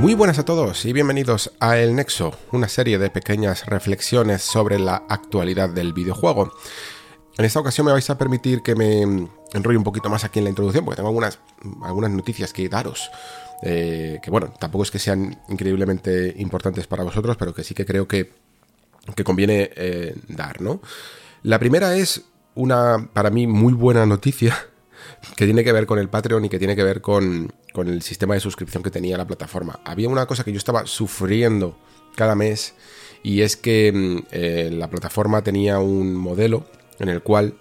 Muy buenas a todos y bienvenidos a El Nexo, una serie de pequeñas reflexiones sobre la actualidad del videojuego. En esta ocasión me vais a permitir que me enrolle un poquito más aquí en la introducción, porque tengo algunas, algunas noticias que daros. Eh, que bueno, tampoco es que sean increíblemente importantes para vosotros, pero que sí que creo que, que conviene eh, dar, ¿no? La primera es una, para mí, muy buena noticia que tiene que ver con el Patreon y que tiene que ver con, con el sistema de suscripción que tenía la plataforma. Había una cosa que yo estaba sufriendo cada mes y es que mm, eh, la plataforma tenía un modelo en el cual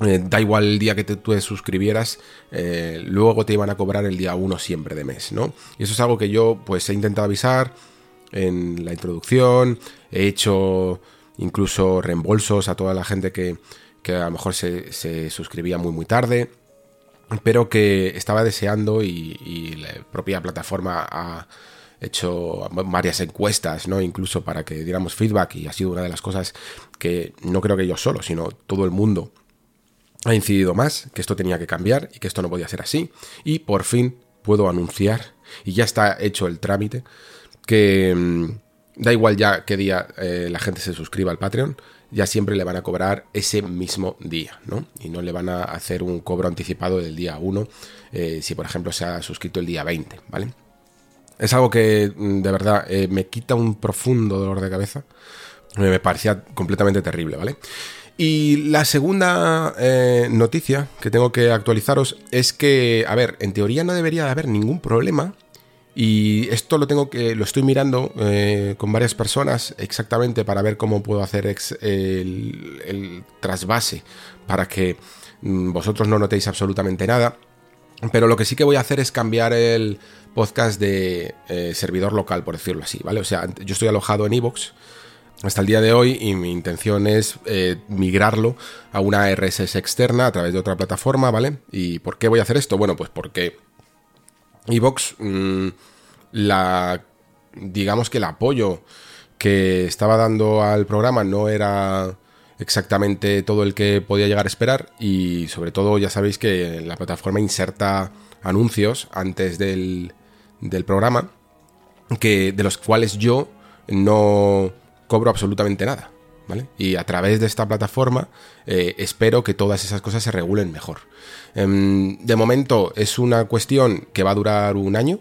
eh, da igual el día que te, tú te suscribieras, eh, luego te iban a cobrar el día 1 siempre de mes, ¿no? Y eso es algo que yo pues he intentado avisar en la introducción, he hecho incluso reembolsos a toda la gente que, que a lo mejor se, se suscribía muy muy tarde pero que estaba deseando y, la propia plataforma ha hecho varias encuestas, ¿no? Incluso para que diéramos feedback y ha sido una de las cosas que no creo que yo solo, sino todo el mundo ha incidido más, que esto tenía que cambiar y que esto no podía ser así. Y por fin puedo anunciar, y ya está hecho el trámite, que mm, da igual ya qué día eh, la gente se suscriba al Patreon, ya siempre le van a cobrar ese mismo día, ¿no? Y no le van a hacer un cobro anticipado del día 1 eh, si, por ejemplo, se ha suscrito el día 20, ¿vale? Es algo que, mm, de verdad, eh, me quita un profundo dolor de cabeza. Me parecía completamente terrible, ¿vale? Y la segunda eh, noticia que tengo que actualizaros es que, a ver, en teoría no debería de haber ningún problema y esto lo tengo que lo estoy mirando eh, con varias personas exactamente para ver cómo puedo hacer el, trasvase para que mm, vosotros no notéis absolutamente nada. Pero lo que sí que voy a hacer es cambiar el podcast de eh, servidor local, por decirlo así, ¿vale? O sea, yo estoy alojado en Evox hasta el día de hoy y mi intención es eh, migrarlo a una RSS externa a través de otra plataforma, ¿vale? ¿Y por qué voy a hacer esto? Bueno, pues porque Evox, mm, la, digamos que el apoyo que estaba dando al programa no era exactamente todo el que podía llegar a esperar y sobre todo ya sabéis que la plataforma inserta anuncios antes del, del programa que de los cuales yo no cobro absolutamente nada. Y a través de esta plataforma eh, espero que todas esas cosas se regulen mejor. Em, de momento es una cuestión que va a durar un año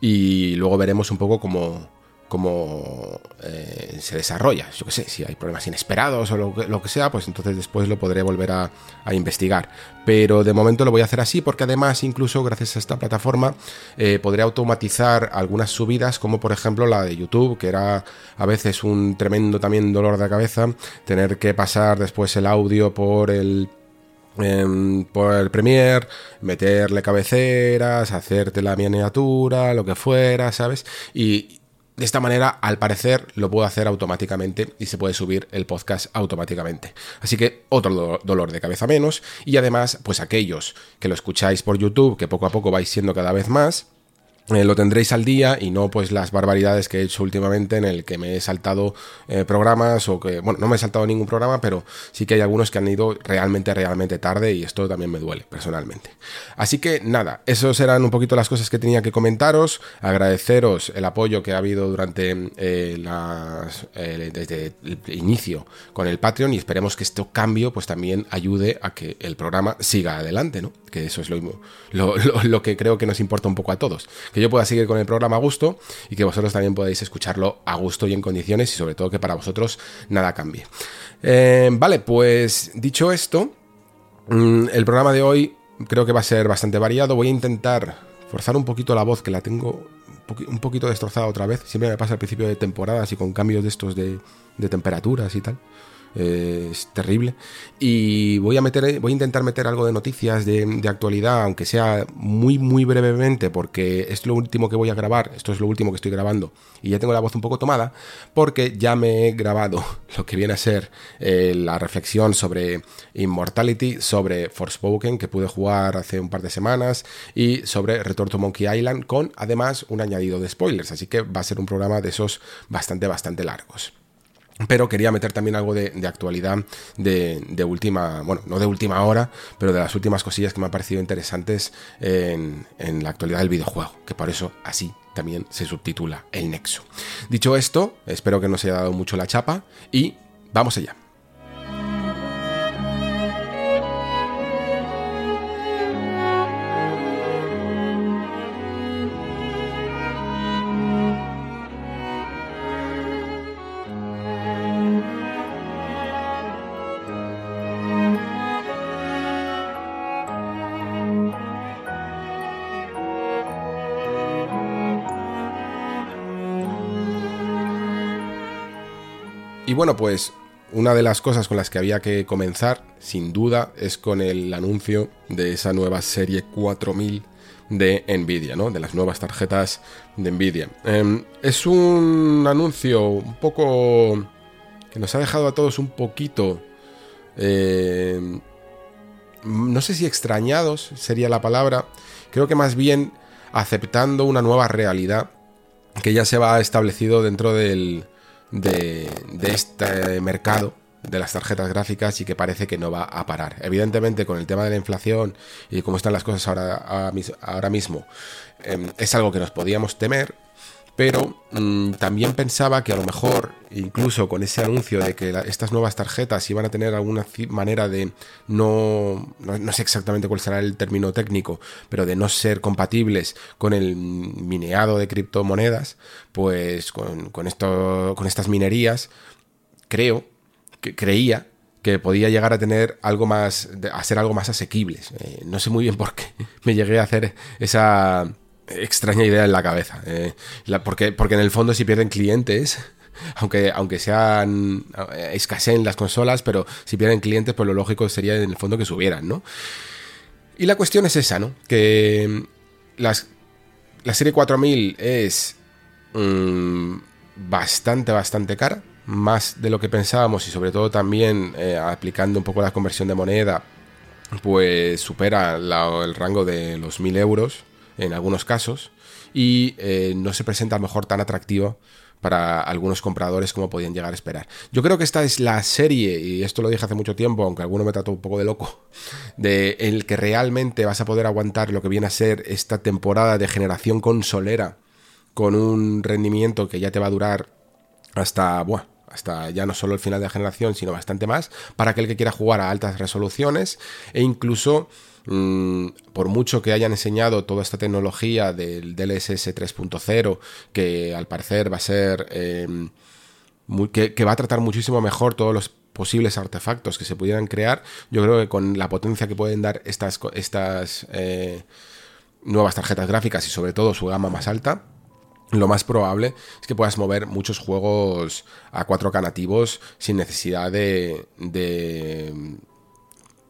y luego veremos un poco cómo, cómo eh, se desarrolla. Yo qué sé, si hay problemas inesperados o lo que, sea, pues entonces después lo podré volver a, investigar. Pero de momento lo voy a hacer así porque además incluso gracias a esta plataforma eh, podré automatizar algunas subidas como por ejemplo la de YouTube, que era a veces un tremendo también dolor de cabeza tener que pasar después el audio por el Em, por el Premiere, meterle cabeceras, hacerte la miniatura, lo que fuera, ¿sabes? Y de esta manera, al parecer, lo puedo hacer automáticamente y se puede subir el podcast automáticamente. Así que otro dolor de cabeza menos. Y además, pues aquellos que lo escucháis por YouTube, que poco a poco vais siendo cada vez más, eh, lo tendréis al día y no pues las barbaridades que he hecho últimamente en el que me he saltado eh, programas o que, bueno, no me he saltado ningún programa, pero sí que hay algunos que han ido realmente, realmente tarde y esto también me duele personalmente. Así que nada, esos eran un poquito las cosas que tenía que comentaros, agradeceros el apoyo que ha habido durante eh, las, desde el inicio con el Patreon y esperemos que este cambio pues también ayude a que el programa siga adelante, ¿no? Que eso es lo, lo, lo que creo que nos importa un poco a todos yo pueda seguir con el programa a gusto y que vosotros también podáis escucharlo a gusto y en condiciones y sobre todo que para vosotros nada cambie. Eh, vale, pues dicho esto, mm, el programa de hoy creo que va a ser bastante variado. Voy a intentar forzar un poquito la voz que la tengo un poquito destrozada otra vez. Siempre me pasa al principio de temporadas y con cambios de estos de, temperaturas y tal. Eh, es terrible. Y voy a, meter, voy a intentar meter algo de noticias de, actualidad, aunque sea muy, muy brevemente, porque es lo último que voy a grabar, esto es lo último que estoy grabando, y ya tengo la voz un poco tomada, porque ya me he grabado lo que viene a ser eh, la reflexión sobre Immortality, sobre Forspoken, que pude jugar hace un par de semanas, y sobre Return to Monkey Island, con además un añadido de spoilers, así que va a ser un programa de esos bastante, bastante largos pero quería meter también algo de, actualidad de, última, bueno, no de última hora, pero de las últimas cosillas que me han parecido interesantes en, en, la actualidad del videojuego, que por eso así también se subtitula El Nexo. Dicho esto, espero que no se haya dado mucho la chapa y vamos allá. Pues una de las cosas con las que había que comenzar, sin duda, es con el anuncio de esa nueva serie 4000 de Nvidia, ¿no? De las nuevas tarjetas de Nvidia. Em, es un anuncio un poco que nos ha dejado a todos un poquito, em, no sé si extrañados sería la palabra, creo que más bien aceptando una nueva realidad que ya se va establecido dentro del, de, este mercado de las tarjetas gráficas y que parece que no va a parar. Evidentemente con el tema de la inflación y cómo están las cosas ahora, ahora mismo, em, es algo que nos podíamos temer, pero mm, también pensaba que a lo mejor, incluso con ese anuncio de que estas nuevas tarjetas iban a tener alguna manera de no, no, sé exactamente cuál será el término técnico, pero de no ser compatibles con el mineado de criptomonedas, pues con, con, esto, con estas minerías, creo, que creía que podía llegar a tener algo más, a ser algo más asequibles. Eh, no sé muy bien por qué me llegué a hacer esa extraña idea en la cabeza. Eh, porque, porque en el fondo si pierden clientes, aunque, aunque sean eh, escaseen las consolas, pero si pierden clientes, pues lo lógico sería en el fondo que subieran, ¿no? Y la cuestión es esa, ¿no? Que las, la serie 4000 es mm, bastante, bastante cara, más de lo que pensábamos y sobre todo también eh, aplicando un poco la conversión de moneda, pues supera el rango de los 1000 euros en algunos casos y eh, no se presenta a lo mejor tan atractivo para algunos compradores como podían llegar a esperar. Yo creo que esta es la serie, y esto lo dije hace mucho tiempo, aunque alguno me trató un poco de loco, de el que realmente vas a poder aguantar lo que viene a ser esta temporada de generación consolera con un rendimiento que ya te va a durar hasta, buah, hasta ya no solo el final de la generación, sino bastante más, para aquel que quiera jugar a altas resoluciones e incluso Mm, por mucho que hayan enseñado toda esta tecnología del DLSS 3.0, que al parecer va a ser... Em, que, va a tratar muchísimo mejor todos los posibles artefactos que se pudieran crear, yo creo que con la potencia que pueden dar estas, estas eh, nuevas tarjetas gráficas y sobre todo su gama más alta, lo más probable es que puedas mover muchos juegos a 4K nativos sin necesidad de, de,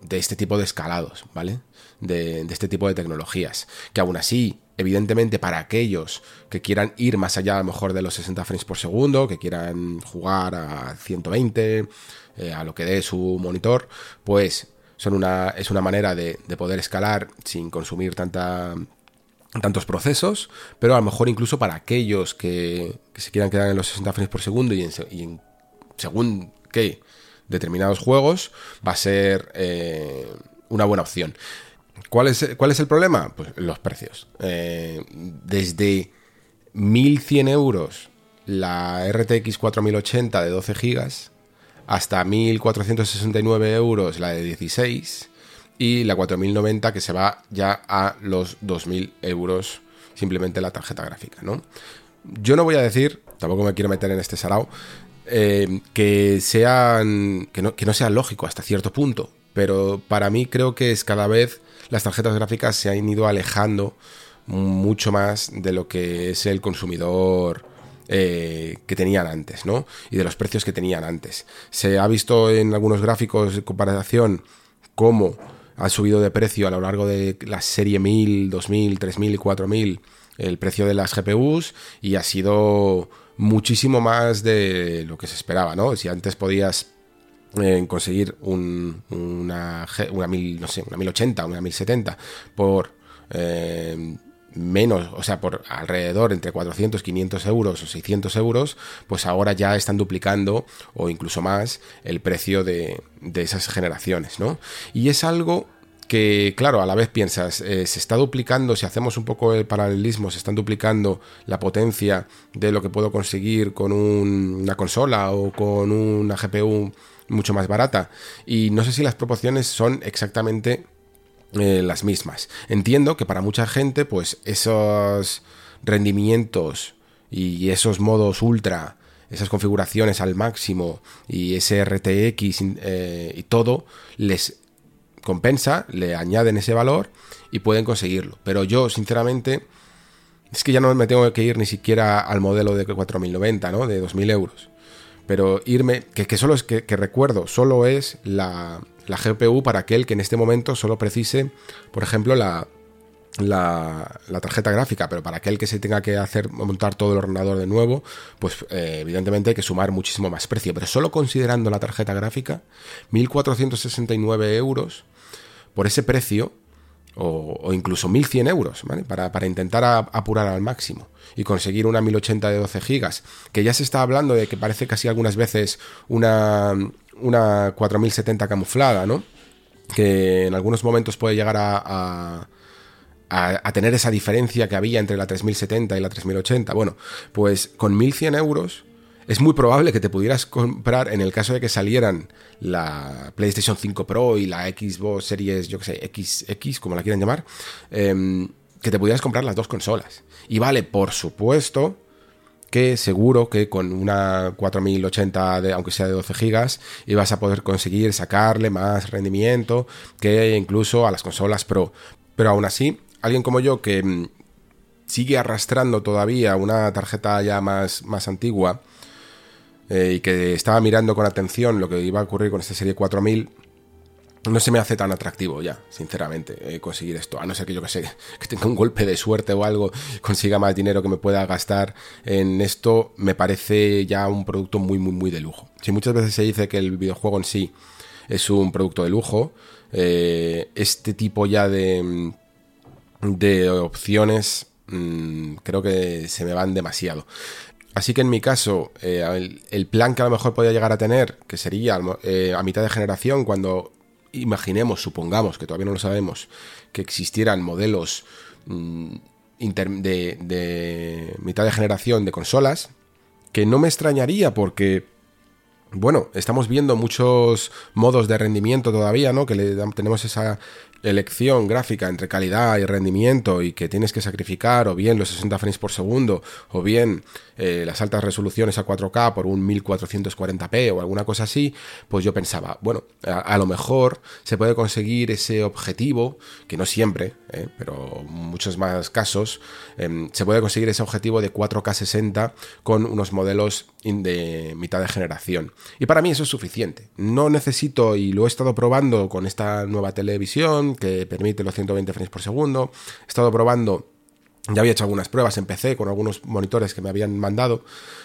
de este tipo de escalados, ¿vale? De, este tipo de tecnologías. Que aún así, evidentemente, para aquellos que quieran ir más allá a lo mejor de los 60 frames por segundo, que quieran jugar a 120, eh, a lo que dé su monitor, pues son una, es una manera de, poder escalar sin consumir tanta, tantos procesos, pero a lo mejor incluso para aquellos que, se quieran quedar en los 60 frames por segundo y en, según qué determinados juegos, va a ser eh, una buena opción. ¿Cuál es, ¿Cuál es el problema? Pues los precios. Eh, desde 1.100 euros la RTX 4080 de 12 GB hasta 1.469 euros la de 16 y la 4090 que se va ya a los 2.000 euros simplemente la tarjeta gráfica, ¿no? Yo no voy a decir, tampoco me quiero meter en este sarao, eh, que sean. Que no, que no sea lógico hasta cierto punto. Pero para mí creo que es cada vez las tarjetas gráficas se han ido alejando mucho más de lo que es el consumidor eh, que tenían antes, ¿no? Y de los precios que tenían antes. Se ha visto en algunos gráficos de comparación cómo ha subido de precio a lo largo de la serie 1000, 2000, 3000 y 4000 el precio de las GPUs y ha sido muchísimo más de lo que se esperaba, ¿no? Si antes podías eh, conseguir un, una, una, no sé, una 1080, una 1070 por eh, menos, o sea, por alrededor entre 400, 500 euros o 600 euros, pues ahora ya están duplicando o incluso más el precio de, de esas generaciones, ¿no? Y es algo que, claro, a la vez piensas, eh, se está duplicando, si hacemos un poco el paralelismo, se están duplicando la potencia de lo que puedo conseguir con una consola o con una GPU mucho más barata. Y no sé si las proporciones son exactamente eh, las mismas. Entiendo que para mucha gente, pues esos rendimientos y esos modos ultra, esas configuraciones al máximo y ese RTX eh, y todo, les compensa, le añaden ese valor y pueden conseguirlo. Pero yo, sinceramente, es que ya no me tengo que ir ni siquiera al modelo de 4090, ¿no? De 2000 euros. Pero irme, que, solo es que, recuerdo, solo es la, la, GPU para aquel que en este momento solo precise, por ejemplo, la, la, tarjeta gráfica, pero para aquel que se tenga que hacer montar todo el ordenador de nuevo, pues eh, evidentemente hay que sumar muchísimo más precio. Pero solo considerando la tarjeta gráfica, 1.469 euros por ese precio, o, incluso 1.100 euros, ¿vale? Para, para intentar apurar al máximo y conseguir una 1080 de 12 gigas, que ya se está hablando de que parece casi algunas veces una, una 4070 camuflada, ¿no? Que en algunos momentos puede llegar a, a, tener esa diferencia que había entre la 3070 y la 3080. Bueno, pues con 1100 euros es muy probable que te pudieras comprar, en el caso de que salieran la PlayStation 5 Pro y la Xbox Series, yo que sé, XX, como la quieran llamar, em, que te pudieras comprar las dos consolas. Y vale, por supuesto, que seguro que con una 4080, de, aunque sea de 12 GB, ibas a poder conseguir sacarle más rendimiento que incluso a las consolas Pro. Pero aún así, alguien como yo que mm, sigue arrastrando todavía una tarjeta ya más, más antigua eh, y que estaba mirando con atención lo que iba a ocurrir con esta serie 4000, no se me hace tan atractivo ya, sinceramente, eh, conseguir esto. A no ser que yo que sé, que tenga un golpe de suerte o algo, consiga más dinero que me pueda gastar en esto, me parece ya un producto muy, muy, muy de lujo. Si muchas veces se dice que el videojuego en sí es un producto de lujo, eh, este tipo ya de, de opciones mm, creo que se me van demasiado. Así que en mi caso, eh, el, plan que a lo mejor podría llegar a tener, que sería a mitad de generación, cuando imaginemos, supongamos, que todavía no lo sabemos, que existieran modelos mm, de, mitad de generación de consolas, que no me extrañaría porque, bueno, estamos viendo muchos modos de rendimiento todavía, ¿no? Que le, tenemos esa elección gráfica entre calidad y rendimiento y que tienes que sacrificar o bien los 60 frames por segundo o bien eh, las altas resoluciones a 4K por un 1440p o alguna cosa así, pues yo pensaba, bueno, a, lo mejor se puede conseguir ese objetivo, que no siempre, eh, pero muchos más casos, em, se puede conseguir ese objetivo de 4K 60 con unos modelos de mitad de generación. Y para mí eso es suficiente. No necesito, y lo he estado probando con esta nueva televisión que permite los 120 frames por segundo, he estado probando ya había hecho algunas pruebas en PC con algunos monitores que me habían mandado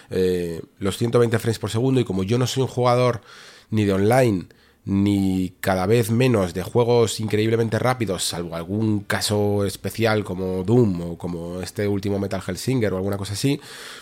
eh, los 120 frames por segundo y como yo no soy un jugador ni de online ni cada vez menos de juegos increíblemente rápidos, salvo algún caso especial como Doom o como este último Metal Hellsinger o alguna cosa así,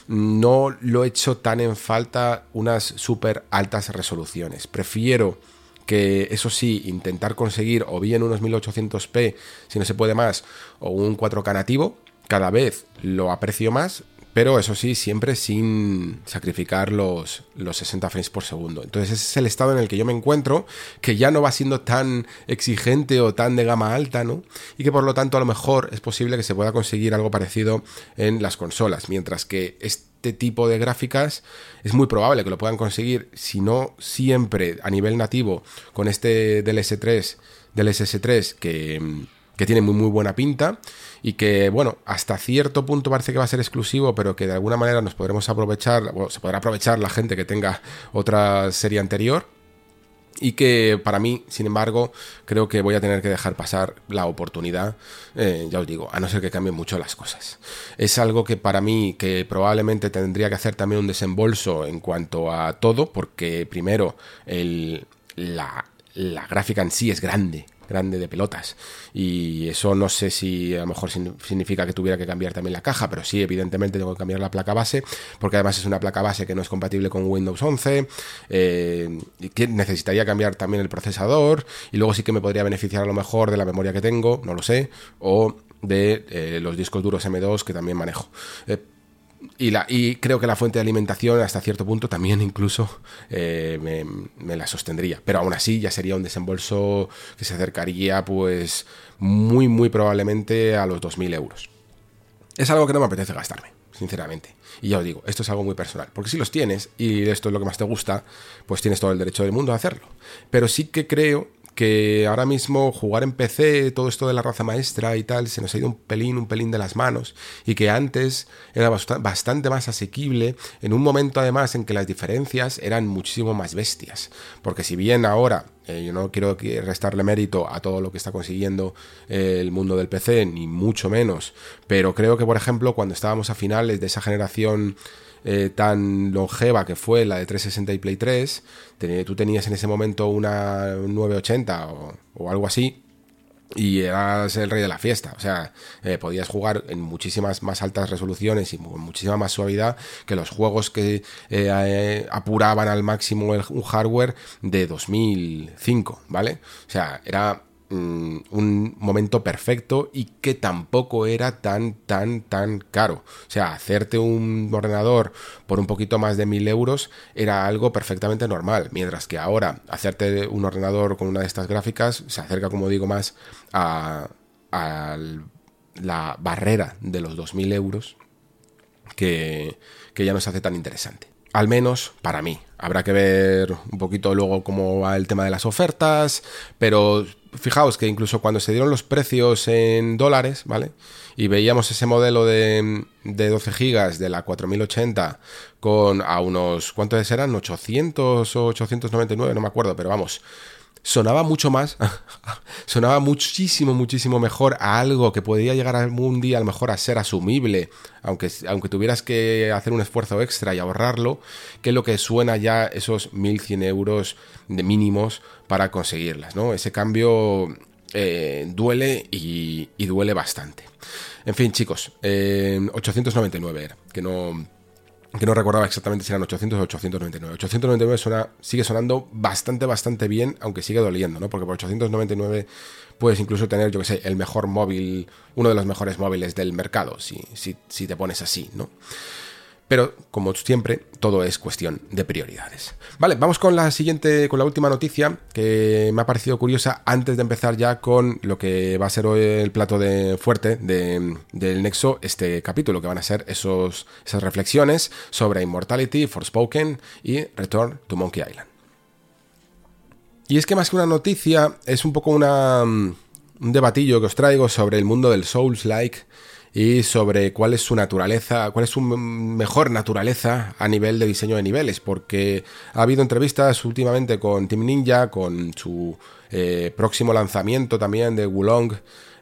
no lo he hecho tan en falta unas súper altas resoluciones. Prefiero que eso sí, intentar conseguir o bien unos 1800p si no se puede más, o un 4K nativo, cada vez lo aprecio más, pero eso sí, siempre sin sacrificar los, los 60 frames por segundo. Entonces ese es el estado en el que yo me encuentro, que ya no va siendo tan exigente o tan de gama alta, ¿no? Y que por lo tanto a lo mejor es posible que se pueda conseguir algo parecido en las consolas, mientras que este tipo de gráficas es muy probable que lo puedan conseguir, si no siempre a nivel nativo, con este DLS3, DLSS3 que que tiene muy muy buena pinta y que, bueno, hasta cierto punto parece que va a ser exclusivo, pero que de alguna manera nos podremos aprovechar, o se podrá aprovechar la gente que tenga otra serie anterior y que para mí, sin embargo, creo que voy a tener que dejar pasar la oportunidad, eh, ya os digo, a no ser que cambien mucho las cosas. Es algo que para mí, que probablemente tendría que hacer también un desembolso en cuanto a todo, porque primero, el, la, la gráfica en sí es grande, grande de pelotas. Y eso no sé si a lo mejor significa que tuviera que cambiar también la caja, pero sí, evidentemente tengo que cambiar la placa base, porque además es una placa base que no es compatible con Windows 11, eh, y que necesitaría cambiar también el procesador, y luego sí que me podría beneficiar a lo mejor de la memoria que tengo, no lo sé, o de eh, los discos duros M2 que también manejo. Eh, y, la, y creo que la fuente de alimentación hasta cierto punto también incluso eh, me, la sostendría. Pero aún así ya sería un desembolso que se acercaría pues muy muy probablemente a los 2.000 euros. Es algo que no me apetece gastarme, sinceramente. Y ya os digo, esto es algo muy personal. Porque si los tienes y esto es lo que más te gusta, pues tienes todo el derecho del mundo a hacerlo. Pero sí que creo que ahora mismo jugar en PC, todo esto de la raza maestra y tal, se nos ha ido un pelín, un pelín de las manos, y que antes era bastante más asequible, en un momento además en que las diferencias eran muchísimo más bestias. Porque si bien ahora, eh, yo no quiero restarle mérito a todo lo que está consiguiendo eh, el mundo del PC, ni mucho menos, pero creo que, por ejemplo, cuando estábamos a finales de esa generación eh, tan longeva que fue la de 360 y Play 3, tú tenías en ese momento una 980 o, algo así, y eras el rey de la fiesta. O sea, eh, podías jugar en muchísimas más altas resoluciones y con muchísima más suavidad que los juegos que eh, apuraban al máximo un hardware de 2005, ¿vale? O sea, era Mm, un momento perfecto y que tampoco era tan, tan, tan caro. O sea, hacerte un ordenador por un poquito más de mil euros era algo perfectamente normal, mientras que ahora hacerte un ordenador con una de estas gráficas se acerca, como digo, más a, la barrera de los 2.000 euros que, que ya no se hace tan interesante. Al menos para mí. Habrá que ver un poquito luego cómo va el tema de las ofertas, pero fijaos que incluso cuando se dieron los precios en dólares, ¿vale? Y veíamos ese modelo de, de 12 gigas de la 4080 con a unos, ¿cuántos eran? 800 o 899, no me acuerdo, pero vamos, sonaba mucho más, sonaba muchísimo, muchísimo mejor a algo que podría llegar algún día a lo mejor a ser asumible, aunque, aunque tuvieras que hacer un esfuerzo extra y ahorrarlo, que lo que suena ya esos 1.100 euros de mínimos para conseguirlas, ¿no? Ese cambio eh, duele y, duele bastante. En fin, chicos, 899 eh, era, que no que no recordaba exactamente si eran 800 o 899. 899 suena, sigue sonando bastante, bastante bien, aunque sigue doliendo, ¿no? Porque por 899 puedes incluso tener, yo que sé, el mejor móvil, uno de los mejores móviles del mercado, si, si, si te pones así, ¿no? Pero, como siempre, todo es cuestión de prioridades. Vale, vamos con la siguiente, con la última noticia que me ha parecido curiosa antes de empezar ya con lo que va a ser hoy el plato de fuerte del Nexo, este capítulo, que van a ser esos, esas reflexiones sobre Immortality, Forspoken y Return to Monkey Island. Y es que más que una noticia, es un poco una, un debatillo que os traigo sobre el mundo del Souls-like y sobre cuál es su naturaleza, cuál es su mejor naturaleza a nivel de diseño de niveles, porque ha habido entrevistas últimamente con Team Ninja, con su eh, próximo lanzamiento también de Wulong,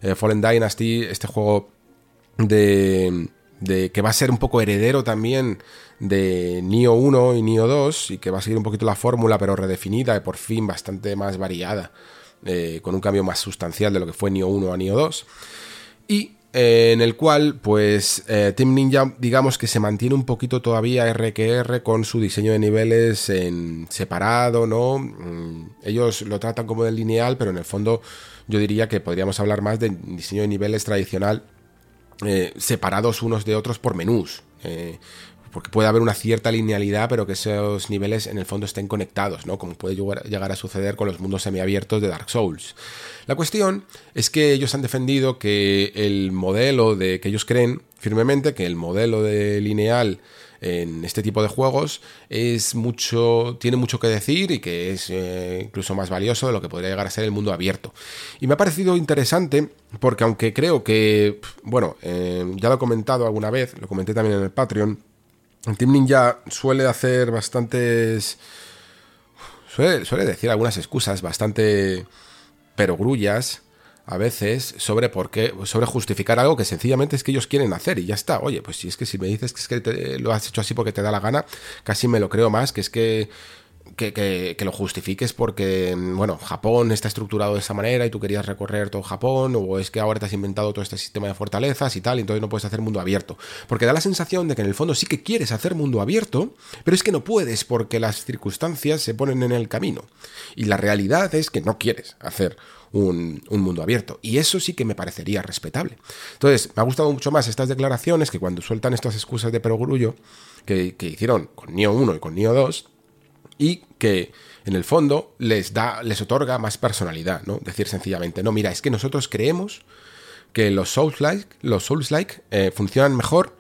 eh, Fallen Dynasty, este juego de, de que va a ser un poco heredero también de Nio 1 y Nio 2 y que va a seguir un poquito la fórmula pero redefinida y por fin bastante más variada eh, con un cambio más sustancial de lo que fue Nio 1 a Nio 2 y en el cual, pues, eh, Team Ninja, digamos que se mantiene un poquito todavía RQR con su diseño de niveles en separado, ¿no? Mm, ellos lo tratan como del lineal, pero en el fondo yo diría que podríamos hablar más de diseño de niveles tradicional eh, separados unos de otros por menús. Eh, porque puede haber una cierta linealidad, pero que esos niveles en el fondo estén conectados, ¿no? Como puede llegar a suceder con los mundos semiabiertos de Dark Souls. La cuestión es que ellos han defendido que el modelo de que ellos creen firmemente que el modelo de lineal en este tipo de juegos es mucho, tiene mucho que decir y que es eh, incluso más valioso de lo que podría llegar a ser el mundo abierto. Y me ha parecido interesante porque aunque creo que, bueno, eh, ya lo he comentado alguna vez, lo comenté también en el Patreon, el Team Ninja suele hacer bastantes... Suele, suele decir algunas excusas bastante perogrullas a veces sobre por qué, sobre justificar algo que sencillamente es que ellos quieren hacer y ya está. Oye, pues si es que si me dices que es que lo has hecho así porque te da la gana, casi me lo creo más, que es que que, lo justifiques porque, bueno, Japón está estructurado de esa manera y tú querías recorrer todo Japón, o es que ahora te has inventado todo este sistema de fortalezas y tal, y entonces no puedes hacer mundo abierto. Porque da la sensación de que en el fondo sí que quieres hacer mundo abierto, pero es que no puedes porque las circunstancias se ponen en el camino. Y la realidad es que no quieres hacer un, mundo abierto. Y eso sí que me parecería respetable. Entonces, me ha gustado mucho más estas declaraciones que cuando sueltan estas excusas de perogrullo que, que hicieron con Nio 1 y con Nio 2 y que en el fondo les da, les otorga más personalidad, ¿no? Decir sencillamente, no, mira, es que nosotros creemos que los Souls-like, los Souls-like eh, funcionan mejor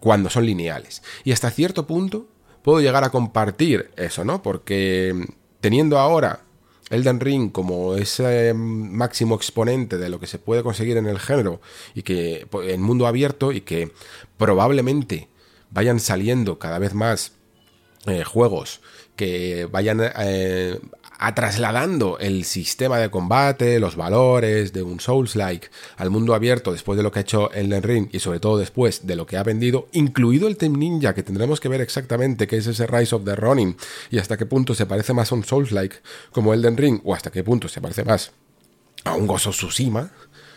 cuando son lineales. Y hasta cierto punto puedo llegar a compartir eso, ¿no? Porque mm, teniendo ahora Elden Ring como ese mm, máximo exponente de lo que se puede conseguir en el género y que en mundo abierto y que probablemente vayan saliendo cada vez más eh, juegos que vayan eh, a trasladando el sistema de combate, los valores de un Souls-like al mundo abierto después de lo que ha hecho Elden Ring y sobre todo después de lo que ha vendido, incluido el Team Ninja, que tendremos que ver exactamente qué es ese Rise of the Ronin y hasta qué punto se parece más a un Souls-like como Elden Ring o hasta qué punto se parece más a un Gozo Tsushima,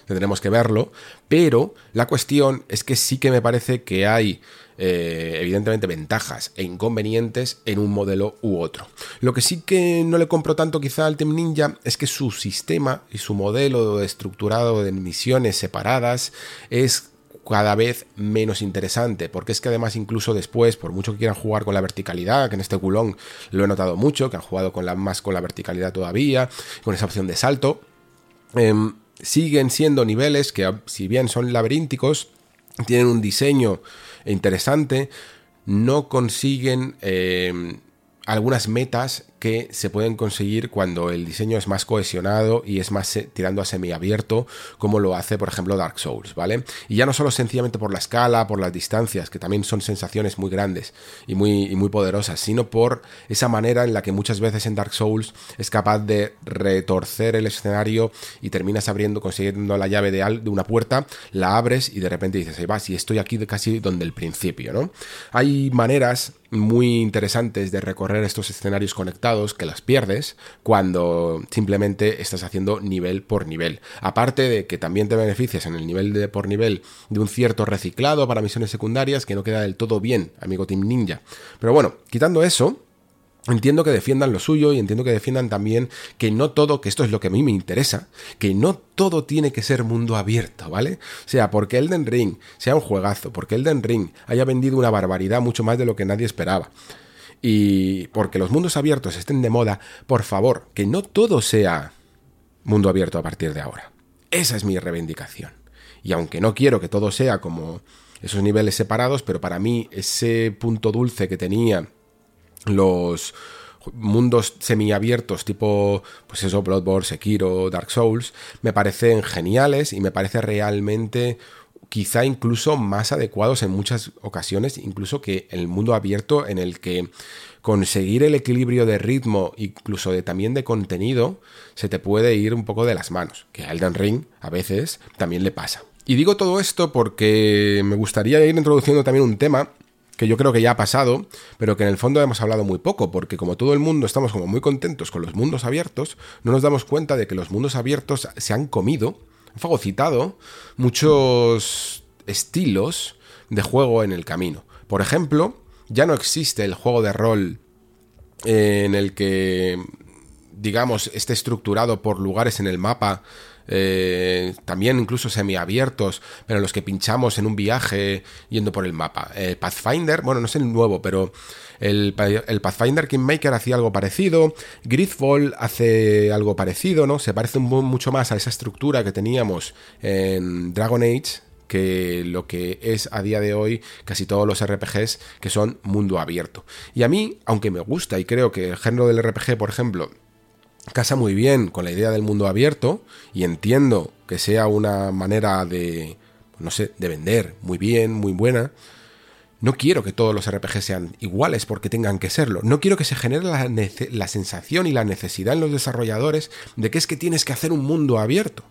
tendremos que verlo, pero la cuestión es que sí que me parece que hay eh, evidentemente ventajas e inconvenientes en un modelo u otro. Lo que sí que no le compro tanto quizá al Team Ninja es que su sistema y su modelo estructurado de misiones separadas es cada vez menos interesante, porque es que además incluso después, por mucho que quieran jugar con la verticalidad, que en este culón lo he notado mucho, que han jugado con la, más con la verticalidad todavía, con esa opción de salto, em, siguen siendo niveles que si bien son laberínticos, tienen un diseño interesante, no consiguen eh, algunas metas que se pueden conseguir cuando el diseño es más cohesionado y es más eh, tirando a semiabierto, como lo hace, por ejemplo, Dark Souls, ¿vale? Y ya no solo sencillamente por la escala, por las distancias, que también son sensaciones muy grandes y muy, muy poderosas, sino por esa manera en la que muchas veces en Dark Souls es capaz de retorcer el escenario y terminas abriendo, consiguiendo la llave de, de una puerta, la abres y de repente dices, ahí vas, y estoy aquí casi donde el principio, ¿no? Hay maneras muy interesantes de recorrer estos escenarios conectados que las pierdes cuando simplemente estás haciendo nivel por nivel. Aparte de que también te beneficias en el nivel de por nivel de un cierto reciclado para misiones secundarias que no queda del todo bien, amigo Team Ninja. Pero bueno, quitando eso, Entiendo que defiendan lo suyo y entiendo que defiendan también que no todo, que esto es lo que a mí me interesa, que no todo tiene que ser mundo abierto, ¿vale? O sea, porque Elden Ring sea un juegazo, porque Elden Ring haya vendido una barbaridad mucho más de lo que nadie esperaba. Y porque los mundos abiertos estén de moda, por favor, que no todo sea mundo abierto a partir de ahora. Esa es mi reivindicación. Y aunque no quiero que todo sea como esos niveles separados, pero para mí ese punto dulce que tenía los mundos semiabiertos tipo, pues eso, Bloodborne, Sekiro, Dark Souls, me parecen geniales y me parece realmente quizá incluso más adecuados en muchas ocasiones, incluso que el mundo abierto en el que conseguir el equilibrio de ritmo, incluso de, también de contenido, se te puede ir un poco de las manos, que a Elden Ring a veces también le pasa. Y digo todo esto porque me gustaría ir introduciendo también un tema que yo creo que ya ha pasado, pero que en el fondo hemos hablado muy poco, porque como todo el mundo estamos como muy contentos con los mundos abiertos, no nos damos cuenta de que los mundos abiertos se han comido, han fagocitado muchos estilos de juego en el camino. Por ejemplo, ya no existe el juego de rol en el que, digamos, esté estructurado por lugares en el mapa eh, también incluso semiabiertos, pero los que pinchamos en un viaje yendo por el mapa. Pathfinder, bueno, no es el nuevo, pero el, el Pathfinder Kingmaker hacía algo parecido, Gridfall hace algo parecido, ¿no? Se parece mucho más a esa estructura que teníamos en Dragon Age que lo que es a día de hoy casi todos los RPGs que son mundo abierto. Y a mí, aunque me gusta y creo que el género del RPG, por ejemplo, casa muy bien con la idea del mundo abierto y entiendo que sea una manera de, no sé, de vender muy bien, muy buena, no quiero que todos los RPG sean iguales porque tengan que serlo. No quiero que se genere la, la, sensación y la necesidad en los desarrolladores de que es que tienes que hacer un mundo abierto.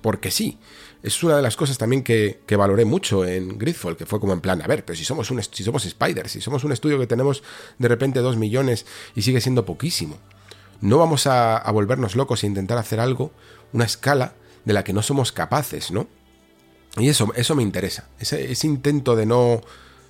Porque sí, es una de las cosas también que, valoré mucho en Gridfall, que fue como en plan, a ver, pero si somos, un, si somos Spider, si somos un estudio que tenemos de repente dos millones y sigue siendo poquísimo, no vamos a, volvernos locos e intentar hacer algo, una escala de la que no somos capaces, ¿no? Y eso, eso me interesa. Ese, intento de no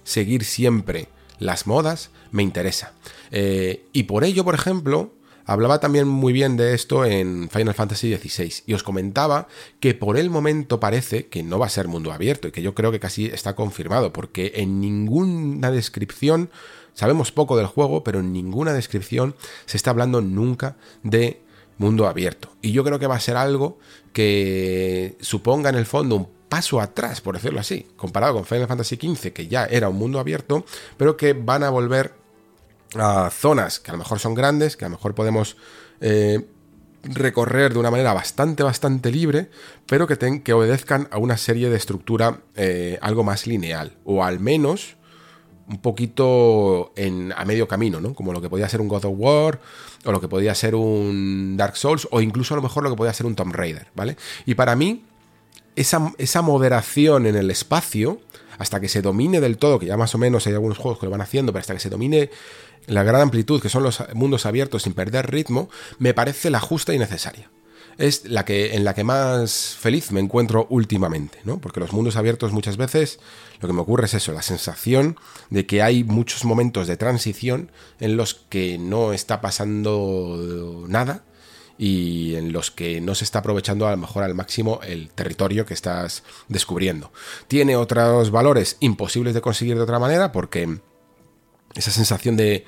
seguir siempre las modas me interesa. Eh, y por ello, por ejemplo, hablaba también muy bien de esto en Final Fantasy XVI y os comentaba que por el momento parece que no va a ser mundo abierto y que yo creo que casi está confirmado porque en ninguna descripción Sabemos poco del juego, pero en ninguna descripción se está hablando nunca de mundo abierto. Y yo creo que va a ser algo que suponga en el fondo un paso atrás, por decirlo así, comparado con Final Fantasy XV, que ya era un mundo abierto, pero que van a volver a zonas que a lo mejor son grandes, que a lo mejor podemos eh, recorrer de una manera bastante, bastante libre, pero que, que obedezcan a una serie de estructura eh, algo más lineal, o al menos un poquito en, a medio camino, ¿no? Como lo que podía ser un God of War, o lo que podía ser un Dark Souls, o incluso a lo mejor lo que podía ser un Tomb Raider, ¿vale? Y para mí, esa, esa moderación en el espacio, hasta que se domine del todo, que ya más o menos hay algunos juegos que lo van haciendo, pero hasta que se domine la gran amplitud, que son los mundos abiertos sin perder ritmo, me parece la justa y necesaria es la que, en la que más feliz me encuentro últimamente, ¿no? Porque los mundos abiertos muchas veces lo que me ocurre es eso, la sensación de que hay muchos momentos de transición en los que no está pasando nada y en los que no se está aprovechando a lo mejor al máximo el territorio que estás descubriendo. Tiene otros valores imposibles de conseguir de otra manera porque esa sensación de,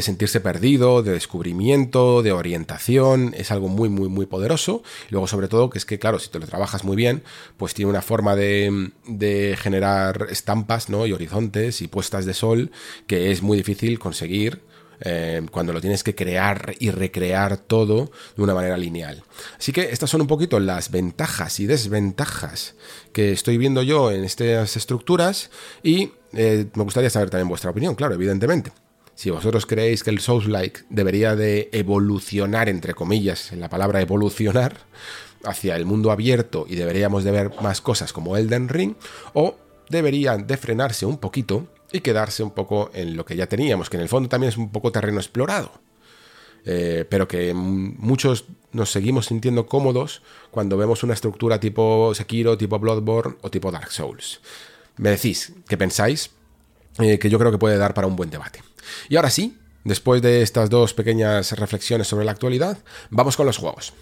sentirse perdido, de descubrimiento, de orientación, es algo muy, muy, muy poderoso. Y luego, sobre todo, que es que, claro, si te lo trabajas muy bien, pues tiene una forma de, de generar estampas, ¿no? Y horizontes y puestas de sol que es muy difícil conseguir eh, cuando lo tienes que crear y recrear todo de una manera lineal. Así que estas son un poquito las ventajas y desventajas que estoy viendo yo en estas estructuras y eh, me gustaría saber también vuestra opinión, claro, evidentemente. Si vosotros creéis que el Souls-like debería de evolucionar, entre comillas, en la palabra evolucionar, hacia el mundo abierto y deberíamos de ver más cosas como Elden Ring, o deberían de frenarse un poquito y quedarse un poco en lo que ya teníamos, que en el fondo también es un poco terreno explorado. Eh, pero que muchos nos seguimos sintiendo cómodos cuando vemos una estructura tipo Sekiro, tipo Bloodborne o tipo Dark Souls. Me decís qué pensáis, eh, que yo creo que puede dar para un buen debate. Y ahora sí, después de estas dos pequeñas reflexiones sobre la actualidad, vamos con los juegos.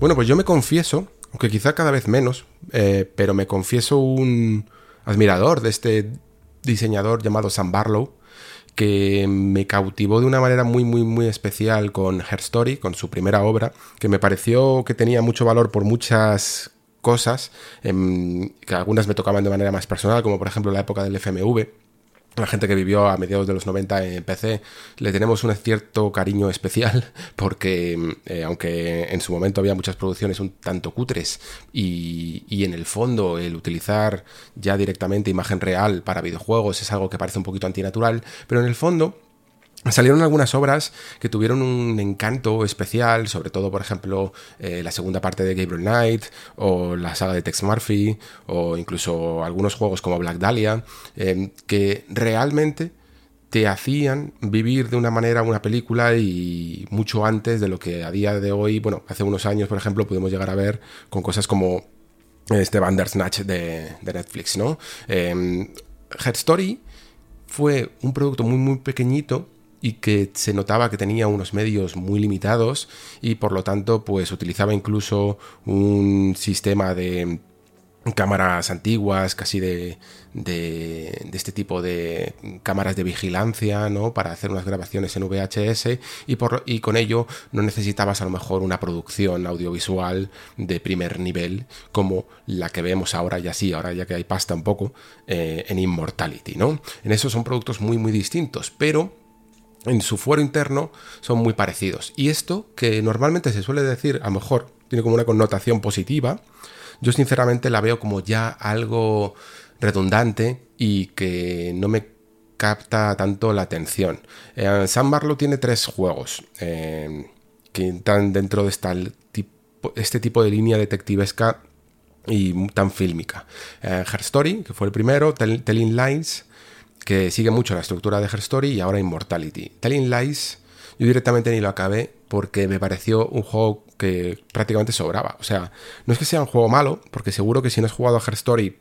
Bueno, pues yo me confieso aunque quizá cada vez menos, eh, pero me confieso un admirador de este diseñador llamado Sam Barlow, que me cautivó de una manera muy, muy, muy especial con Her Story, con su primera obra, que me pareció que tenía mucho valor por muchas cosas, em, que algunas me tocaban de manera más personal, como por ejemplo la época del FMV, la gente que vivió a mediados de los 90 en PC, le tenemos un cierto cariño especial porque eh, aunque en su momento había muchas producciones un tanto cutres y, y, en el fondo el utilizar ya directamente imagen real para videojuegos es algo que parece un poquito antinatural, pero en el fondo Salieron algunas obras que tuvieron un encanto especial, sobre todo, por ejemplo, eh, la segunda parte de Gabriel Knight, o la saga de Tex Murphy, o incluso algunos juegos como Black Dahlia, eh, que realmente te hacían vivir de una manera una película y mucho antes de lo que a día de hoy, bueno, hace unos años, por ejemplo, pudimos llegar a ver con cosas como este Bandersnatch de, de Netflix, ¿no? Eh, Head Story fue un producto muy, muy pequeñito y que se notaba que tenía unos medios muy limitados y por lo tanto pues utilizaba incluso un sistema de cámaras antiguas, casi de, de, este tipo de cámaras de vigilancia, ¿no? Para hacer unas grabaciones en VHS y, por, y con ello no necesitabas a lo mejor una producción audiovisual de primer nivel como la que vemos ahora ya sí, ahora ya que hay pasta un poco eh, en Immortality, ¿no? En eso son productos muy muy distintos, pero en su fuero interno son muy parecidos. Y esto, que normalmente se suele decir, a lo mejor tiene como una connotación positiva, yo sinceramente la veo como ya algo redundante y que no me capta tanto la atención. Eh, San Barlow tiene tres juegos eh, que están dentro de este tipo de línea detectivesca y tan fílmica. Eh, Her Story, que fue el primero, Telling Lies, que sigue mucho la estructura de Her Story, y ahora Immortality. Telling Lies, yo directamente ni lo acabé porque me pareció un juego que prácticamente sobraba. O sea, no es que sea un juego malo, porque seguro que si no has jugado a Her Story,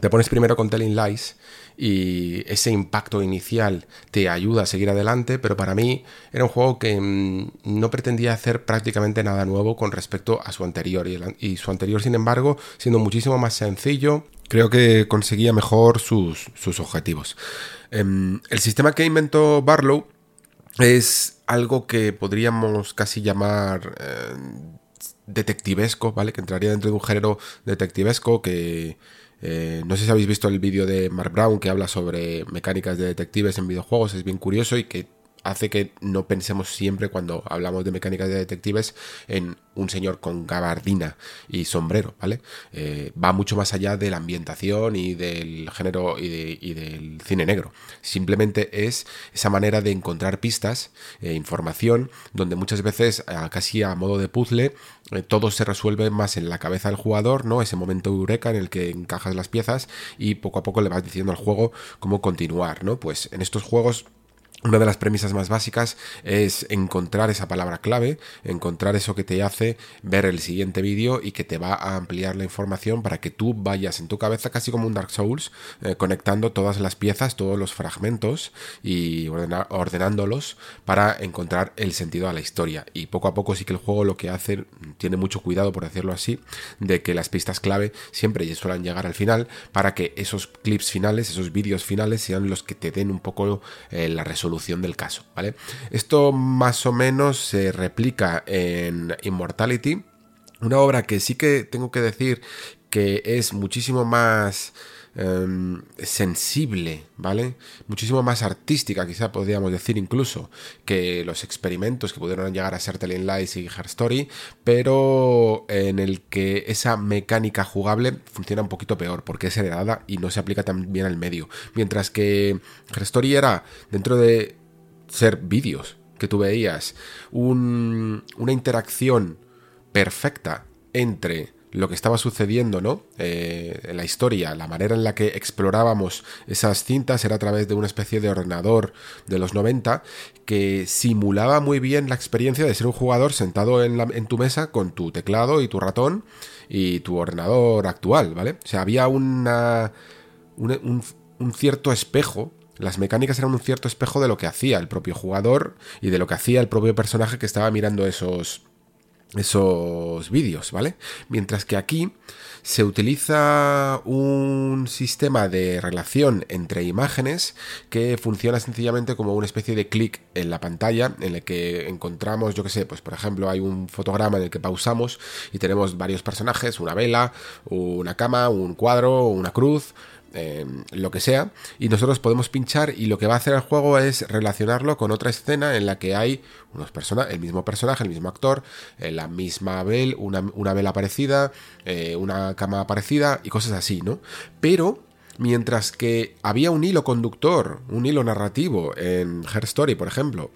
te pones primero con Telling Lies y ese impacto inicial te ayuda a seguir adelante, pero para mí era un juego que mm, no pretendía hacer prácticamente nada nuevo con respecto a su anterior. Y, su anterior, sin embargo, siendo muchísimo más sencillo, creo que conseguía mejor sus, objetivos. Em, el sistema que inventó Barlow es algo que podríamos casi llamar eh, detectivesco, ¿vale? Que entraría dentro de un género detectivesco que... Eh, no sé si habéis visto el vídeo de Mark Brown que habla sobre mecánicas de detectives en videojuegos, es bien curioso y que hace que no pensemos siempre cuando hablamos de mecánicas de detectives en un señor con gabardina y sombrero, ¿vale? Eh, va mucho más allá de la ambientación y del género y, del cine negro. Simplemente es esa manera de encontrar pistas, e información, donde muchas veces, casi a modo de puzzle, eh, todo se resuelve más en la cabeza del jugador, ¿no? Ese momento eureka en el que encajas las piezas y poco a poco le vas diciendo al juego cómo continuar, ¿no? Pues en estos juegos una de las premisas más básicas es encontrar esa palabra clave, encontrar eso que te hace ver el siguiente vídeo y que te va a ampliar la información para que tú vayas en tu cabeza casi como un Dark Souls, eh, conectando todas las piezas, todos los fragmentos y ordenándolos para encontrar el sentido a la historia. Y poco a poco sí que el juego lo que hace, tiene mucho cuidado por decirlo así, de que las pistas clave siempre suelen llegar al final para que esos clips finales, esos vídeos finales sean los que te den un poco eh, la resolución del caso, ¿vale? Esto más o menos se replica en Immortality, una obra que sí que tengo que decir que es muchísimo más em, sensible, ¿vale? Muchísimo más artística, quizá podríamos decir incluso, que los experimentos que pudieron llegar a ser Telling Lies y Her Story, pero en el que esa mecánica jugable funciona un poquito peor, porque es heredada y no se aplica tan bien al medio. Mientras que Her Story era, dentro de ser vídeos que tú veías, una interacción perfecta entre lo que estaba sucediendo, ¿no? Eh, la historia, la manera en la que explorábamos esas cintas era a través de una especie de ordenador de los 90 que simulaba muy bien la experiencia de ser un jugador sentado en, en tu mesa con tu teclado y tu ratón y tu ordenador actual, ¿vale? O sea, había una, un, un cierto espejo las mecánicas eran un cierto espejo de lo que hacía el propio jugador y de lo que hacía el propio personaje que estaba mirando esos, esos vídeos, ¿vale? Mientras que aquí se utiliza un sistema de relación entre imágenes que funciona sencillamente como una especie de clic en la pantalla en el que encontramos, yo que sé, pues por ejemplo hay un fotograma en el que pausamos y tenemos varios personajes, una vela, una cama, un cuadro, una cruz, Em, lo que sea, y nosotros podemos pinchar y lo que va a hacer el juego es relacionarlo con otra escena en la que hay unos el mismo personaje, el mismo actor, eh, la misma vela, una, vela parecida, eh, una cama parecida y cosas así, ¿no? Pero mientras que había un hilo conductor, un hilo narrativo en Her Story, por ejemplo,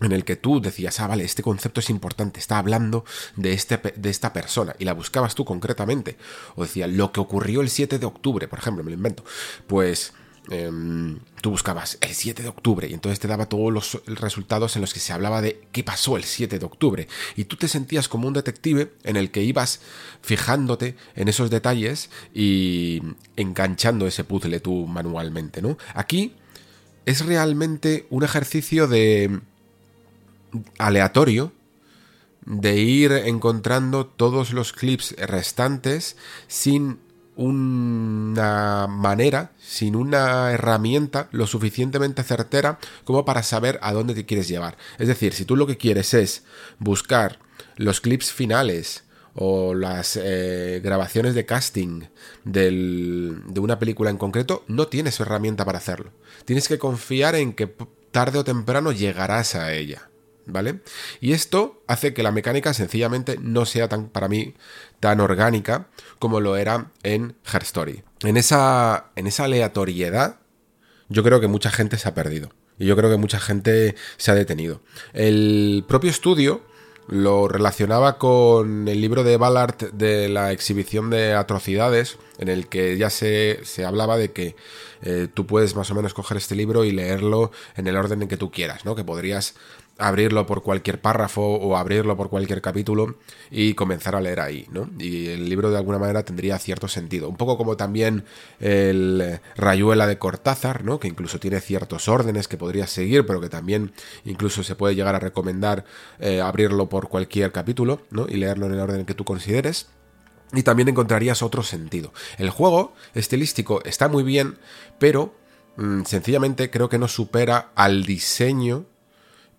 en el que tú decías, ah, vale, este concepto es importante, está hablando de, este, de esta persona, y la buscabas tú concretamente, o decía, lo que ocurrió el 7 de octubre, por ejemplo, me lo invento, pues em, tú buscabas el 7 de octubre, y entonces te daba todos los resultados en los que se hablaba de qué pasó el 7 de octubre, y tú te sentías como un detective en el que ibas fijándote en esos detalles y enganchando ese puzzle tú manualmente, ¿no? Aquí es realmente un ejercicio de aleatorio de ir encontrando todos los clips restantes sin una manera, sin una herramienta lo suficientemente certera como para saber a dónde te quieres llevar. Es decir, si tú lo que quieres es buscar los clips finales o las eh, grabaciones de casting de una película en concreto, no tienes herramienta para hacerlo. Tienes que confiar en que tarde o temprano llegarás a ella. ¿Vale? Y esto hace que la mecánica sencillamente no sea tan, para mí, tan orgánica como lo era en Her Story. En esa, en esa aleatoriedad, yo creo que mucha gente se ha perdido. Y yo creo que mucha gente se ha detenido. El propio estudio lo relacionaba con el libro de Ballard de la exhibición de atrocidades, en el que ya se, se hablaba de que eh, tú puedes más o menos coger este libro y leerlo en el orden en que tú quieras, ¿no? Que podrías abrirlo por cualquier párrafo o abrirlo por cualquier capítulo y comenzar a leer ahí, ¿no? Y el libro de alguna manera tendría cierto sentido. Un poco como también el Rayuela de Cortázar, ¿no? Que incluso tiene ciertos órdenes que podrías seguir, pero que también incluso se puede llegar a recomendar eh, abrirlo por cualquier capítulo, ¿no? Y leerlo en el orden que tú consideres y también encontrarías otro sentido. El juego estilístico está muy bien, pero mm, sencillamente creo que no supera al diseño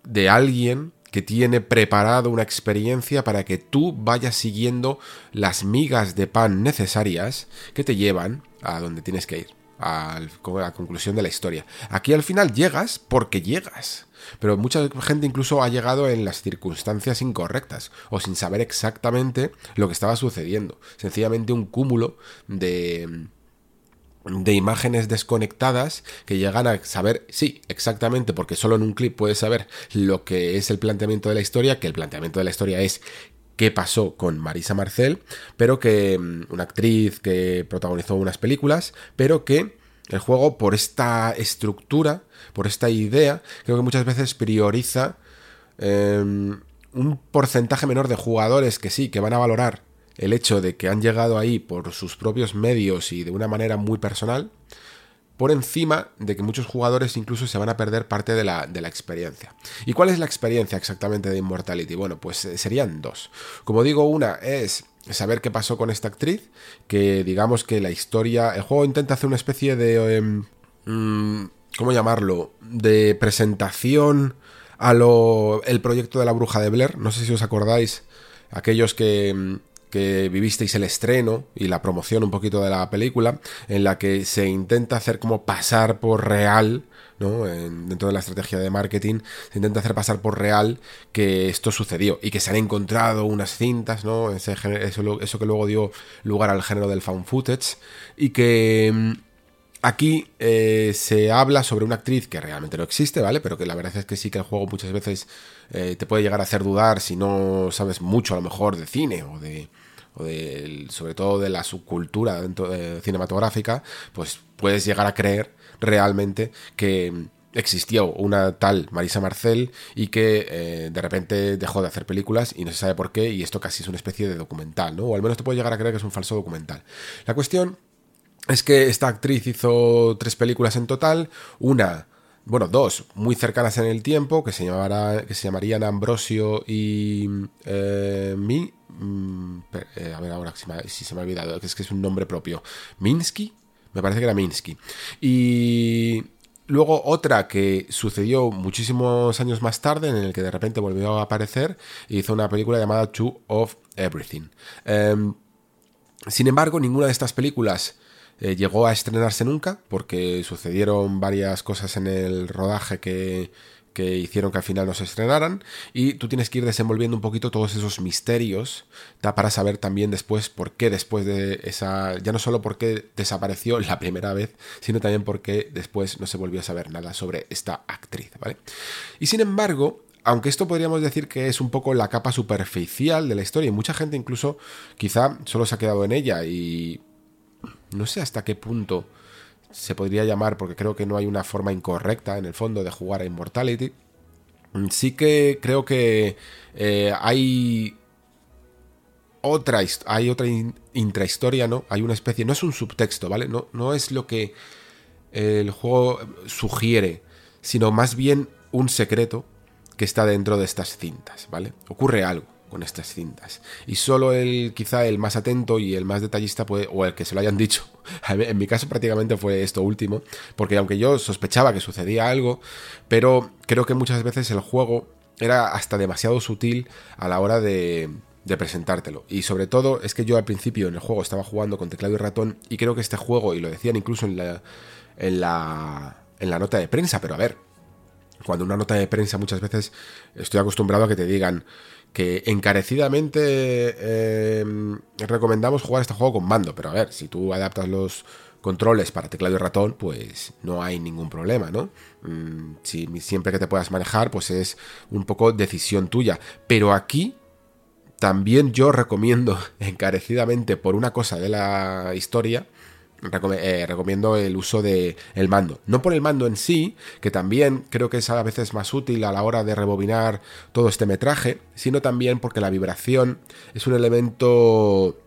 de alguien que tiene preparado una experiencia para que tú vayas siguiendo las migas de pan necesarias que te llevan a donde tienes que ir, a la conclusión de la historia. Aquí al final llegas porque llegas. Pero mucha gente incluso ha llegado en las circunstancias incorrectas o sin saber exactamente lo que estaba sucediendo. Sencillamente un cúmulo de de imágenes desconectadas que llegan a saber, sí, exactamente, porque solo en un clip puedes saber lo que es el planteamiento de la historia, que el planteamiento de la historia es qué pasó con Marisa Marcel, pero que mm, una actriz que protagonizó unas películas, pero que el juego por esta estructura, por esta idea, creo que muchas veces prioriza em, un porcentaje menor de jugadores que sí, que van a valorar el hecho de que han llegado ahí por sus propios medios y de una manera muy personal, por encima de que muchos jugadores incluso se van a perder parte de la, de la, experiencia. ¿Y cuál es la experiencia exactamente de Immortality? Bueno, pues eh, serían dos. Como digo, una es saber qué pasó con esta actriz, que digamos que la historia, el juego intenta hacer una especie de... Em, mm, ¿Cómo llamarlo? De presentación a lo... el proyecto de la bruja de Blair. No sé si os acordáis, aquellos que em, que vivisteis el estreno y la promoción un poquito de la película, en la que se intenta hacer como pasar por real, ¿no? dentro de la estrategia de marketing, se intenta hacer pasar por real que esto sucedió y que se han encontrado unas cintas, ¿no? Ese, eso, eso que luego dio lugar al género del found footage y que mm, Aquí eh, se habla sobre una actriz que realmente no existe, ¿vale? Pero que la verdad es que sí que el juego muchas veces eh, te puede llegar a hacer dudar si no sabes mucho a lo mejor de cine o de, o de, sobre todo de la subcultura dentro, de cinematográfica, pues puedes llegar a creer realmente que existió una tal Marisa Marcel y que eh, de repente dejó de hacer películas y no se sabe por qué y esto casi es una especie de documental, ¿no? O al menos te puede llegar a creer que es un falso documental. La cuestión es que esta actriz hizo tres películas en total, una bueno, dos muy cercanas en el tiempo, que se, llamará, que se llamarían Ambrosio y eh, Mi, mm, eh, a ver ahora si, se me ha olvidado, que es que es un nombre propio. Minsky, me parece que era Minsky. Y luego otra que sucedió muchísimos años más tarde, en el que de repente volvió a aparecer, y hizo una película llamada Two of Everything. Em, sin embargo, ninguna de estas películas eh, llegó a estrenarse nunca porque sucedieron varias cosas en el rodaje que, que hicieron que al final no se estrenaran y tú tienes que ir desenvolviendo un poquito todos esos misterios para saber también después por qué después de esa ya no solo por qué desapareció la primera vez sino también por qué después no se volvió a saber nada sobre esta actriz vale y sin embargo aunque esto podríamos decir que es un poco la capa superficial de la historia y mucha gente incluso quizá solo se ha quedado en ella y no sé hasta qué punto se podría llamar, porque creo que no hay una forma incorrecta en el fondo de jugar a Immortality. Sí que creo que eh, hay otra, hay otra intrahistoria, ¿no? Hay una especie, no es un subtexto, ¿vale? No, no es lo que el juego sugiere, sino más bien un secreto que está dentro de estas cintas, ¿vale? Ocurre algo con estas cintas. Y solo el, quizá el más atento y el más detallista puede, o el que se lo hayan dicho. En mi caso prácticamente fue esto último, porque aunque yo sospechaba que sucedía algo, pero creo que muchas veces el juego era hasta demasiado sutil a la hora de, de presentártelo. Y sobre todo es que yo al principio en el juego estaba jugando con teclado y ratón y creo que este juego, y lo decían incluso en la, en la, en la nota de prensa, pero a ver, cuando una nota de prensa muchas veces estoy acostumbrado a que te digan que encarecidamente eh, recomendamos jugar este juego con mando, pero a ver, si tú adaptas los controles para teclado y ratón, pues no hay ningún problema, ¿no? Mm, si, siempre que te puedas manejar, pues es un poco decisión tuya. Pero aquí también yo recomiendo encarecidamente por una cosa de la historia, eh, recomiendo el uso del el mando. No por el mando en sí, que también creo que es a veces más útil a la hora de rebobinar todo este metraje, sino también porque la vibración es un elemento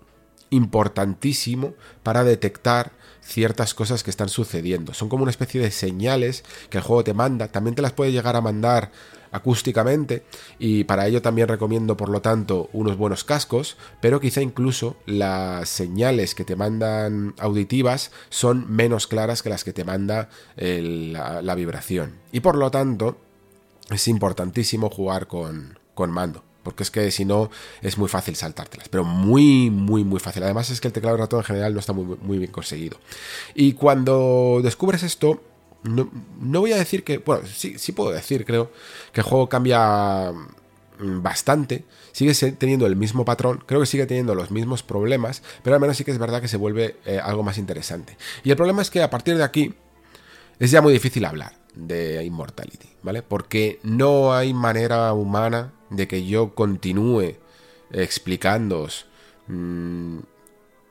importantísimo para detectar ciertas cosas que están sucediendo. Son como una especie de señales que el juego te manda. También te las puede llegar a mandar acústicamente y para ello también recomiendo por lo tanto unos buenos cascos, pero quizá incluso las señales que te mandan auditivas son menos claras que las que te manda la, vibración. Y por lo tanto es importantísimo jugar con, con mando. Porque es que si no es muy fácil saltártelas. Pero muy, muy, muy fácil. Además es que el teclado de ratón en general no está muy, muy bien conseguido. Y cuando descubres esto, no, voy a decir que, bueno, sí, sí puedo decir, creo, que el juego cambia mm, bastante, sigue teniendo el mismo patrón, creo que sigue teniendo los mismos problemas, pero al menos sí que es verdad que se vuelve eh, algo más interesante. Y el problema es que a partir de aquí es ya muy difícil hablar de Immortality, ¿vale? Porque no hay manera humana de que yo continúe explicándoos mm,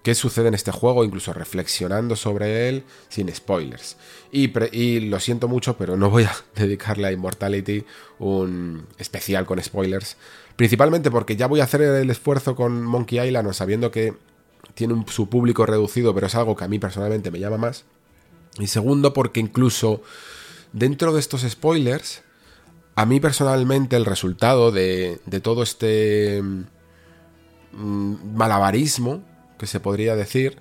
qué sucede en este juego, incluso reflexionando sobre él sin spoilers. Y, lo siento mucho, pero no voy a dedicarle a Immortality un especial con spoilers. Principalmente porque ya voy a hacer el esfuerzo con Monkey Island, sabiendo que tiene su público reducido, pero es algo que a mí personalmente me llama más. Y segundo, porque incluso dentro de estos spoilers, a mí personalmente el resultado de, todo este mm, malabarismo que se podría decir,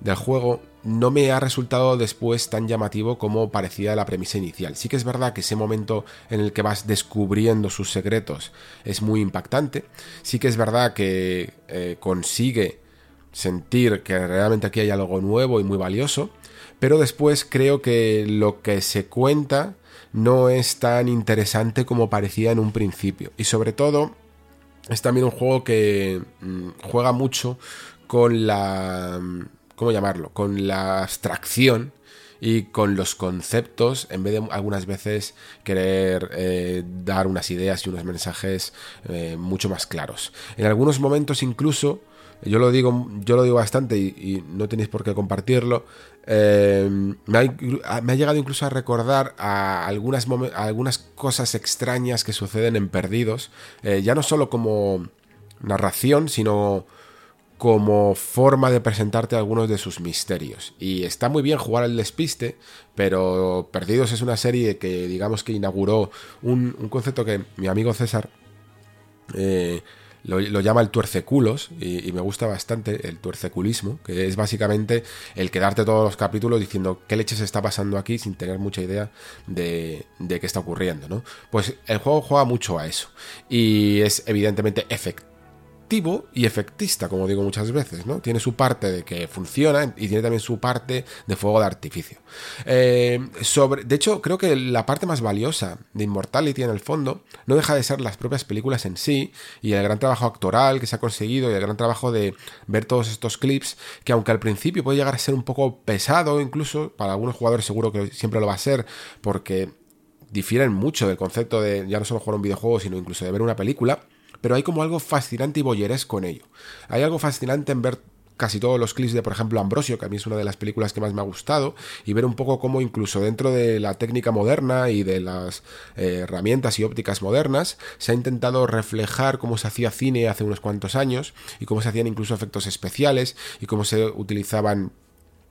del juego no me ha resultado después tan llamativo como parecía la premisa inicial. Sí que es verdad que ese momento en el que vas descubriendo sus secretos es muy impactante. Sí que es verdad que eh, consigue sentir que realmente aquí hay algo nuevo y muy valioso. Pero después creo que lo que se cuenta no es tan interesante como parecía en un principio. Y sobre todo es también un juego que mm, juega mucho con la... ¿Cómo llamarlo? Con la abstracción y con los conceptos en vez de algunas veces querer eh, dar unas ideas y unos mensajes eh, mucho más claros. En algunos momentos incluso, yo lo digo, yo lo digo bastante y, no tenéis por qué compartirlo, eh, me, ha, llegado incluso a recordar a algunas, algunas cosas extrañas que suceden en Perdidos, ya no solo como narración, sino como forma de presentarte algunos de sus misterios. Y está muy bien jugar al despiste, pero Perdidos es una serie que digamos que inauguró un, concepto que mi amigo César eh, lo, llama el tuerceculos y, me gusta bastante el tuerceculismo, que es básicamente el quedarte todos los capítulos diciendo qué leche se está pasando aquí sin tener mucha idea de, de qué está ocurriendo, ¿no? Pues el juego juega mucho a eso y es evidentemente efectivo y efectista, como digo muchas veces, ¿no? Tiene su parte de que funciona y tiene también su parte de fuego de artificio. Eh, sobre, de hecho, creo que la parte más valiosa de Immortality en el fondo no deja de ser las propias películas en sí y el gran trabajo actoral que se ha conseguido y el gran trabajo de ver todos estos clips que aunque al principio puede llegar a ser un poco pesado incluso, para algunos jugadores seguro que siempre lo va a ser porque difieren mucho del concepto de ya no solo jugar un videojuego, sino incluso de ver una película pero hay como algo fascinante y boyeresco en ello. Hay algo fascinante en ver casi todos los clips de, por ejemplo, Ambrosio, que a mí es una de las películas que más me ha gustado, y ver un poco cómo incluso dentro de la técnica moderna y de las eh, herramientas y ópticas modernas, se ha intentado reflejar cómo se hacía cine hace unos cuantos años, y cómo se hacían incluso efectos especiales, y cómo se utilizaban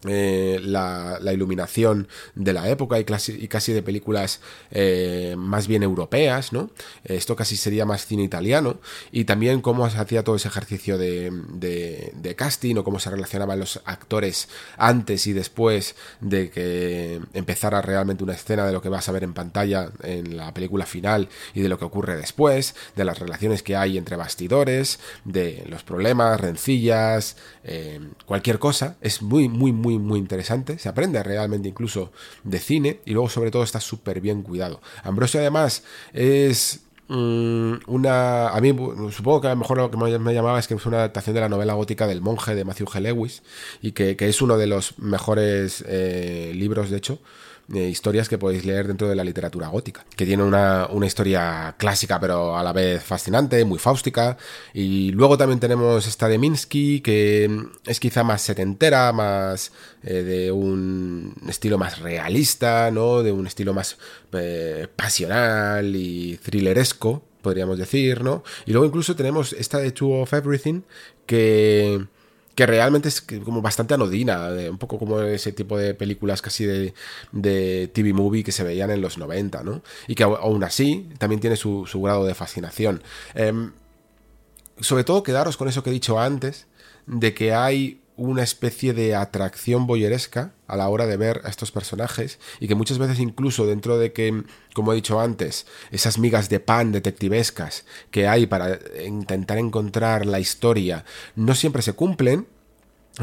eh, la, iluminación de la época y, casi, de películas eh, más bien europeas, ¿no? Esto casi sería más cine italiano y también cómo se hacía todo ese ejercicio de, de, casting o cómo se relacionaban los actores antes y después de que empezara realmente una escena de lo que vas a ver en pantalla en la película final y de lo que ocurre después, de las relaciones que hay entre bastidores, de los problemas, rencillas, eh, cualquier cosa. Es muy, muy, muy muy, interesante. Se aprende realmente incluso de cine y luego sobre todo está súper bien cuidado. Ambrosio además es mm, una. A mí, supongo que a lo mejor lo que me llamaba es que es una adaptación de la novela gótica del monje de Matthew G. Lewis y que, es uno de los mejores eh, libros, de hecho, historias que podéis leer dentro de la literatura gótica, que tiene una, historia clásica pero a la vez fascinante, muy fáustica. Y luego también tenemos esta de Minsky, que es quizá más setentera, más eh, de un estilo más realista, ¿no? De un estilo más eh, pasional y thrilleresco, podríamos decir, ¿no? Y luego incluso tenemos esta de Two of Everything, que que realmente es como bastante anodina, un poco como ese tipo de películas casi de, de, TV movie que se veían en los 90, ¿no? Y que aún así también tiene su, grado de fascinación. Em, sobre todo quedaros con eso que he dicho antes, de que hay una especie de atracción boyeresca a la hora de ver a estos personajes y que muchas veces incluso dentro de que, como he dicho antes, esas migas de pan detectivescas que hay para intentar encontrar la historia no siempre se cumplen,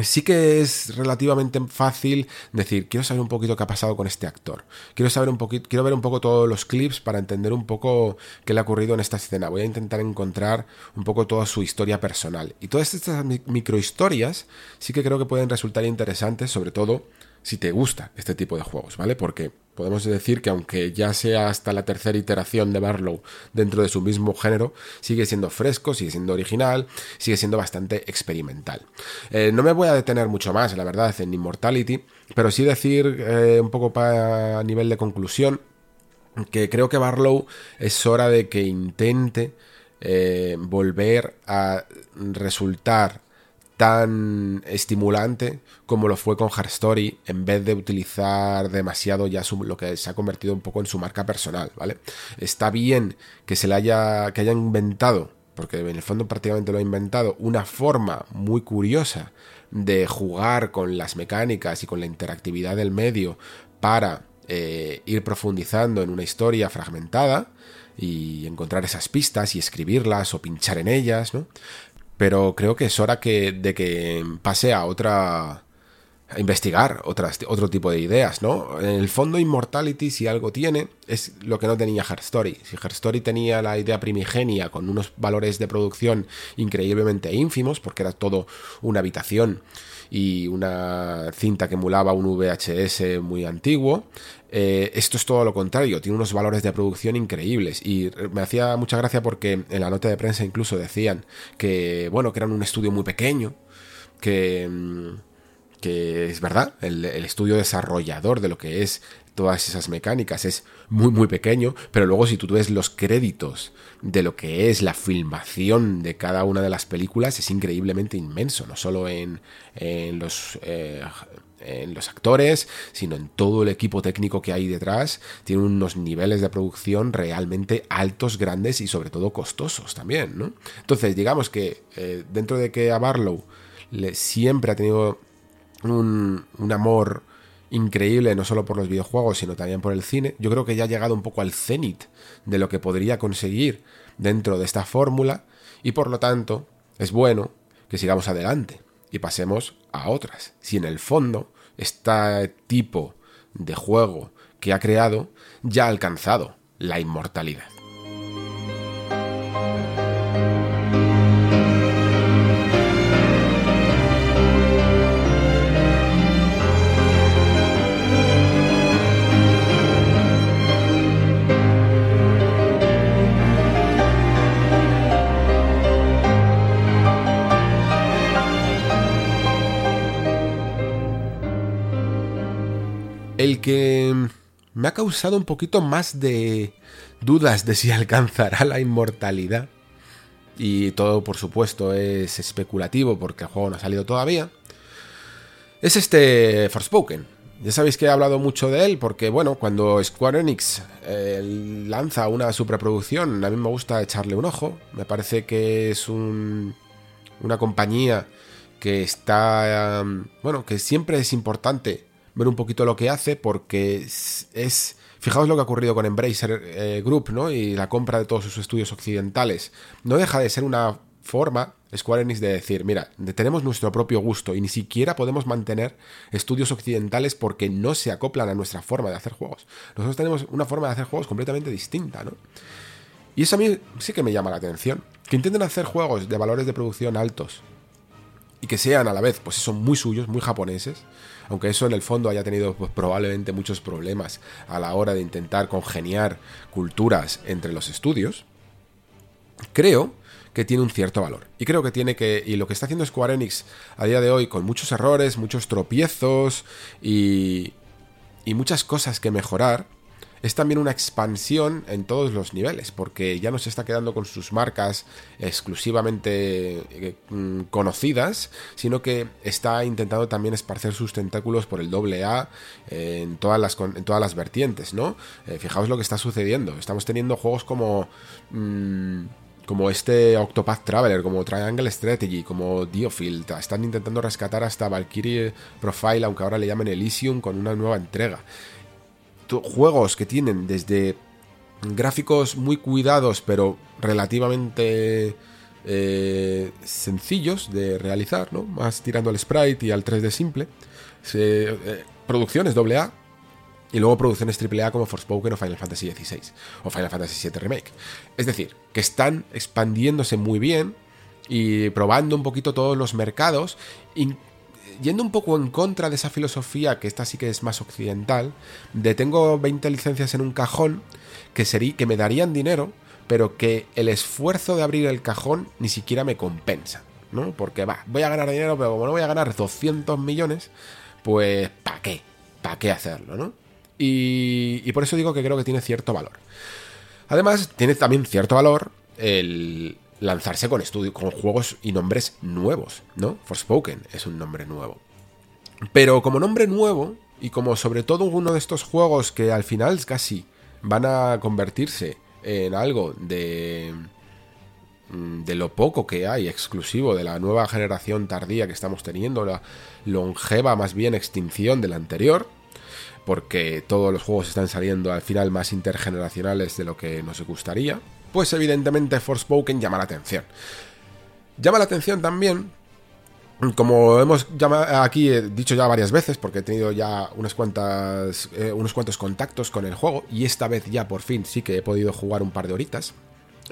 sí que es relativamente fácil decir, quiero saber un poquito qué ha pasado con este actor. Quiero saber un poquito, quiero ver un poco todos los clips para entender un poco qué le ha ocurrido en esta escena. Voy a intentar encontrar un poco toda su historia personal. Y todas estas microhistorias sí que creo que pueden resultar interesantes, sobre todo si te gusta este tipo de juegos, ¿vale? Porque podemos decir que aunque ya sea hasta la tercera iteración de Barlow dentro de su mismo género, sigue siendo fresco, sigue siendo original, sigue siendo bastante experimental. Eh, no me voy a detener mucho más, la verdad, en Immortality, pero sí decir eh, un poco a nivel de conclusión que creo que Barlow es hora de que intente eh, volver a resultar tan estimulante como lo fue con Her Story, en vez de utilizar demasiado ya lo que se ha convertido un poco en su marca personal, ¿vale? Está bien que se le haya, que haya inventado, porque en el fondo prácticamente lo ha inventado, una forma muy curiosa de jugar con las mecánicas y con la interactividad del medio para eh, ir profundizando en una historia fragmentada y encontrar esas pistas y escribirlas o pinchar en ellas, ¿no? Pero creo que es hora que, de que pase a otra a investigar otras, otro tipo de ideas, ¿no? En el fondo Immortality si algo tiene es lo que no tenía Her Story. Si Her Story tenía la idea primigenia con unos valores de producción increíblemente ínfimos porque era todo una habitación y una cinta que emulaba un VHS muy antiguo, eh, esto es todo lo contrario, tiene unos valores de producción increíbles. Y me hacía mucha gracia porque en la nota de prensa incluso decían que, bueno, que eran un estudio muy pequeño, que, mm, que es verdad, el, estudio desarrollador de lo que es todas esas mecánicas es muy muy pequeño, pero luego si tú ves los créditos de lo que es la filmación de cada una de las películas es increíblemente inmenso, no solo en, en los eh, en los actores, sino en todo el equipo técnico que hay detrás. Tiene unos niveles de producción realmente altos, grandes y sobre todo costosos también, ¿no? Entonces, digamos que eh, dentro de que a Barlow le, siempre ha tenido un, un amor increíble no solo por los videojuegos, sino también por el cine, yo creo que ya ha llegado un poco al cenit de lo que podría conseguir dentro de esta fórmula y por lo tanto es bueno que sigamos adelante y pasemos a otras. Si en el fondo este tipo de juego que ha creado ya ha alcanzado la inmortalidad. El que me ha causado un poquito más de dudas de si alcanzará la inmortalidad. Y todo, por supuesto, es especulativo porque el juego no ha salido todavía. es este Forspoken. Ya sabéis que he hablado mucho de él porque, bueno, cuando Square Enix eh, lanza una superproducción, a mí me gusta echarle un ojo. Me parece que es un, una compañía que está, bueno, que siempre es importante ver un poquito lo que hace porque es, fijaos lo que ha ocurrido con Embracer eh, Group, ¿no? Y la compra de todos sus estudios occidentales. No deja de ser una forma Square Enix de decir, mira, tenemos nuestro propio gusto y ni siquiera podemos mantener estudios occidentales porque no se acoplan a nuestra forma de hacer juegos. Nosotros tenemos una forma de hacer juegos completamente distinta, ¿no? Y eso a mí sí que me llama la atención. Que intenten hacer juegos de valores de producción altos y que sean a la vez, pues son muy suyos, muy japoneses, aunque eso en el fondo haya tenido pues, probablemente muchos problemas a la hora de intentar congeniar culturas entre los estudios, creo que tiene un cierto valor. Y creo que tiene que, y lo que está haciendo Square Enix a día de hoy, con muchos errores, muchos tropiezos y, y muchas cosas que mejorar, es también una expansión en todos los niveles, porque ya no se está quedando con sus marcas exclusivamente eh, mm, conocidas, sino que está intentando también esparcer sus tentáculos por el doble A en, todas las, en todas las vertientes, ¿no? Eh, fijaos lo que está sucediendo. Estamos teniendo juegos como... Mm, como este Octopath Traveler, como Triangle Strategy, como Diofield. Están intentando rescatar hasta Valkyrie Profile, aunque ahora le llamen Elysium, con una nueva entrega juegos que tienen desde gráficos muy cuidados, pero relativamente eh, sencillos de realizar, ¿no? Más tirando al sprite y al 3D simple. Eh, producciones AA y luego producciones AAA como Forspoken o Final Fantasy XVI o Final Fantasy VII Remake. Es decir, que están expandiéndose muy bien y probando un poquito todos los mercados, yendo un poco en contra de esa filosofía, que esta sí que es más occidental, de tengo 20 licencias en un cajón que, sería, que me darían dinero, pero que el esfuerzo de abrir el cajón ni siquiera me compensa, ¿no? Porque va, voy a ganar dinero, pero como no voy a ganar 200 millones, pues ¿para qué? ¿Para qué hacerlo, no? Y por eso digo que creo que tiene cierto valor. Además, tiene también cierto valor el, lanzarse con, con juegos y nombres nuevos, ¿no? Forspoken es un nombre nuevo. Pero como nombre nuevo, y como sobre todo uno de estos juegos que al final casi van a convertirse en algo de mm, de lo poco que hay exclusivo de la nueva generación tardía que estamos teniendo, la longeva más bien extinción de la anterior, porque todos los juegos están saliendo al final más intergeneracionales de lo que nos gustaría pues evidentemente Forspoken llama la atención. Llama la atención también, como hemos aquí dicho ya varias veces, porque he tenido ya unas cuantas, eh, unos cuantos contactos con el juego, y esta vez ya por fin sí que he podido jugar un par de horitas.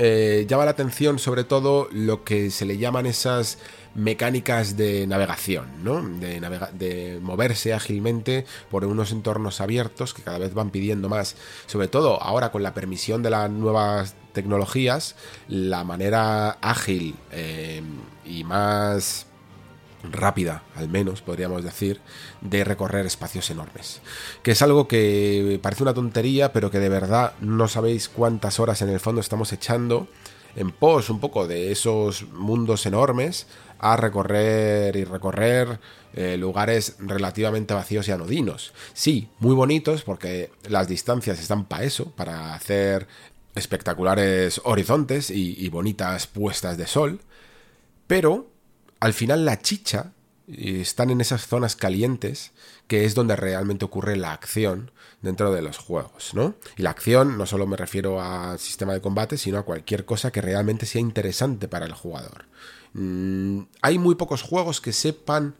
Eh, llama la atención sobre todo lo que se le llaman esas mecánicas de navegación, ¿no? De, moverse ágilmente por unos entornos abiertos que cada vez van pidiendo más, sobre todo ahora con la permisión de las nuevas tecnologías, la manera ágil eh, y más rápida, al menos podríamos decir, de recorrer espacios enormes. Que es algo que parece una tontería, pero que de verdad no sabéis cuántas horas en el fondo estamos echando en pos un poco de esos mundos enormes a recorrer y recorrer eh, lugares relativamente vacíos y anodinos. Sí, muy bonitos porque las distancias están para eso, para hacer espectaculares horizontes y bonitas puestas de sol, pero al final la chicha están en esas zonas calientes que es donde realmente ocurre la acción dentro de los juegos, ¿no? Y la acción no solo me refiero al sistema de combate, sino a cualquier cosa que realmente sea interesante para el jugador. Mm, hay muy pocos juegos que sepan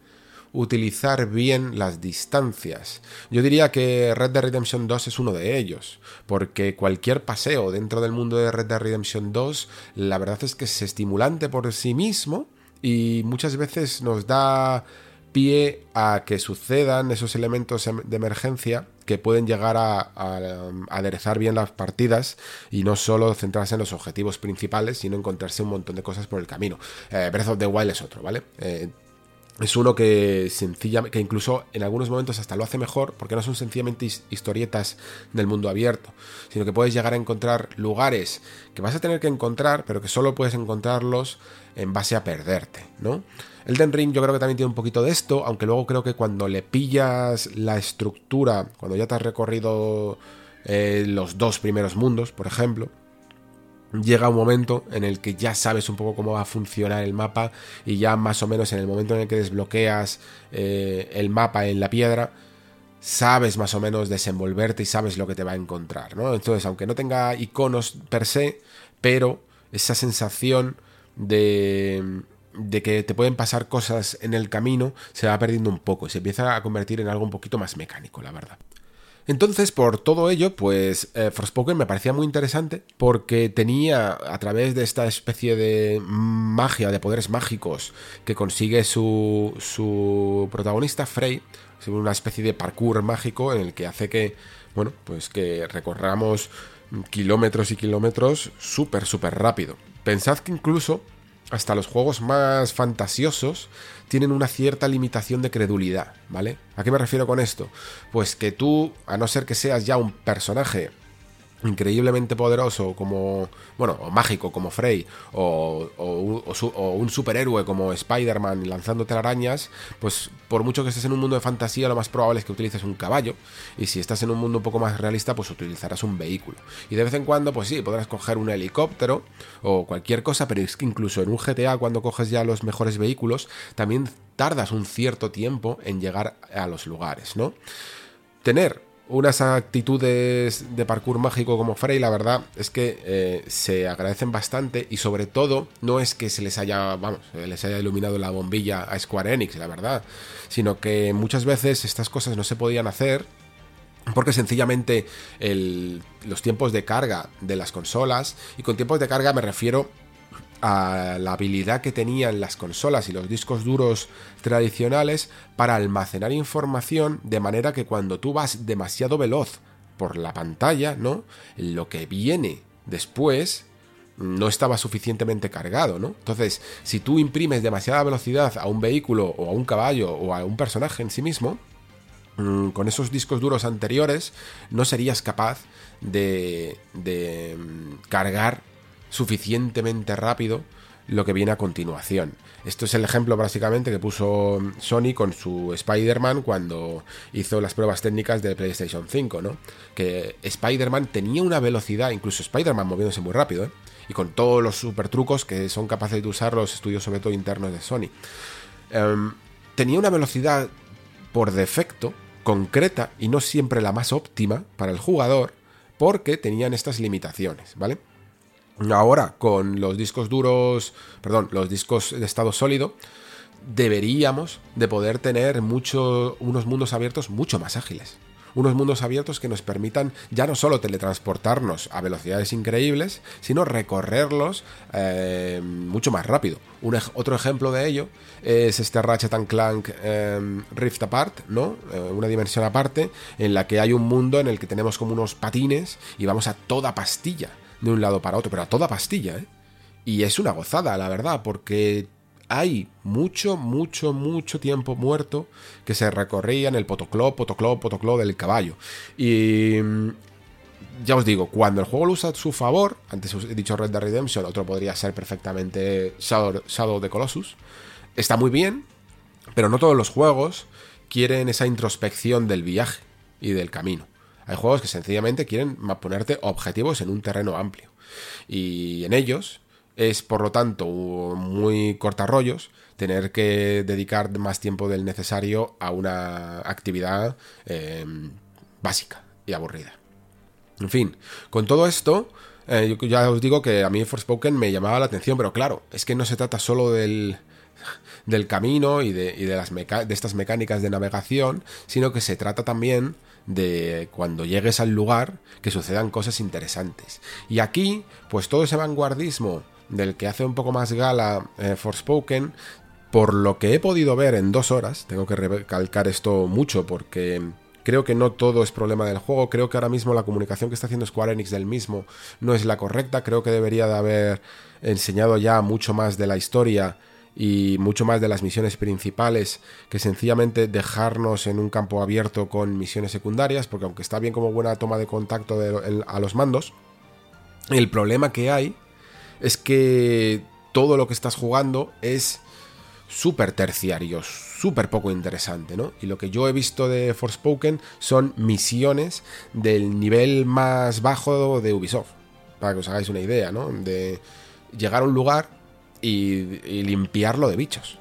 utilizar bien las distancias. Yo diría que Red Dead Redemption 2 es uno de ellos, porque cualquier paseo dentro del mundo de Red Dead Redemption 2, la verdad es que es estimulante por sí mismo, y muchas veces nos da pie a que sucedan esos elementos em, de emergencia que pueden llegar a, aderezar bien las partidas y no solo centrarse en los objetivos principales, sino encontrarse un montón de cosas por el camino. Eh, Breath of the Wild es otro, ¿vale? Eh, es uno que sencillamente, que incluso en algunos momentos hasta lo hace mejor, porque no son sencillamente historietas del mundo abierto, sino que puedes llegar a encontrar lugares que vas a tener que encontrar, pero que solo puedes encontrarlos en base a perderte, ¿no? Elden Ring yo creo que también tiene un poquito de esto, aunque luego creo que cuando le pillas la estructura, cuando ya te has recorrido eh, los dos primeros mundos, por ejemplo, llega un momento en el que ya sabes un poco cómo va a funcionar el mapa y ya más o menos en el momento en el que desbloqueas eh, el mapa en la piedra, sabes más o menos desenvolverte y sabes lo que te va a encontrar, ¿no? Entonces, aunque no tenga iconos per se, pero esa sensación de, de que te pueden pasar cosas en el camino se va perdiendo un poco y se empieza a convertir en algo un poquito más mecánico, la verdad. Entonces, por todo ello, pues eh, me parecía muy interesante porque tenía, a través de esta especie de magia, de poderes mágicos que consigue su, su protagonista, Frey, una especie de parkour mágico en el que hace que, bueno, pues que recorramos kilómetros y kilómetros súper, súper rápido. Pensad que incluso hasta los juegos más fantasiosos tienen una cierta limitación de credulidad, ¿vale? ¿A qué me refiero con esto? Pues que tú, a no ser que seas ya un personaje increíblemente poderoso como, bueno, o mágico como Frey, o, un superhéroe como Spider-Man lanzando telarañas, pues por mucho que estés en un mundo de fantasía, lo más probable es que utilices un caballo, y si estás en un mundo un poco más realista, pues utilizarás un vehículo. Y de vez en cuando, pues sí, podrás coger un helicóptero o cualquier cosa, pero es que incluso en un GTA, cuando coges ya los mejores vehículos, también tardas un cierto tiempo en llegar a los lugares, ¿no? Tener unas actitudes de parkour mágico como Frey, la verdad es que eh, se agradecen bastante y sobre todo no es que se les haya, vamos, les haya iluminado la bombilla a Square Enix, la verdad, sino que muchas veces estas cosas no se podían hacer porque sencillamente los tiempos de carga de las consolas, y con tiempos de carga me refiero a la habilidad que tenían las consolas y los discos duros tradicionales para almacenar información de manera que cuando tú vas demasiado veloz por la pantalla, ¿no? Lo que viene después no estaba suficientemente cargado, ¿no? Entonces, si tú imprimes demasiada velocidad a un vehículo o a un caballo o a un personaje en sí mismo, mm, con esos discos duros anteriores no serías capaz de, de mm, cargar suficientemente rápido lo que viene a continuación. Esto es el ejemplo básicamente que puso Sony con su Spider-Man cuando hizo las pruebas técnicas de PlayStation 5, ¿no? Que Spider-Man tenía una velocidad, incluso Spider-Man moviéndose muy rápido, ¿eh? Y con todos los super trucos que son capaces de usar los estudios, sobre todo internos de Sony. Em, tenía una velocidad por defecto, concreta y no siempre la más óptima para el jugador, porque tenían estas limitaciones, ¿vale? Ahora, con los discos duros, perdón, los discos de estado sólido, deberíamos de poder tener mucho, unos mundos abiertos mucho más ágiles. Unos mundos abiertos que nos permitan ya no solo teletransportarnos a velocidades increíbles, sino recorrerlos eh, mucho más rápido. Un otro ejemplo de ello es este Ratchet Clank em, Rift Apart, ¿no? Eh, una dimensión aparte, en la que hay un mundo en el que tenemos como unos patines y vamos a toda pastilla de un lado para otro, pero a toda pastilla, ¿eh? Y es una gozada, la verdad, porque hay mucho, mucho, mucho tiempo muerto que se recorría en el potocló, potocló, potocló del caballo. Y mm, ya os digo, cuando el juego lo usa a su favor, antes he dicho Red Dead Redemption, otro podría ser perfectamente Shadow, Shadow the Colossus, está muy bien, pero no todos los juegos quieren esa introspección del viaje y del camino. Hay juegos que sencillamente quieren ponerte objetivos en un terreno amplio. Y en ellos es, por lo tanto, muy cortarrollos tener que dedicar más tiempo del necesario a una actividad em, básica y aburrida. En fin, con todo esto, eh, ya os digo que a mí Forspoken me llamaba la atención, pero claro, es que no se trata solo del, del camino y, de, de estas mecánicas de navegación, sino que se trata también de cuando llegues al lugar que sucedan cosas interesantes. Y aquí, pues todo ese vanguardismo del que hace un poco más gala eh, Forspoken, por lo que he podido ver en dos horas, tengo que recalcar esto mucho porque creo que no todo es problema del juego, creo que ahora mismo la comunicación que está haciendo Square Enix del mismo no es la correcta, creo que debería de haber enseñado ya mucho más de la historia y mucho más de las misiones principales que sencillamente dejarnos en un campo abierto con misiones secundarias, porque aunque está bien como buena toma de contacto a los mandos, el problema que hay es que todo lo que estás jugando es súper terciario, súper poco interesante, ¿no? Y lo que yo he visto de Forspoken son misiones del nivel más bajo de Ubisoft, para que os hagáis una idea, ¿no? De llegar a un lugar y, limpiarlo de bichos,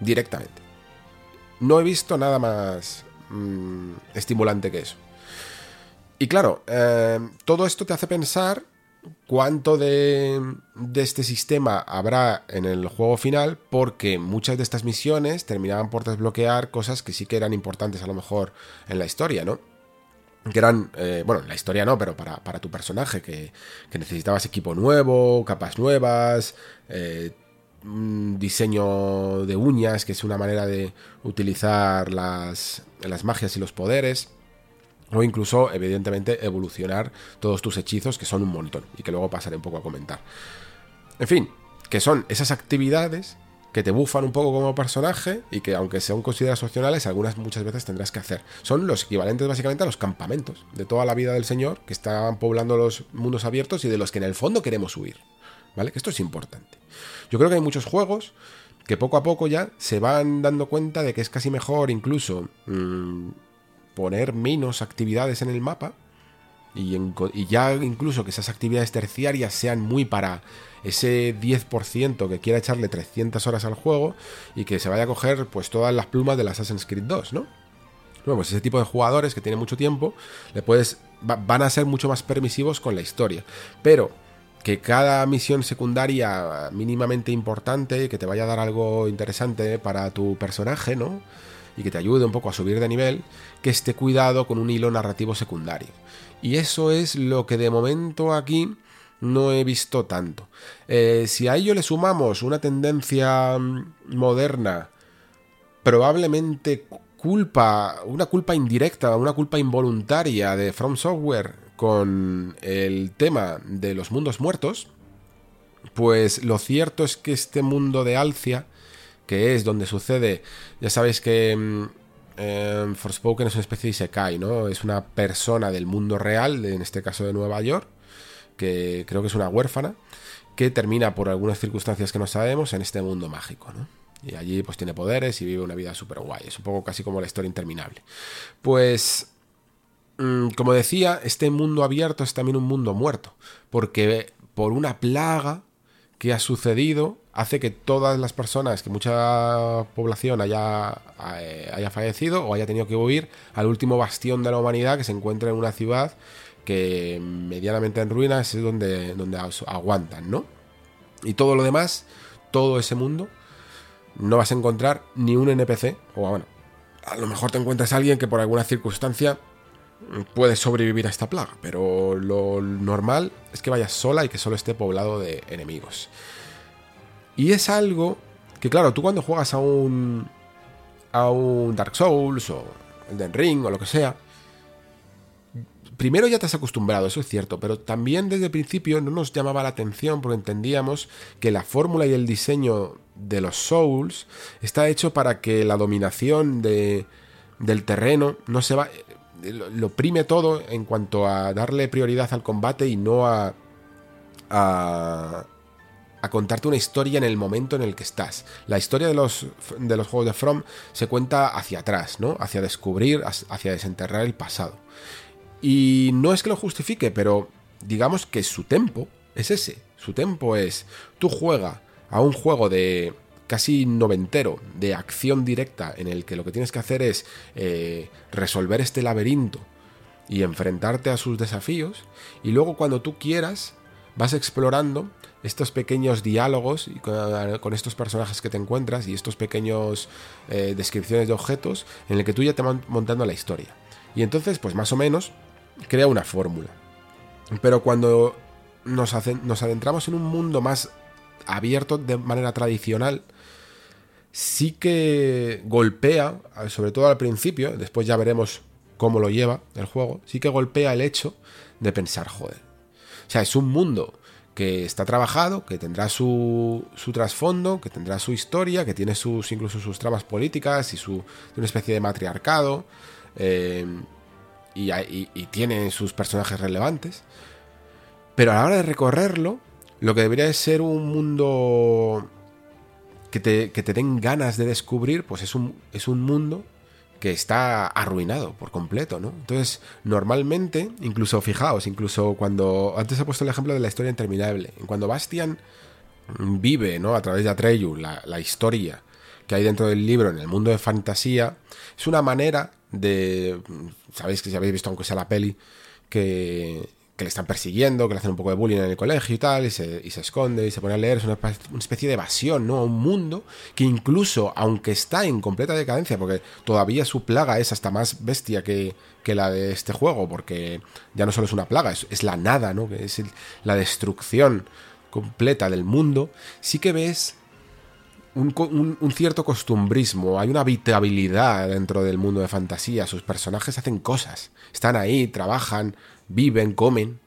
directamente. No he visto nada más mm, estimulante que eso. Y claro, eh, todo esto te hace pensar cuánto de, este sistema habrá en el juego final, porque muchas de estas misiones terminaban por desbloquear cosas que sí que eran importantes a lo mejor en la historia, ¿no? Que eran, eh, bueno, en la historia no, pero para, tu personaje, que, necesitabas equipo nuevo, capas nuevas, eh, diseño de uñas, que es una manera de utilizar las, las magias y los poderes o incluso, evidentemente, evolucionar todos tus hechizos, que son un montón, y que luego pasaré un poco a comentar. En fin, que son esas actividades que te bufan un poco como personaje y que aunque sean consideradas opcionales, algunas muchas veces tendrás que hacer. Son los equivalentes básicamente a los campamentos de toda la vida del Señor que están poblando los mundos abiertos y de los que en el fondo queremos huir. ¿Vale? Que esto es importante. Yo creo que hay muchos juegos que poco a poco ya se van dando cuenta de que es casi mejor incluso... Mm, poner menos actividades en el mapa y, ya incluso que esas actividades terciarias sean muy para ese 10% que quiera echarle 300 horas al juego y que se vaya a coger pues todas las plumas del Assassin's Creed 2, ¿no? Bueno, pues ese tipo de jugadores que tienen mucho tiempo le puedes van a ser mucho más permisivos con la historia, pero que cada misión secundaria mínimamente importante, que te vaya a dar algo interesante para tu personaje, ¿no? y que te ayude un poco a subir de nivel, que esté cuidado con un hilo narrativo secundario. Y eso es lo que de momento aquí no he visto tanto. Eh, si a ello le sumamos una tendencia mm, moderna, probablemente culpa, una culpa indirecta, una culpa involuntaria de From Software con el tema de los mundos muertos, pues lo cierto es que este mundo de Alcia que es donde sucede, ya sabéis que eh, Forspoken es una especie de Isekai, ¿no? Es una persona del mundo real, en este caso de Nueva York, que creo que es una huérfana, que termina por algunas circunstancias que no sabemos en este mundo mágico, ¿no? Y allí pues tiene poderes y vive una vida súper guay. Es un poco casi como la historia interminable. Pues, mm, como decía, este mundo abierto es también un mundo muerto. Porque por una plaga que ha sucedido hace que todas las personas, que mucha población haya, eh, haya fallecido o haya tenido que huir al último bastión de la humanidad que se encuentra en una ciudad que medianamente en ruinas es donde, donde aguantan, ¿no? Y todo lo demás, todo ese mundo, no vas a encontrar ni un NPC, o bueno, a lo mejor te encuentras a alguien que por alguna circunstancia puede sobrevivir a esta plaga, pero lo normal es que vayas sola y que solo esté poblado de enemigos. Y es algo que, claro, tú cuando juegas a un. a un Dark Souls o Elden Ring o lo que sea. Primero ya te has acostumbrado, eso es cierto, pero también desde el principio no nos llamaba la atención porque entendíamos que la fórmula y el diseño de los Souls está hecho para que la dominación de, del terreno no se va. lo prime todo en cuanto a darle prioridad al combate y no a, a, a contarte una historia en el momento en el que estás. La historia de los, de los juegos de From se cuenta hacia atrás, ¿no? Hacia descubrir, hacia desenterrar el pasado. Y no es que lo justifique, pero digamos que su tempo es ese. Su tempo es, tú juega a un juego de casi noventero, de acción directa, en el que lo que tienes que hacer es eh, resolver este laberinto y enfrentarte a sus desafíos, y luego cuando tú quieras, vas explorando estos pequeños diálogos y con, estos personajes que te encuentras y estos pequeños eh, descripciones de objetos en el que tú ya te vas montando la historia. Y entonces, pues más o menos, crea una fórmula. Pero cuando nos, nos adentramos en un mundo más abierto de manera tradicional, sí que golpea, sobre todo al principio, después ya veremos cómo lo lleva el juego, sí que golpea el hecho de pensar, joder. O sea, es un mundo que está trabajado, que tendrá su, su trasfondo, que tendrá su historia, que tiene sus incluso sus tramas políticas y su una especie de matriarcado eh, y, tiene sus personajes relevantes. Pero a la hora de recorrerlo, lo que debería ser un mundo que te, que te den ganas de descubrir, pues es un, es un mundo que está arruinado por completo, ¿no? Entonces, normalmente, incluso fijaos, incluso cuando antes he puesto el ejemplo de la historia interminable, cuando Bastian vive, ¿no? A través de Atreyu, la, la historia que hay dentro del libro en el mundo de fantasía, es una manera de, sabéis que si habéis visto aunque sea la peli, que que le están persiguiendo, que le hacen un poco de bullying en el colegio y tal, y se, esconde y se pone a leer. Es una, especie de evasión, ¿no? Un mundo que incluso, aunque está en completa decadencia, porque todavía su plaga es hasta más bestia que, la de este juego, porque ya no solo es una plaga, es, la nada, ¿no? Que es la destrucción completa del mundo, sí que ves un, un, cierto costumbrismo, hay una habitabilidad dentro del mundo de fantasía, sus personajes hacen cosas, están ahí, trabajan, viven, comen,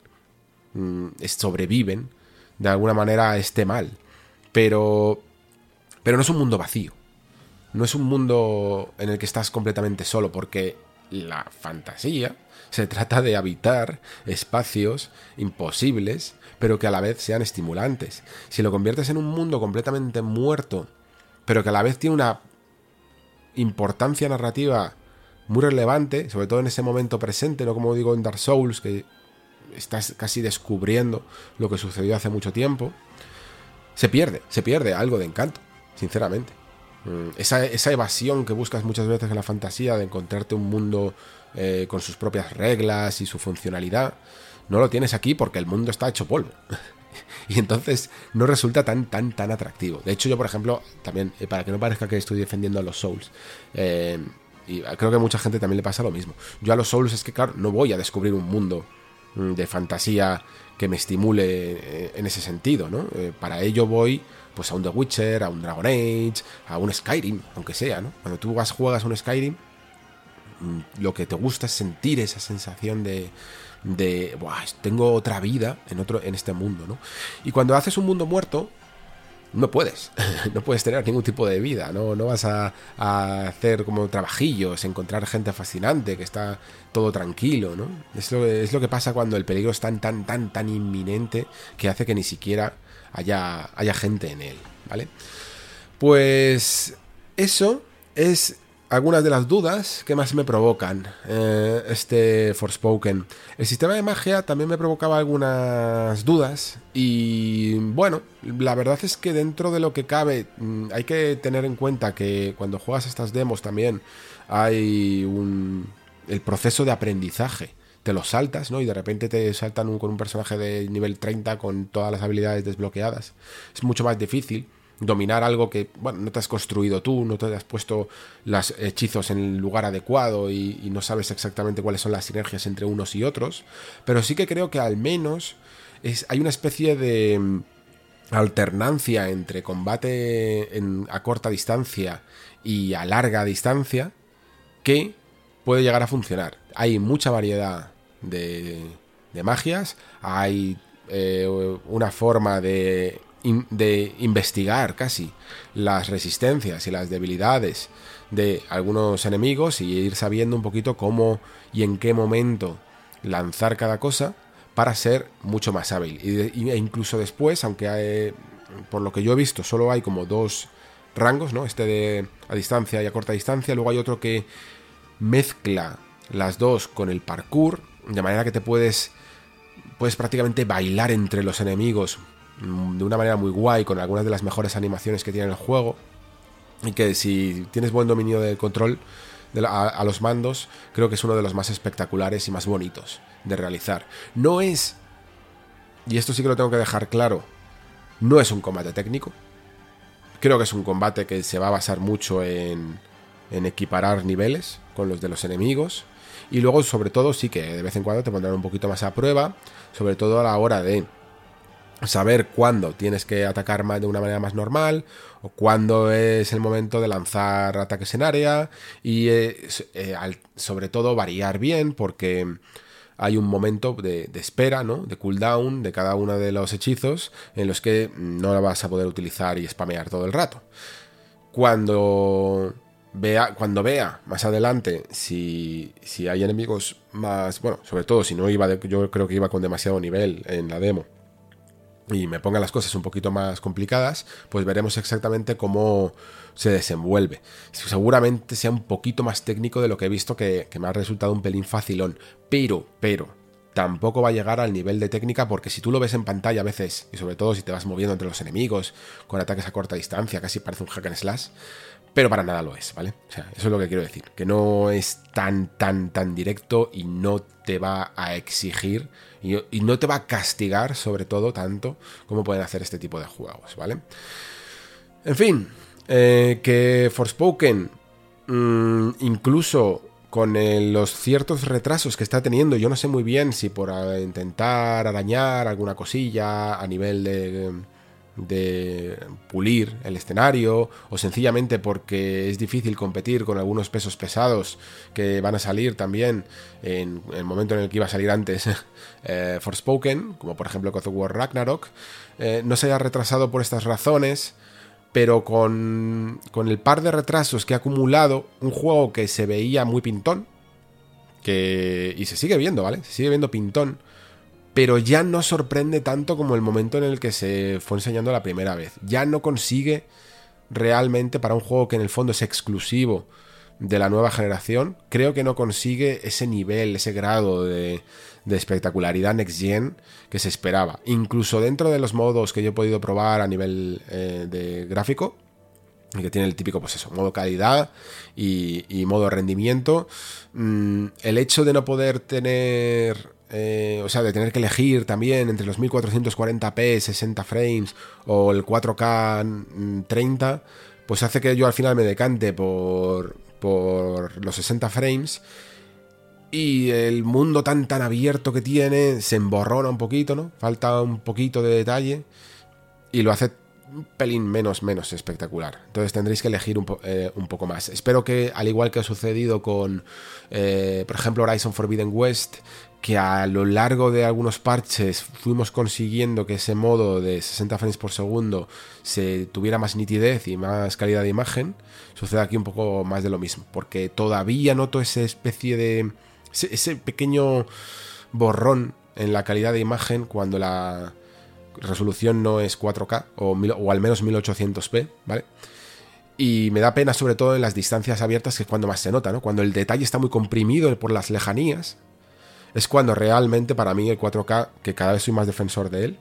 mm, sobreviven, de alguna manera esté mal. Pero, pero no es un mundo vacío. No es un mundo en el que estás completamente solo, porque la fantasía se trata de habitar espacios imposibles, pero que a la vez sean estimulantes. Si lo conviertes en un mundo completamente muerto, pero que a la vez tiene una importancia narrativa muy relevante, sobre todo en ese momento presente, no como digo en Dark Souls, que estás casi descubriendo lo que sucedió hace mucho tiempo, se pierde, se pierde algo de encanto, sinceramente. Mm, esa, esa evasión que buscas muchas veces en la fantasía de encontrarte un mundo eh, con sus propias reglas y su funcionalidad, no lo tienes aquí porque el mundo está hecho polvo. y entonces no resulta tan, tan, tan atractivo. De hecho, yo, por ejemplo, también, eh, para que no parezca que estoy defendiendo a los Souls, eh, y creo que a mucha gente también le pasa lo mismo. Yo a los Souls es que, claro, no voy a descubrir un mundo mm, de fantasía que me estimule eh, en ese sentido, ¿no? Eh, para ello voy pues a un The Witcher, a un Dragon Age, a un Skyrim, aunque sea, ¿no? Cuando tú vas, juegas un Skyrim, mm, lo que te gusta es sentir esa sensación de, de tengo otra vida en otro en este mundo, ¿no? Y cuando haces un mundo muerto, no puedes, no puedes tener ningún tipo de vida, no, no vas a, hacer como trabajillos, encontrar gente fascinante, que está todo tranquilo, ¿no? Es lo, es lo que pasa cuando el peligro es tan, tan, tan, tan inminente que hace que ni siquiera haya, haya gente en él, ¿vale? Pues eso es algunas de las dudas que más me provocan eh, este Forspoken. El sistema de magia también me provocaba algunas dudas y bueno, la verdad es que dentro de lo que cabe mm, hay que tener en cuenta que cuando juegas estas demos también hay un el proceso de aprendizaje. Te lo saltas, ¿no? Y de repente te saltan con un personaje de nivel 30 con todas las habilidades desbloqueadas. Es mucho más difícil dominar algo que, bueno, no te has construido tú, no te has puesto los hechizos en el lugar adecuado y, no sabes exactamente cuáles son las sinergias entre unos y otros, pero sí que creo que al menos es, hay una especie de mm, alternancia entre combate a corta distancia y a larga distancia que puede llegar a funcionar. Hay mucha variedad de, de magias, hay eh, una forma de de investigar casi las resistencias y las debilidades de algunos enemigos y ir sabiendo un poquito cómo y en qué momento lanzar cada cosa para ser mucho más hábil. e incluso después, aunque por lo que yo he visto solo hay como dos rangos, ¿no? Este de a distancia y a corta distancia, luego hay otro que mezcla las dos con el parkour, de manera que te puedes puedes prácticamente bailar entre los enemigos de una manera muy guay, con algunas de las mejores animaciones que tiene el juego. Y que si tienes buen dominio del control a, los mandos, creo que es uno de los más espectaculares y más bonitos de realizar. No es, y esto sí que lo tengo que dejar claro, no es un combate técnico. Creo que es un combate que se va a basar mucho en, en equiparar niveles con los de los enemigos. Y luego, sobre todo, sí que de vez en cuando te pondrán un poquito más a prueba, sobre todo a la hora de saber cuándo tienes que atacar de una manera más normal o cuándo es el momento de lanzar ataques en área y eh, eh, sobre todo variar bien porque hay un momento de, espera, ¿no? De cooldown de cada uno de los hechizos en los que no la vas a poder utilizar y spamear todo el rato. Cuando vea, cuando vea más adelante si, si hay enemigos más, bueno, sobre todo si no iba, de, yo creo que iba con demasiado nivel en la demo y me pongan las cosas un poquito más complicadas, pues veremos exactamente cómo se desenvuelve. Seguramente sea un poquito más técnico de lo que he visto que, me ha resultado un pelín facilón, pero, pero, tampoco va a llegar al nivel de técnica porque si tú lo ves en pantalla a veces, y sobre todo si te vas moviendo entre los enemigos con ataques a corta distancia, casi parece un hack and slash, pero para nada lo es, ¿vale? O sea, eso es lo que quiero decir, que no es tan, tan, tan directo y no te va a exigir y, no te va a castigar sobre todo tanto como pueden hacer este tipo de juegos, ¿vale? En fin, eh, que Forspoken, mm, incluso con los ciertos retrasos que está teniendo, yo no sé muy bien si por intentar arañar alguna cosilla a nivel de de pulir el escenario o sencillamente porque es difícil competir con algunos pesos pesados que van a salir también en el momento en el que iba a salir antes eh, Forspoken, como por ejemplo God of War Ragnarok, eh, no se haya retrasado por estas razones, pero con, con el par de retrasos que ha acumulado, un juego que se veía muy pintón, que, y se sigue viendo, ¿vale? Se sigue viendo pintón pero ya no sorprende tanto como el momento en el que se fue enseñando la primera vez. Ya no consigue realmente para un juego que en el fondo es exclusivo de la nueva generación, creo que no consigue ese nivel, ese grado de, espectacularidad next gen que se esperaba. Incluso dentro de los modos que yo he podido probar a nivel eh, de gráfico, que tiene el típico, pues eso, modo calidad y, modo rendimiento, mm, el hecho de no poder tener eh, o sea, de tener que elegir también entre los 1440p 60 frames o el 4K 30, pues hace que yo al final me decante por, por los 60 frames. Y el mundo tan tan abierto que tiene se emborrona un poquito, ¿no? Falta un poquito de detalle y lo hace un pelín menos, menos espectacular. Entonces tendréis que elegir un, eh, poco más. Espero que, al igual que ha sucedido con, eh, por ejemplo, Horizon Forbidden West, que a lo largo de algunos parches fuimos consiguiendo que ese modo de 60 frames por segundo se tuviera más nitidez y más calidad de imagen, sucede aquí un poco más de lo mismo, porque todavía noto esa especie de... ese, pequeño borrón en la calidad de imagen cuando la resolución no es 4K o, o al menos 1800p, ¿vale? Y me da pena sobre todo en las distancias abiertas que es cuando más se nota, ¿no? Cuando el detalle está muy comprimido por las lejanías, es cuando realmente para mí el 4K, que cada vez soy más defensor de él,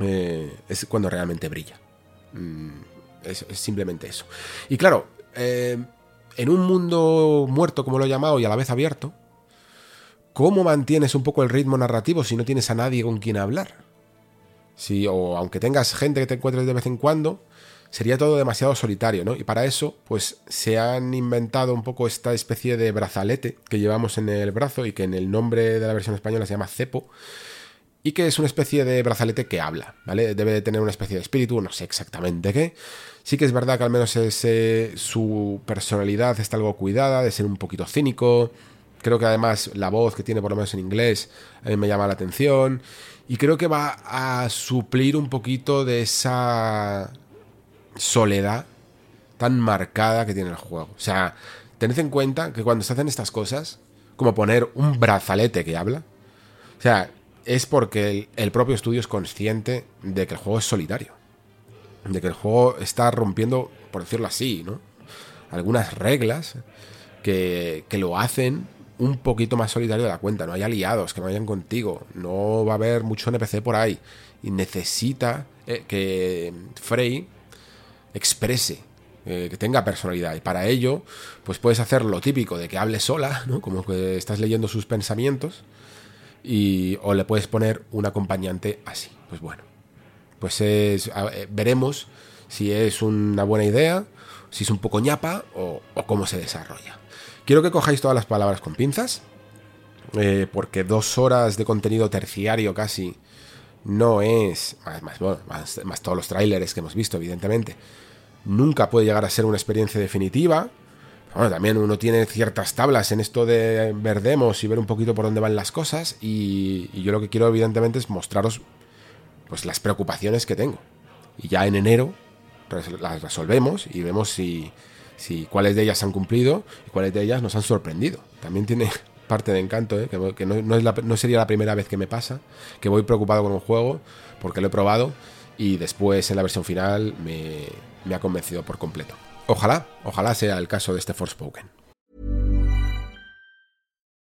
eh, es cuando realmente brilla. Mm, es, simplemente eso. Y claro, eh, en un mundo muerto, como lo he llamado, y a la vez abierto, ¿cómo mantienes un poco el ritmo narrativo si no tienes a nadie con quien hablar? Si, o aunque tengas gente que te encuentres de vez en cuando, sería todo demasiado solitario, ¿no? Y para eso, pues se han inventado un poco esta especie de brazalete que llevamos en el brazo y que en el nombre de la versión española se llama cepo. Y que es una especie de brazalete que habla, ¿vale? Debe de tener una especie de espíritu, no sé exactamente qué. Sí que es verdad que al menos ese, su personalidad está algo cuidada, de ser un poquito cínico. Creo que además la voz que tiene, por lo menos en inglés, me llama la atención. Y creo que va a suplir un poquito de esa soledad tan marcada que tiene el juego. O sea, tened en cuenta que cuando se hacen estas cosas, como poner un brazalete que habla, o sea, es porque el, propio estudio es consciente de que el juego es solitario. De que el juego está rompiendo, por decirlo así, ¿no? Algunas reglas que, que lo hacen un poquito más solitario de la cuenta. No hay aliados que vayan contigo. No va a haber mucho NPC por ahí. Y necesita eh, que Frey exprese, eh, que tenga personalidad. Y para ello, pues puedes hacer lo típico de que hable sola, ¿no? Como que estás leyendo sus pensamientos. Y, o le puedes poner un acompañante así. Pues bueno, pues es, eh, veremos si es una buena idea, si es un poco ñapa o, cómo se desarrolla. Quiero que cojáis todas las palabras con pinzas, eh, porque dos horas de contenido terciario casi no es, más, todos los trailers que hemos visto, evidentemente, nunca puede llegar a ser una experiencia definitiva, Bueno, también uno tiene ciertas tablas en esto de ver demos y ver un poquito por dónde van las cosas y, y yo lo que quiero evidentemente es mostraros pues las preocupaciones que tengo. Y ya en enero las resolvemos y vemos si, si cuáles de ellas han cumplido y cuáles de ellas nos han sorprendido. También tiene parte de encanto, ¿eh? que, no, es la, no sería la primera vez que me pasa, que voy preocupado con un juego porque lo he probado y después en la versión final me, me ha convencido por completo. Ojalá, ojalá sea el caso de este Forspoken.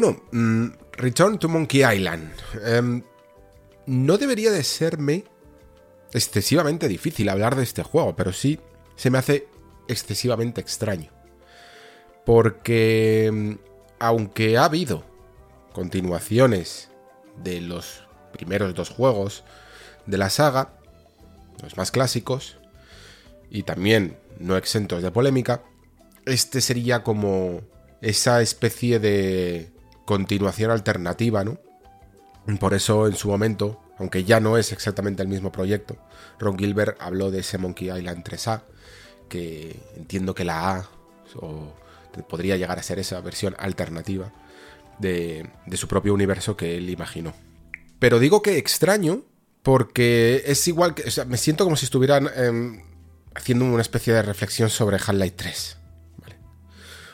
Bueno, mm, Return to Monkey Island. Em, no debería de serme excesivamente difícil hablar de este juego, pero sí se me hace excesivamente extraño. Porque mm, aunque ha habido continuaciones de los primeros dos juegos de la saga, los más clásicos, y también no exentos de polémica, este sería como esa especie de continuación alternativa, ¿no? Por eso en su momento, aunque ya no es exactamente el mismo proyecto, Ron Gilbert habló de ese Monkey Island 3A, que entiendo que la A o podría llegar a ser esa versión alternativa de, su propio universo que él imaginó. Pero digo que extraño porque es igual que... O sea, me siento como si estuvieran eh, haciendo una especie de reflexión sobre Half-Life 3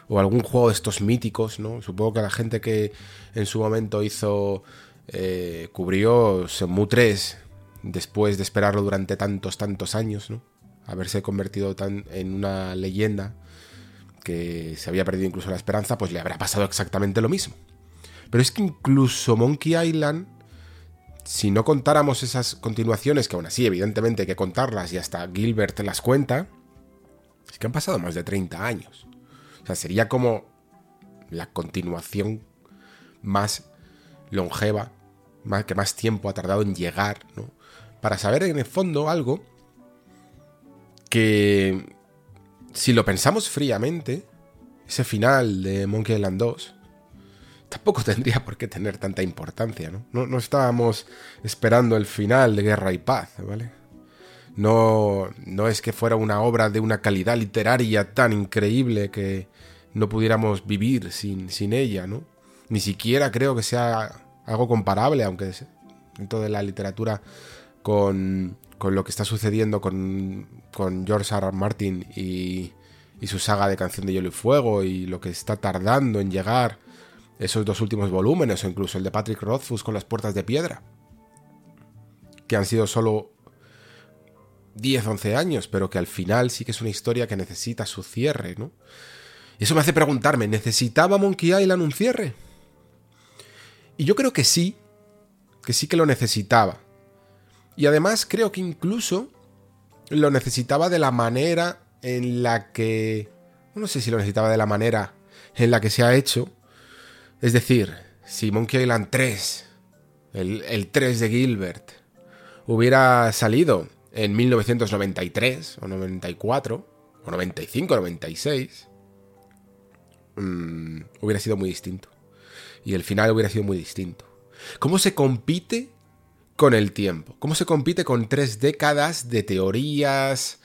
o algún juego de estos míticos, ¿no? Supongo que la gente que en su momento hizo, eh, cubrió Shenmue 3 después de esperarlo durante tantos, tantos años, ¿no? Haberse convertido tan en una leyenda que se había perdido incluso la esperanza, pues le habrá pasado exactamente lo mismo. Pero es que incluso Monkey Island, si no contáramos esas continuaciones, que aún así evidentemente hay que contarlas y hasta Gilbert las cuenta, es que han pasado más de 30 años. O sea, sería como la continuación más longeva, que más tiempo ha tardado en llegar, ¿no? Para saber en el fondo algo que, si lo pensamos fríamente, ese final de Monkey Island 2 tampoco tendría por qué tener tanta importancia, ¿no? No, no estábamos esperando el final de Guerra y Paz, ¿vale? No, no es que fuera una obra de una calidad literaria tan increíble que no pudiéramos vivir sin, sin ella, ¿no? Ni siquiera creo que sea algo comparable, aunque dentro de la literatura, con, con lo que está sucediendo con, con George R. R. Martin y, y su saga de Canción de Hielo y Fuego y lo que está tardando en llegar esos dos últimos volúmenes o incluso el de Patrick Rothfuss con las puertas de piedra, que han sido solo 10, 11 años, pero que al final sí que es una historia que necesita su cierre, ¿no? Eso me hace preguntarme, ¿necesitaba Monkey Island un cierre? Y yo creo que sí, que sí que lo necesitaba. Y además creo que incluso lo necesitaba de la manera en la que... No sé si lo necesitaba de la manera en la que se ha hecho. Es decir, si Monkey Island 3, el, el 3 de Gilbert, hubiera salido en 1993 o 94 o 95 96, mm, hubiera sido muy distinto. Y el final hubiera sido muy distinto. ¿Cómo se compite con el tiempo? ¿Cómo se compite con tres décadas de teorías,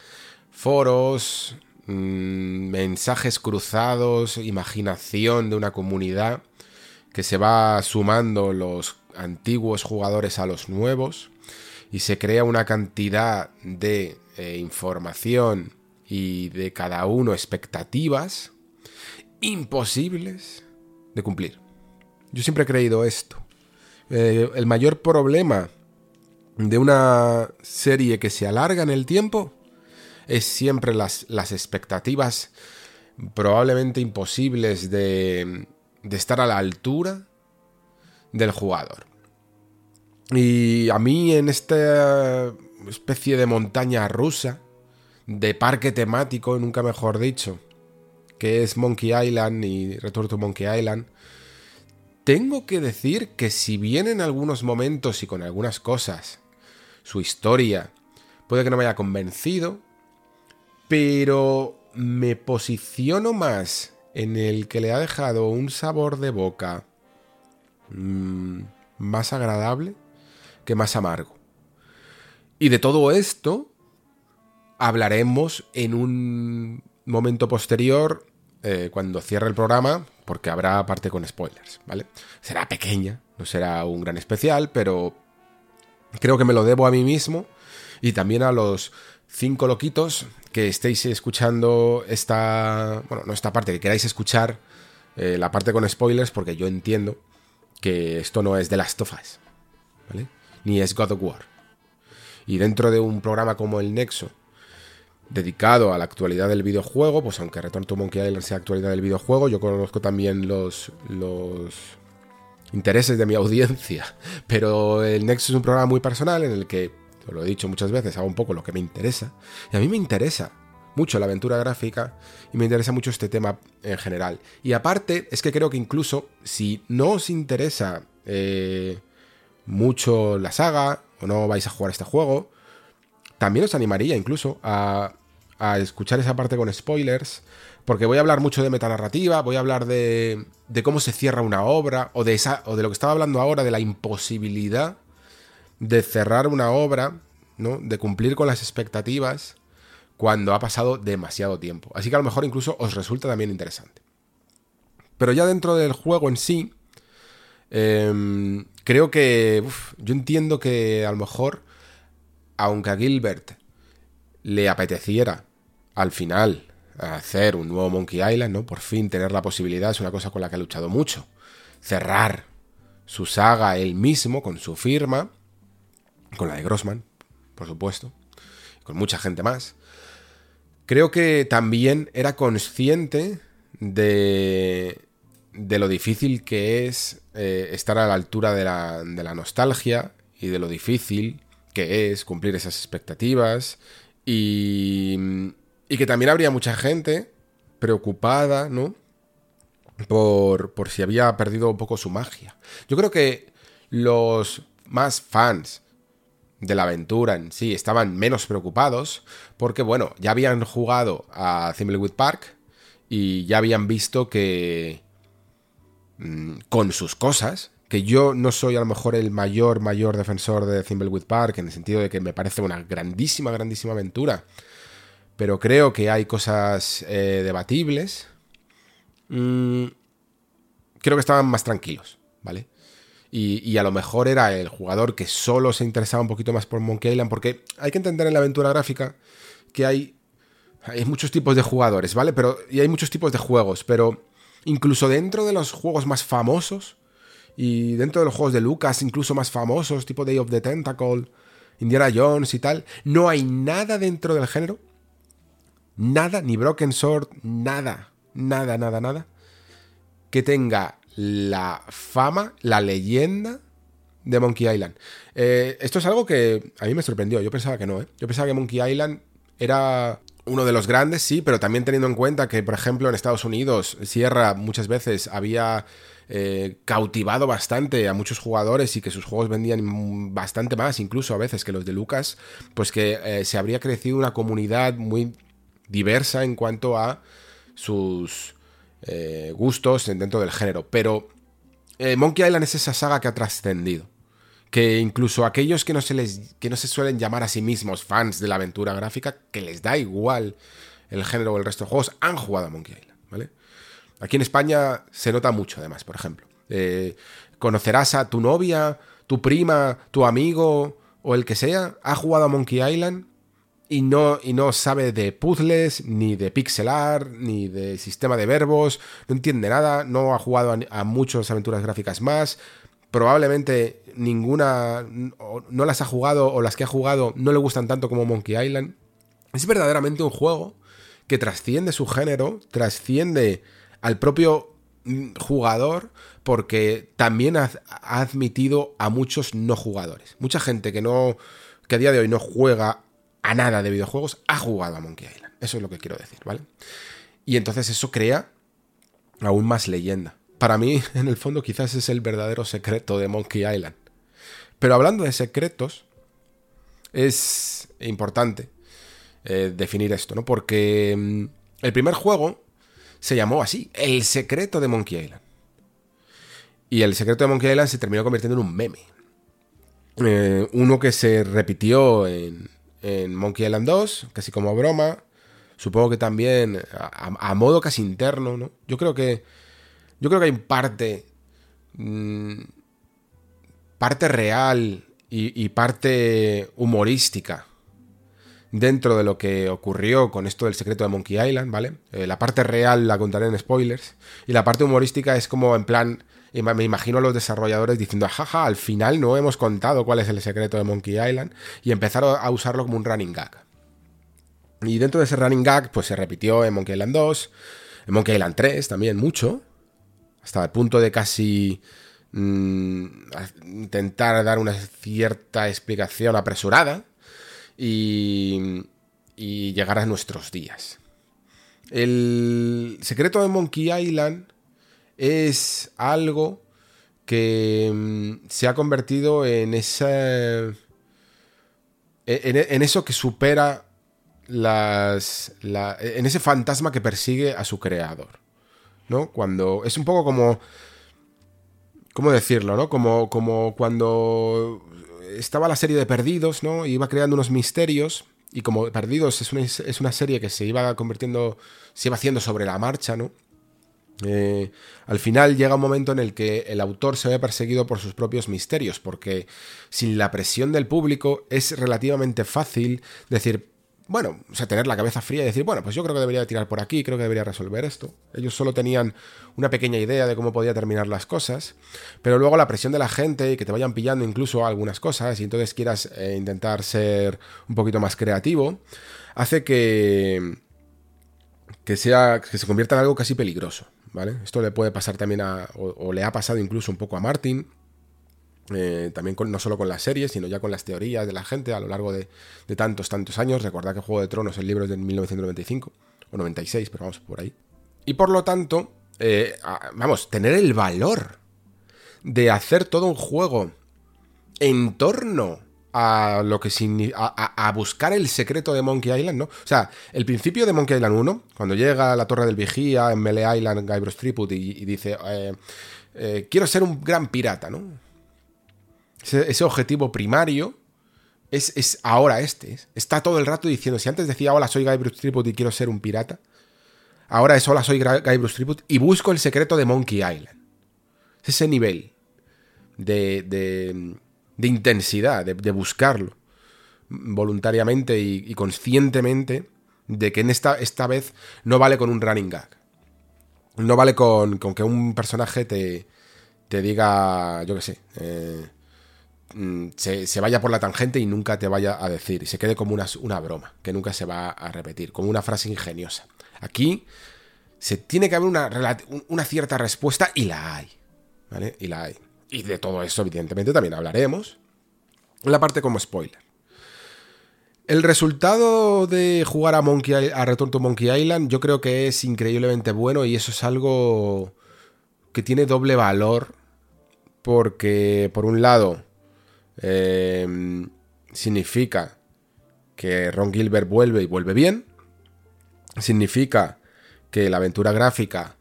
foros, mm, mensajes cruzados, imaginación de una comunidad que se va sumando los antiguos jugadores a los nuevos y se crea una cantidad de eh, información y de cada uno expectativas imposibles de cumplir. Yo siempre he creído esto. Eh, el mayor problema de una serie que se alarga en el tiempo es siempre las, las expectativas probablemente imposibles de, de estar a la altura del jugador. Y a mí en esta especie de montaña rusa, de parque temático, nunca mejor dicho, que es Monkey Island y Return to Monkey Island, tengo que decir que si bien en algunos momentos y con algunas cosas su historia puede que no me haya convencido, pero me posiciono más en el que le ha dejado un sabor de boca mmm, más agradable que más amargo. Y de todo esto hablaremos en un momento posterior, eh, cuando cierre el programa, porque habrá parte con spoilers, ¿vale? Será pequeña, no será un gran especial, pero creo que me lo debo a mí mismo y también a los cinco loquitos que estéis escuchando esta, bueno, no esta parte, que queráis escuchar eh, la parte con spoilers, porque yo entiendo que esto no es de Last of Us, ¿vale? Ni es God of War. Y dentro de un programa como el Nexo, dedicado a la actualidad del videojuego, pues aunque Return to Monkey Island sea actualidad del videojuego, yo conozco también los, los intereses de mi audiencia, pero el Nexus es un programa muy personal en el que, lo he dicho muchas veces, hago un poco lo que me interesa, y a mí me interesa mucho la aventura gráfica y me interesa mucho este tema en general. Y aparte, es que creo que incluso si no os interesa eh, mucho la saga o no vais a jugar este juego, también os animaría incluso a a escuchar esa parte con spoilers, porque voy a hablar mucho de metanarrativa, voy a hablar de, de cómo se cierra una obra, o de, esa, o de lo que estaba hablando ahora, de la imposibilidad de cerrar una obra, ¿no? de cumplir con las expectativas cuando ha pasado demasiado tiempo. Así que a lo mejor incluso os resulta también interesante. Pero ya dentro del juego en sí, em, creo que yo entiendo que a lo mejor, aunque a Gilbert le apeteciera al final hacer un nuevo Monkey Island, ¿no? Por fin tener la posibilidad, es una cosa con la que ha luchado mucho. Cerrar su saga él mismo con su firma, con la de Grossman, por supuesto, con mucha gente más. Creo que también era consciente de, de lo difícil que es eh, estar a la altura de la, de la nostalgia y de lo difícil que es cumplir esas expectativas y, y que también habría mucha gente preocupada, ¿no? Por, por si había perdido un poco su magia. Yo creo que los más fans de la aventura en sí estaban menos preocupados porque, bueno, ya habían jugado a Thimbleweed Park y ya habían visto que mm, con sus cosas, que yo no soy a lo mejor el mayor, mayor defensor de Thimbleweed Park en el sentido de que me parece una grandísima, grandísima aventura pero creo que hay cosas eh, debatibles. Mm, creo que estaban más tranquilos, ¿vale? Y, a lo mejor era el jugador que solo se interesaba un poquito más por Monkey Island, porque hay que entender en la aventura gráfica que hay, hay muchos tipos de jugadores, ¿vale? Pero, y hay muchos tipos de juegos, pero incluso dentro de los juegos más famosos y dentro de los juegos de Lucas, incluso más famosos, tipo Day of the Tentacle, Indiana Jones y tal, no hay nada dentro del género nada, ni Broken Sword, nada, nada, nada, nada, que tenga la fama, la leyenda de Monkey Island. Eh, esto es algo que a mí me sorprendió, yo pensaba que no, ¿eh? Yo pensaba que Monkey Island era uno de los grandes, sí, pero también teniendo en cuenta que, por ejemplo, en Estados Unidos, Sierra muchas veces había eh, cautivado bastante a muchos jugadores y que sus juegos vendían bastante más, incluso a veces que los de Lucas, pues que se habría crecido una comunidad muy diversa en cuanto a sus eh, gustos dentro del género. Pero eh, Monkey Island es esa saga que ha trascendido. Que incluso aquellos que no, se les, que no se suelen llamar a sí mismos fans de la aventura gráfica, que les da igual el género o el resto de juegos, han jugado a Monkey Island, ¿vale? Aquí en España se nota mucho, además, por ejemplo. Eh, conocerás a tu novia, tu prima, tu amigo o el que sea, ha jugado a Monkey Island y no, y no sabe de puzzles, ni de pixelar, ni de sistema de verbos, no entiende nada, no ha jugado a, muchas aventuras gráficas más, probablemente ninguna no las ha jugado o las que ha jugado no le gustan tanto como Monkey Island. Es verdaderamente un juego que trasciende su género, trasciende al propio mm, jugador porque también ha, ha admitido a muchos no jugadores. Mucha gente que no que a día de hoy no juega a nada de videojuegos ha jugado a Monkey Island. Eso es lo que quiero decir, ¿vale? Y entonces eso crea aún más leyenda. Para mí, en el fondo, quizás es el verdadero secreto de Monkey Island. Pero hablando de secretos, es importante eh, definir esto, ¿no? Porque mm, el primer juego se llamó así, El secreto de Monkey Island. Y el secreto de Monkey Island se terminó convirtiendo en un meme. Eh, uno que se repitió en, en Monkey Island 2, casi como broma. Supongo que también a, modo casi interno, ¿no? Yo creo que. Yo creo que hay parte. Mm, parte real y, parte humorística dentro de lo que ocurrió con esto del secreto de Monkey Island, ¿vale? Eh, la parte real la contaré en spoilers. Y la parte humorística es como en plan me imagino a los desarrolladores diciendo, jaja, al final no hemos contado cuál es el secreto de Monkey Island y empezaron a usarlo como un running gag. Y dentro de ese running gag, pues se repitió en Monkey Island 2, en Monkey Island 3 también mucho, hasta el punto de casi mm, intentar dar una cierta explicación apresurada y, y llegar a nuestros días. El secreto de Monkey Island es algo que mm, se ha convertido en esa. En, eso que supera las. en ese fantasma que persigue a su creador. ¿No? Cuando. Es un poco como. ¿Cómo decirlo, no? Como, como cuando estaba la serie de Perdidos, ¿no? iba creando unos misterios. Y como Perdidos es una, es una serie que se iba convirtiendo. Se iba haciendo sobre la marcha, ¿no? Eh, al final llega un momento en el que el autor se ve perseguido por sus propios misterios, porque sin la presión del público es relativamente fácil decir, bueno, o sea, tener la cabeza fría y decir, bueno, pues yo creo que debería tirar por aquí, creo que debería resolver esto. Ellos solo tenían una pequeña idea de cómo podía terminar las cosas, pero luego la presión de la gente y que te vayan pillando incluso algunas cosas y entonces quieras eh, intentar ser un poquito más creativo, hace que que sea que se convierta en algo casi peligroso. Esto le puede pasar también a, o, le ha pasado incluso un poco a Martin, eh, también no solo con las series, sino ya con las teorías de la gente a lo largo de, tantos, tantos años. Recordad que Juego de Tronos, el libro es de 1995 o 96, pero vamos por ahí. Y por lo tanto, eh, vamos, tener el valor de hacer todo un juego en torno a lo que buscar el secreto de Monkey Island, ¿no? O sea, el principio de Monkey Island 1, cuando llega a la torre del vigía en Melee Island, Guybrush Threepwood y, dice, eh, eh, quiero ser un gran pirata, ¿no? Ese, objetivo primario es, ahora este. Está todo el rato diciendo, si antes decía, hola, soy Guybrush Threepwood y quiero ser un pirata, ahora es, hola, soy Guybrush Threepwood y busco el secreto de Monkey Island. Es ese nivel de intensidad, de, buscarlo voluntariamente y, conscientemente de que en esta, esta vez no vale con un running gag. No vale con, con que un personaje te, te diga, yo qué sé, eh, mm, se, vaya por la tangente y nunca te vaya a decir, y se quede como una, una broma, que nunca se va a repetir, como una frase ingeniosa. Aquí se tiene que haber una, una cierta respuesta y la hay. ¿Vale? Y la hay. Y de todo eso, evidentemente, también hablaremos. La parte como spoiler. El resultado de jugar a, Monkey, a Return to Monkey Island yo creo que es increíblemente bueno y eso es algo que tiene doble valor porque por un lado em, significa que Ron Gilbert vuelve y vuelve bien, significa que la aventura gráfica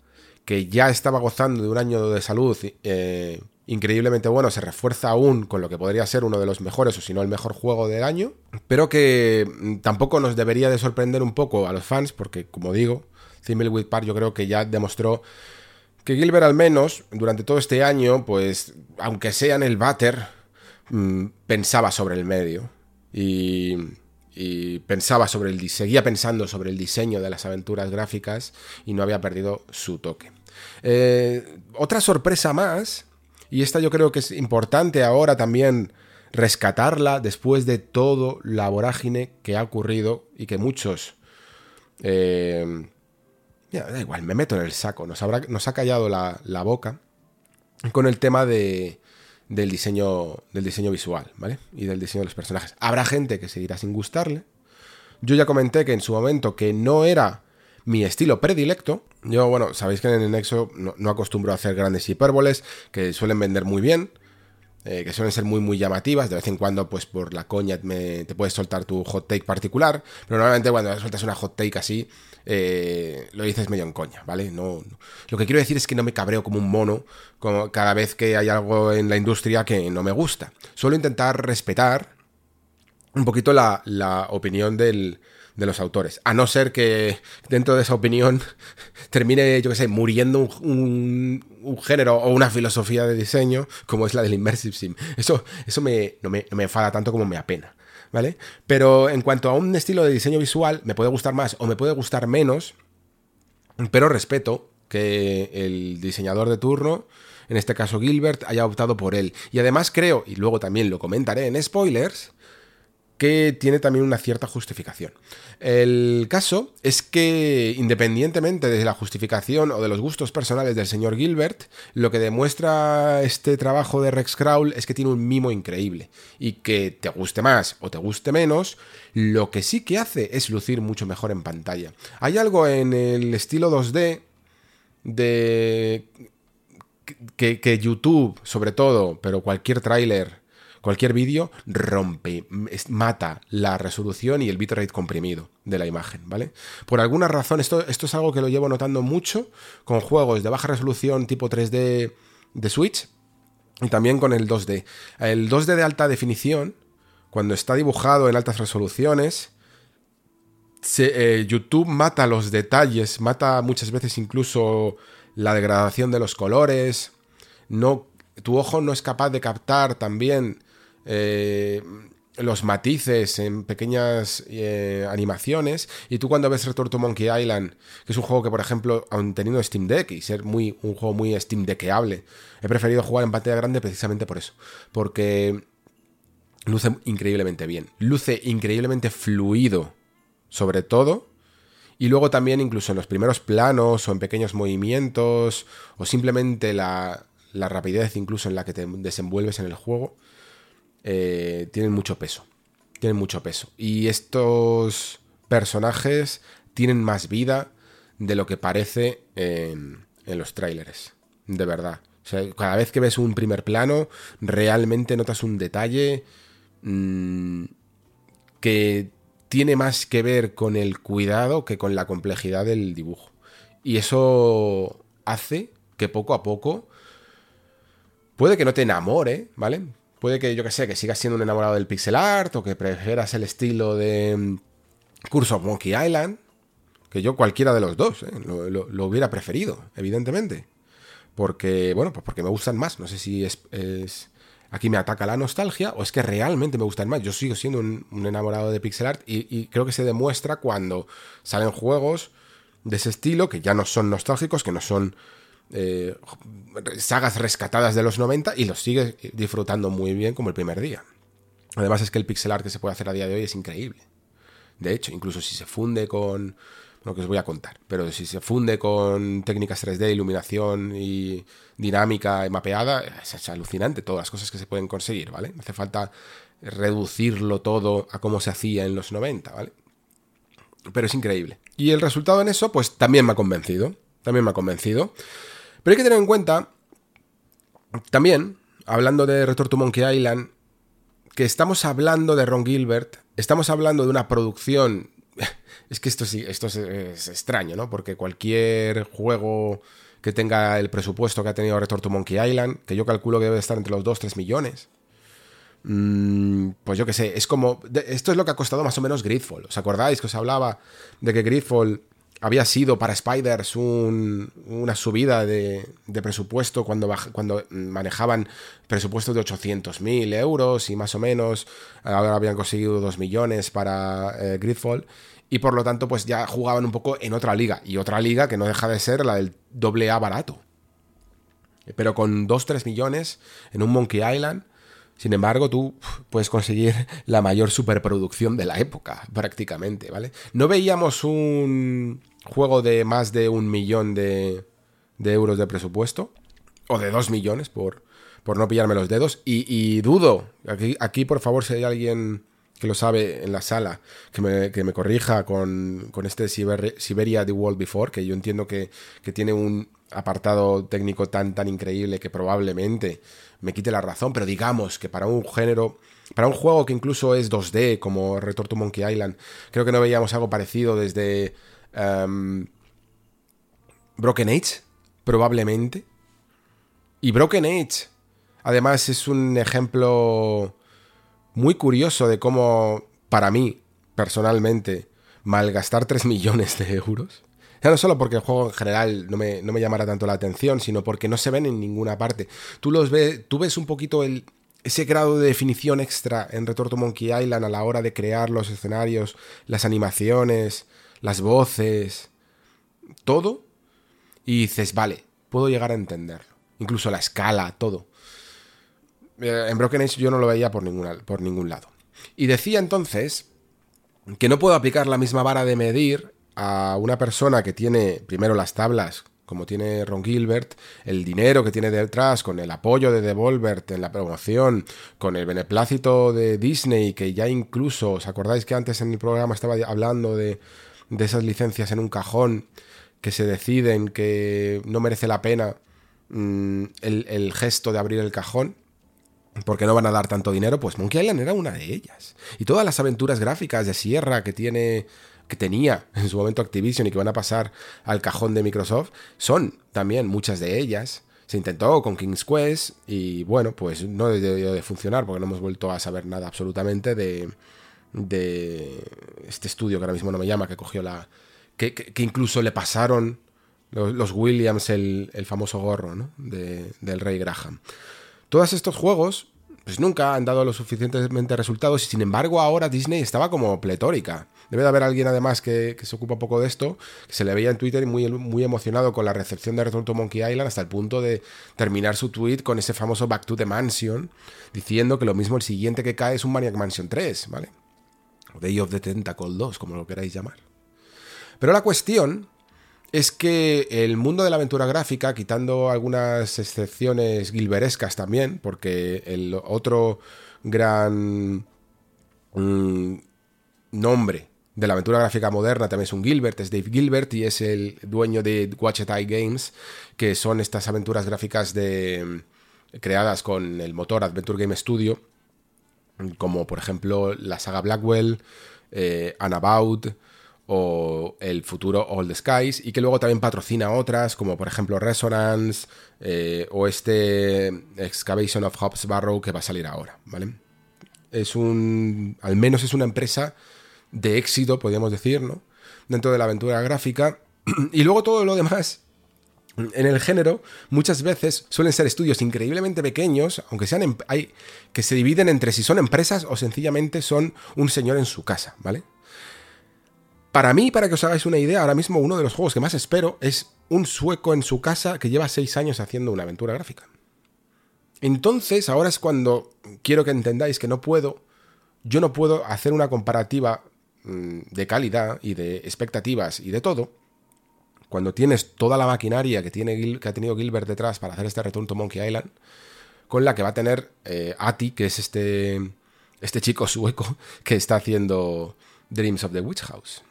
que ya estaba gozando de un año de salud eh, increíblemente bueno, se refuerza aún con lo que podría ser uno de los mejores o si no el mejor juego del año, pero que mm, tampoco nos debería de sorprender un poco a los fans, porque como digo, Thimbleweed Park yo creo que ya demostró que Gilbert al menos durante todo este año, pues aunque sea en el váter, mm, pensaba sobre el medio y, pensaba sobre el seguía pensando sobre el diseño de las aventuras gráficas y no había perdido su toque. Eh, otra sorpresa más y esta yo creo que es importante ahora también rescatarla después de todo la vorágine que ha ocurrido y que muchos... Eh, da igual, me meto en el saco. Nos, habrá, nos ha callado la, boca con el tema de, del, diseño, del diseño visual, ¿vale? Y del diseño de los personajes. Habrá gente que seguirá sin gustarle. Yo ya comenté que en su momento que no era mi estilo predilecto. Yo, bueno, sabéis que en el Nexo no, acostumbro a hacer grandes hipérboles, que suelen vender muy bien, eh, que suelen ser muy, muy llamativas. De vez en cuando, pues por la coña te puedes soltar tu hot take particular, pero normalmente cuando sueltas una hot take así, eh, lo dices medio en coña, ¿vale? No, Lo que quiero decir es que no me cabreo como un mono como cada vez que hay algo en la industria que no me gusta. Suelo intentar respetar un poquito la opinión del, de los autores. A no ser que dentro de esa opinión termine, yo qué sé, muriendo un, género o una filosofía de diseño como es la del Immersive Sim. Eso, eso me, no, me, me enfada tanto como me apena. ¿Vale? Pero en cuanto a un estilo de diseño visual, me puede gustar más o me puede gustar menos, pero respeto que el diseñador de turno, en este caso Gilbert, haya optado por él. Y además creo, y luego también lo comentaré en spoilers, que tiene también una cierta justificación. El caso es que, independientemente de la justificación o de los gustos personales del señor Gilbert, lo que demuestra este trabajo de Rex Crawl es que tiene un mimo increíble. Y que te guste más o te guste menos, lo que sí que hace es lucir mucho mejor en pantalla. Hay algo en el estilo 2D de... Que, que YouTube, sobre todo, pero cualquier tráiler Cualquier vídeo rompe, mata la resolución y el bitrate comprimido de la imagen, ¿vale? Por alguna razón, esto, esto es algo que lo llevo notando mucho con juegos de baja resolución tipo 3D de Switch y también con el 2D. El 2D de alta definición, cuando está dibujado en altas resoluciones, eh, YouTube mata los detalles, mata muchas veces incluso la degradación de los colores. No, tu ojo no es capaz de captar también eh, los matices en pequeñas eh, animaciones. Y tú cuando ves Return to Monkey Island, que es un juego que, por ejemplo, aun teniendo Steam Deck y ser muy, un juego muy Steam Deckeable, he preferido jugar en pantalla grande precisamente por eso. Porque luce increíblemente bien. Luce increíblemente fluido, sobre todo. Y luego también incluso en los primeros planos o en pequeños movimientos o simplemente la, la rapidez incluso en la que te desenvuelves en el juego eh, tienen mucho peso. Tienen mucho peso. Y estos personajes tienen más vida de lo que parece en, los trailers. De verdad. cada vez que ves un primer plano, realmente notas un detalle mm, que tiene más que ver con el cuidado que con la complejidad del dibujo. Y eso hace que poco a poco puede que no te enamore, ¿vale? Puede que, yo que sé, que sigas siendo un enamorado del pixel art o que prefieras el estilo de mm, Curse of Monkey Island. Que yo cualquiera de los dos, ¿eh? lo, hubiera preferido, evidentemente. Porque, bueno, pues porque me gustan más. No sé si es, aquí me ataca la nostalgia o es que realmente me gustan más. Yo sigo siendo un, enamorado de pixel art y, y, creo que se demuestra cuando salen juegos de ese estilo que ya no son nostálgicos, que no son eh, sagas rescatadas de los 90 y los sigue disfrutando muy bien como el primer día. Además es que el pixel art que se puede hacer a día de hoy es increíble. De hecho, incluso si se funde con... Lo que os voy a contar, pero si se funde con técnicas 3D, iluminación y dinámica y mapeada, es, alucinante todas las cosas que se pueden conseguir, ¿vale? No hace falta reducirlo todo a como se hacía en los 90, ¿vale? Pero es increíble. Y el resultado en eso, pues también me ha convencido. También me ha convencido. Pero hay que tener en cuenta, también, hablando de Return to Monkey Island, que estamos hablando de Ron Gilbert, estamos hablando de una producción... Es que esto sí, esto es, extraño, ¿no? Porque cualquier juego que tenga el presupuesto que ha tenido Return to Monkey Island, que yo calculo que debe estar entre los 2-3 millones. Mm, pues yo qué sé, es como. Esto es lo que ha costado más o menos Gridfall. ¿Os acordáis que os hablaba de que Gridfall había sido para Spiders una subida de, presupuesto cuando, cuando manejaban presupuestos de 800.000 euros y más o menos ahora habían conseguido 2 millones para eh, Gridfall y por lo tanto pues ya jugaban un poco en otra liga y otra liga que no deja de ser la del doble A barato. Pero con 2-3 millones en un Monkey Island sin embargo, tú puedes conseguir la mayor superproducción de la época, prácticamente, ¿vale? No veíamos un juego de más de un millón de, euros de presupuesto, o de dos millones, por, por no pillarme los dedos, y, dudo, aquí, aquí por favor, si hay alguien que lo sabe en la sala, que me, corrija con, este Siberia The World Before, que yo entiendo que, que tiene un apartado técnico tan, tan increíble que probablemente me quite la razón, pero digamos que para un género, para un juego que incluso es 2D, como Return to Monkey Island, creo que no veíamos algo parecido desde em, Broken Age, probablemente. Y Broken Age, además, es un ejemplo muy curioso de cómo, para mí, personalmente, malgastar 3 millones de euros ya no solo porque el juego en general no me, no llamara tanto la atención, sino porque no se ven en ninguna parte. Tú los ves, tú ves un poquito el, ese grado de definición extra en Retorto Monkey Island a la hora de crear los escenarios, las animaciones, las voces, todo, y dices, vale, puedo llegar a entenderlo. Incluso la escala, todo. Eh, en Broken Age yo no lo veía por, ninguna, por ningún lado. Y decía entonces que no puedo aplicar la misma vara de medir a una persona que tiene primero las tablas, como tiene Ron Gilbert, el dinero que tiene detrás, con el apoyo de Devolver en la promoción, con el beneplácito de Disney, que ya incluso, ¿os acordáis que antes en el programa estaba hablando de, de esas licencias en un cajón que se deciden que no merece la pena mm, el, el gesto de abrir el cajón? porque no van a dar tanto dinero, pues Monkey Island era una de ellas. Y todas las aventuras gráficas de Sierra que tiene que tenía en su momento Activision y que van a pasar al cajón de Microsoft, son también muchas de ellas. Se intentó con King's Quest y bueno, pues no debió de funcionar porque no hemos vuelto a saber nada absolutamente de, de este estudio que ahora mismo no me llama, que cogió la... que, incluso le pasaron los, Williams el, famoso gorro ¿no? de, del Rey Graham. Todos estos juegos pues nunca han dado lo suficientemente resultados y sin embargo ahora Disney estaba como pletórica. Debe de haber alguien además que, se ocupa un poco de esto, que se le veía en Twitter muy, muy emocionado con la recepción de Return to Monkey Island hasta el punto de terminar su tweet con ese famoso Back to the Mansion, diciendo que lo mismo el siguiente que cae es un Maniac Mansion 3, ¿vale? Day of the Tentacle 2, como lo queráis llamar. Pero la cuestión es que el mundo de la aventura gráfica, quitando algunas excepciones gilberescas también, porque el otro gran mm, nombre de la aventura gráfica moderna también es un Gilbert, es Dave Gilbert y es el dueño de Watchet Eye Games, que son estas aventuras gráficas de, creadas con el motor Adventure Game Studio, como por ejemplo la saga Blackwell, eh, o el futuro All the Skies, y que luego también patrocina otras, como por ejemplo Resonance eh, o este Excavation of Hobbs Barrow que va a salir ahora, ¿vale? Es un. Al menos es una empresa de éxito, podríamos decir, ¿no? Dentro de la aventura gráfica. Y luego todo lo demás en el género muchas veces suelen ser estudios increíblemente pequeños, aunque sean em, hay que se dividen entre si son empresas o sencillamente son un señor en su casa, ¿vale? Para mí, para que os hagáis una idea, ahora mismo uno de los juegos que más espero es un sueco en su casa que lleva seis años haciendo una aventura gráfica. Entonces, ahora es cuando quiero que entendáis que no puedo, yo no puedo hacer una comparativa Mm, de calidad y de expectativas y de todo, cuando tienes toda la maquinaria que, tiene, que ha tenido Gilbert detrás para hacer este Return to Monkey Island, con la que va a tener eh, Ati, que es este, este chico sueco que está haciendo Dreams of the Witch House,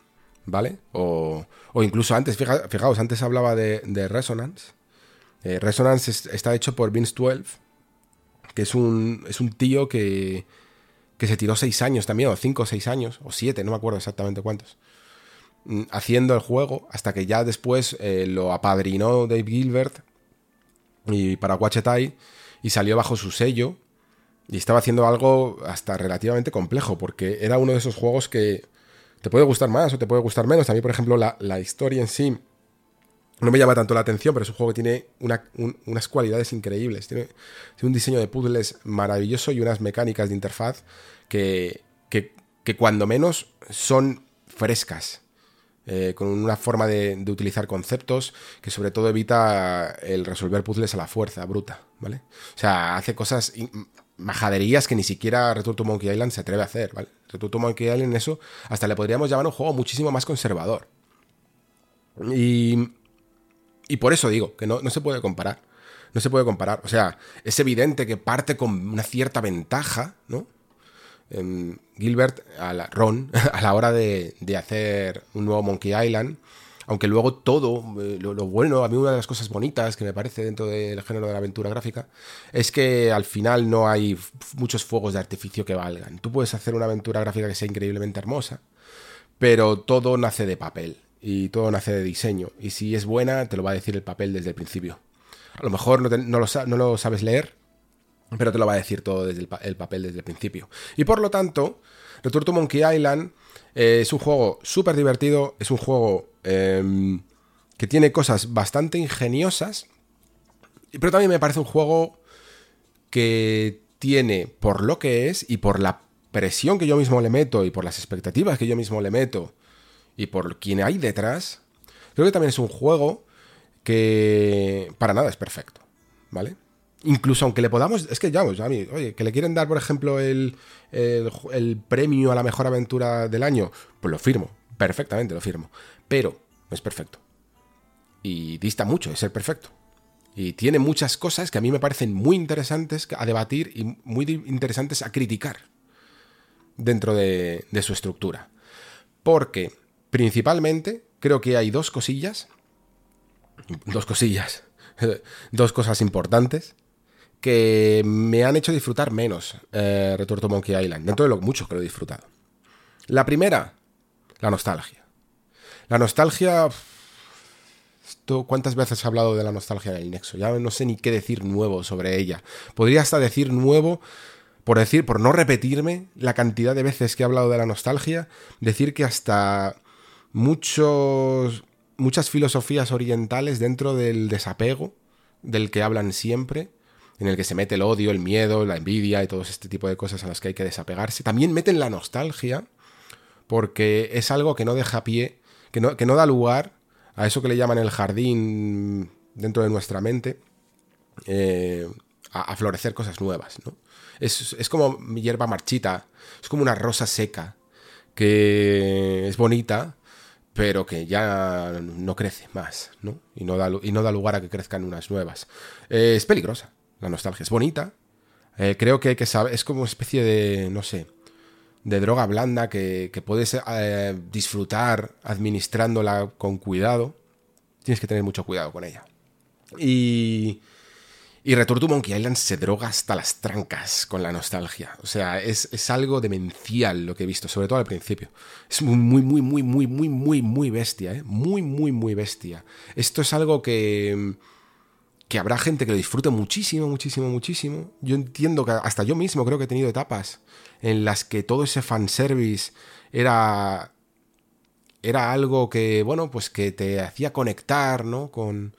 ¿vale? O, incluso antes, fijaos, antes hablaba de, Resonance. Eh, Resonance está hecho por Vince 12, que es un, es un tío que, que se tiró seis años también, o cinco o seis años, o siete, no me acuerdo exactamente cuántos, mm, haciendo el juego hasta que ya después eh, lo apadrinó Dave Gilbert y para Watchetai y salió bajo su sello y estaba haciendo algo hasta relativamente complejo porque era uno de esos juegos que te puede gustar más o te puede gustar menos. A mí, por ejemplo, la, la historia en sí no me llama tanto la atención, pero es un juego que tiene unas cualidades increíbles. Tiene, un diseño de puzzles maravilloso y unas mecánicas de interfaz que, que, cuando menos son frescas. Eh, con una forma de, utilizar conceptos que sobre todo evita el resolver puzzles a la fuerza bruta, ¿vale? O sea, hace cosas majaderías que ni siquiera Return Monkey Island se atreve a hacer, ¿vale? Return Monkey Island eso hasta le podríamos llamar un juego muchísimo más conservador. Y y por eso digo que no, se puede comparar. No se puede comparar. O sea, es evidente que parte con una cierta ventaja, ¿no? Gilbert, a la, Ron, a la hora de, hacer un nuevo Monkey Island, aunque luego todo, eh, lo, bueno, a mí una de las cosas bonitas que me parece dentro del género de la aventura gráfica, es que al final no hay muchos fuegos de artificio que valgan. Tú puedes hacer una aventura gráfica que sea increíblemente hermosa, pero todo nace de papel y todo nace de diseño. Y si es buena, te lo va a decir el papel desde el principio. A lo mejor no, lo, sabes leer, pero te lo va a decir todo desde el, papel desde el principio. Y por lo tanto, Return to Monkey Island eh, es un juego súper divertido, es un juego em, que tiene cosas bastante ingeniosas, pero también me parece un juego que tiene, por lo que es y por la presión que yo mismo le meto y por las expectativas que yo mismo le meto, y por quien hay detrás, creo que también es un juego que para nada es perfecto, ¿vale? Incluso aunque le podamos, es que ya, a mí, oye, que le quieren dar, por ejemplo, el, el, premio a la mejor aventura del año, pues lo firmo, perfectamente lo firmo, pero es perfecto. Y dista mucho de ser perfecto. Y tiene muchas cosas que a mí me parecen muy interesantes a debatir y muy interesantes a criticar dentro de, de su estructura. Porque Principalmente, creo que hay dos cosillas, dos cosillas, dos cosas importantes que me han hecho disfrutar menos eh, Monkey Island, dentro de lo mucho que lo he disfrutado. La primera, la nostalgia. La nostalgia... ¿Cuántas veces he hablado de la nostalgia en el Nexo? Ya no sé ni qué decir nuevo sobre ella. Podría hasta decir nuevo por decir, por no repetirme la cantidad de veces que he hablado de la nostalgia, decir que hasta muchos, muchas filosofías orientales dentro del desapego, del que hablan siempre, en el que se mete el odio, el miedo, la envidia y todo este tipo de cosas a las que hay que desapegarse. También meten la nostalgia, porque es algo que no deja pie, que no, que no da lugar a eso que le llaman el jardín dentro de nuestra mente, eh, a, florecer cosas nuevas. ¿no? Es, es como hierba marchita, es como una rosa seca, que es bonita, pero que ya no crece más, ¿no? Y no da, y no da lugar a que crezcan unas nuevas. Eh, es peligrosa, la nostalgia. Es bonita. Eh, creo que que saber. Es como una especie de. no sé. de droga blanda que, puedes eh, disfrutar administrándola con cuidado. Tienes que tener mucho cuidado con ella. Y. Y Return Monkey Island se droga hasta las trancas con la nostalgia. O sea, es, algo demencial lo que he visto, sobre todo al principio. Es muy, muy, muy, muy, muy, muy, muy, muy bestia, ¿eh? Muy, muy, muy bestia. Esto es algo que, que habrá gente que lo disfrute muchísimo, muchísimo, muchísimo. Yo entiendo que hasta yo mismo creo que he tenido etapas en las que todo ese fanservice era era algo que, bueno, pues que te hacía conectar, ¿no? Con,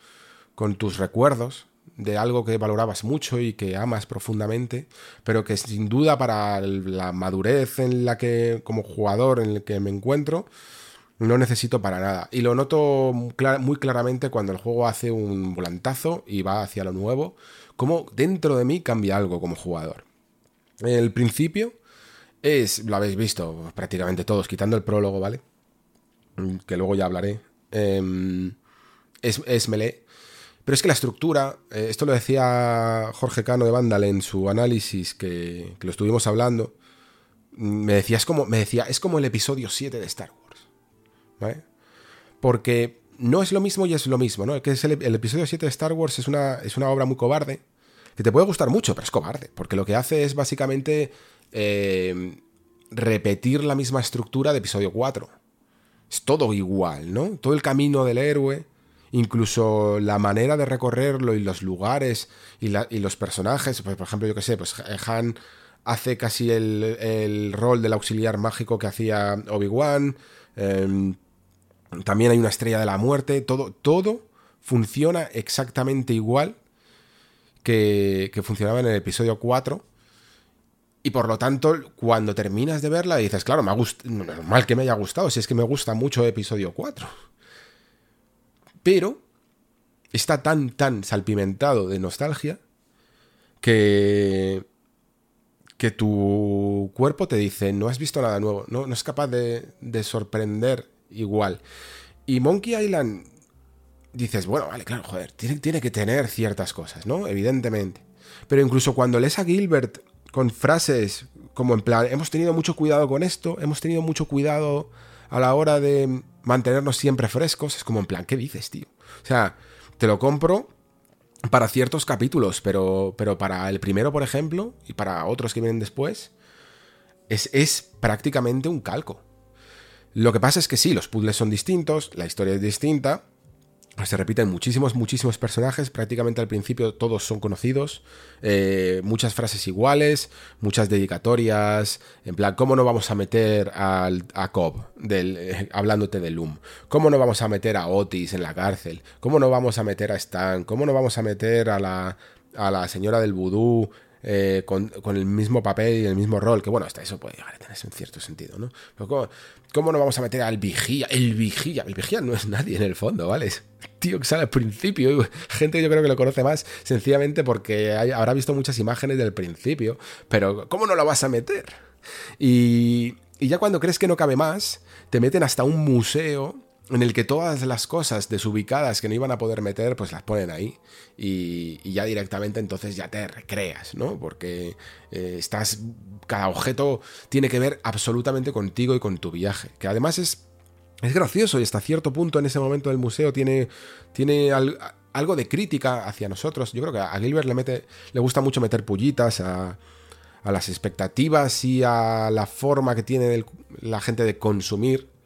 con tus recuerdos de algo que valorabas mucho y que amas profundamente, pero que sin duda para la madurez en la que como jugador en el que me encuentro no necesito para nada. Y lo noto muy claramente cuando el juego hace un volantazo y va hacia lo nuevo, como dentro de mí cambia algo como jugador. El principio es, lo habéis visto prácticamente todos, quitando el prólogo, ¿vale? Que luego ya hablaré. Em, es, es melee pero es que la estructura, eh, esto lo decía Jorge Cano de Vandal en su análisis que, lo estuvimos hablando, me decía, es como, me decía, es como el episodio 7 de Star Wars. ¿Vale? Porque no es lo mismo y es lo mismo, ¿no? Que es el, episodio 7 de Star Wars es una, es una obra muy cobarde, que te puede gustar mucho, pero es cobarde, porque lo que hace es básicamente eh, repetir la misma estructura de episodio 4. es todo igual, ¿no? Todo el camino del héroe, incluso la manera de recorrerlo y los lugares y, los personajes, pues, por ejemplo, yo que sé, pues Han hace casi el, rol del auxiliar mágico que hacía Obi-Wan, em, también hay una estrella de la muerte, todo, todo funciona exactamente igual que, que funcionaba en el episodio 4 y por lo tanto, cuando terminas de verla, dices, claro, me ha normal que me haya gustado, si es que me gusta mucho episodio 4. Pero está tan, tan salpimentado de nostalgia que, que tu cuerpo te dice, no has visto nada nuevo, no, no es capaz de, de sorprender igual. Y Monkey Island, dices, bueno, vale, claro, joder, tiene, tiene que tener ciertas cosas, ¿no? Evidentemente. Pero incluso cuando lees a Gilbert con frases como en plan, hemos tenido mucho cuidado con esto, hemos tenido mucho cuidado a la hora de mantenernos siempre frescos, es como en plan, ¿qué dices, tío? O sea, te lo compro para ciertos capítulos, pero, pero para el primero, por ejemplo, y para otros que vienen después, es, es prácticamente un calco. Lo que pasa es que sí, los puzzles son distintos, la historia es distinta, se repiten muchísimos, muchísimos personajes, prácticamente al principio todos son conocidos, eh, muchas frases iguales, muchas dedicatorias, en plan, ¿cómo no vamos a meter al, a Cobb del, hablándote de Loom? ¿Cómo no vamos a meter a Otis en la cárcel? ¿Cómo no vamos a meter a Stan? ¿Cómo no vamos a meter a la, a la señora del vudú eh, con, el mismo papel y el mismo rol, que bueno, hasta eso puede llegar a tener un cierto sentido, ¿no? Pero ¿cómo, no vamos a meter al vigía? El vigía, el vigía no es nadie en el fondo, ¿vale? Es tío que sale al principio, gente yo creo que lo conoce más sencillamente porque habrá visto muchas imágenes del principio, pero ¿cómo no lo vas a meter? Y, y ya cuando crees que no cabe más, te meten hasta un museo en el que todas las cosas desubicadas que no iban a poder meter, pues las ponen ahí y, ya directamente entonces ya te recreas, ¿no? Porque eh, estás, cada objeto tiene que ver absolutamente contigo y con tu viaje, que además es, es gracioso y hasta cierto punto en ese momento del museo tiene, tiene algo de crítica hacia nosotros. Yo creo que a Gilbert le, mete, le gusta mucho meter pullitas a, a las expectativas y a la forma que tiene la gente de consumir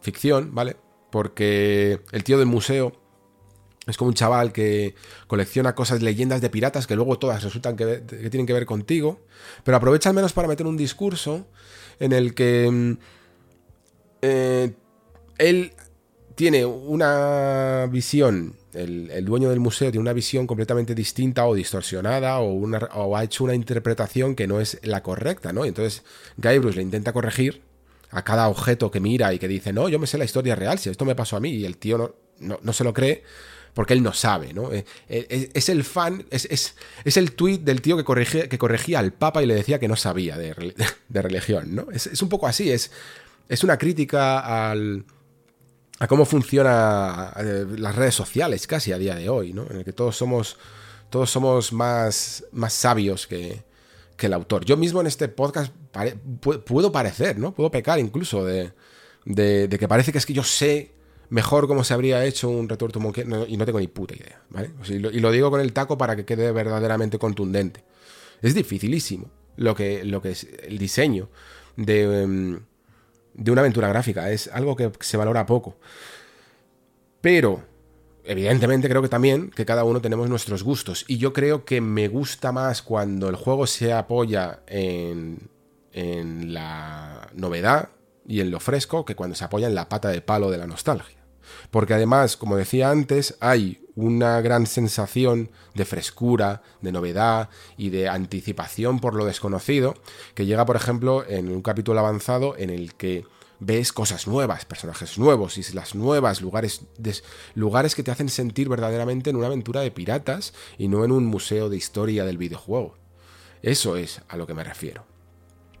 ficción, ¿vale? Porque el tío del museo es como un chaval que colecciona cosas, leyendas de piratas que luego todas resultan que, tienen que ver contigo, pero aprovecha al menos para meter un discurso en el que mm, eh, él tiene una visión, el, dueño del museo tiene una visión completamente distinta o distorsionada o, o ha hecho una interpretación que no es la correcta, ¿no? Y entonces Guy Bruce le intenta corregir a cada objeto que mira y que dice, no, yo me sé la historia real, si esto me pasó a mí, y el tío no, no, se lo cree porque él no sabe, ¿no? Eh, eh, es, el fan, es, es, el tuit del tío que corregía, que al Papa y le decía que no sabía de, de religión, ¿no? Es, un poco así, es, es una crítica al, a cómo funcionan eh, las redes sociales casi a día de hoy, ¿no? En el que todos somos, todos somos más, más sabios que, que el autor. Yo mismo en este podcast puedo parecer, ¿no? Puedo pecar incluso de, de, que parece que es que yo sé mejor cómo se habría hecho un retuerto Monkey y no tengo ni puta idea, ¿vale? y, lo, digo con el taco para que quede verdaderamente contundente. Es dificilísimo lo que, lo que es el diseño de, em, de una aventura gráfica. Es algo que se valora poco. Pero evidentemente creo que también que cada uno tenemos nuestros gustos. Y yo creo que me gusta más cuando el juego se apoya en, en la novedad y en lo fresco que cuando se apoya en la pata de palo de la nostalgia. Porque además, como decía antes, hay una gran sensación de frescura, de novedad y de anticipación por lo desconocido, que llega, por ejemplo, en un capítulo avanzado en el que ves cosas nuevas, personajes nuevos, islas nuevas, lugares, lugares que te hacen sentir verdaderamente en una aventura de piratas y no en un museo de historia del videojuego. Eso es a lo que me refiero.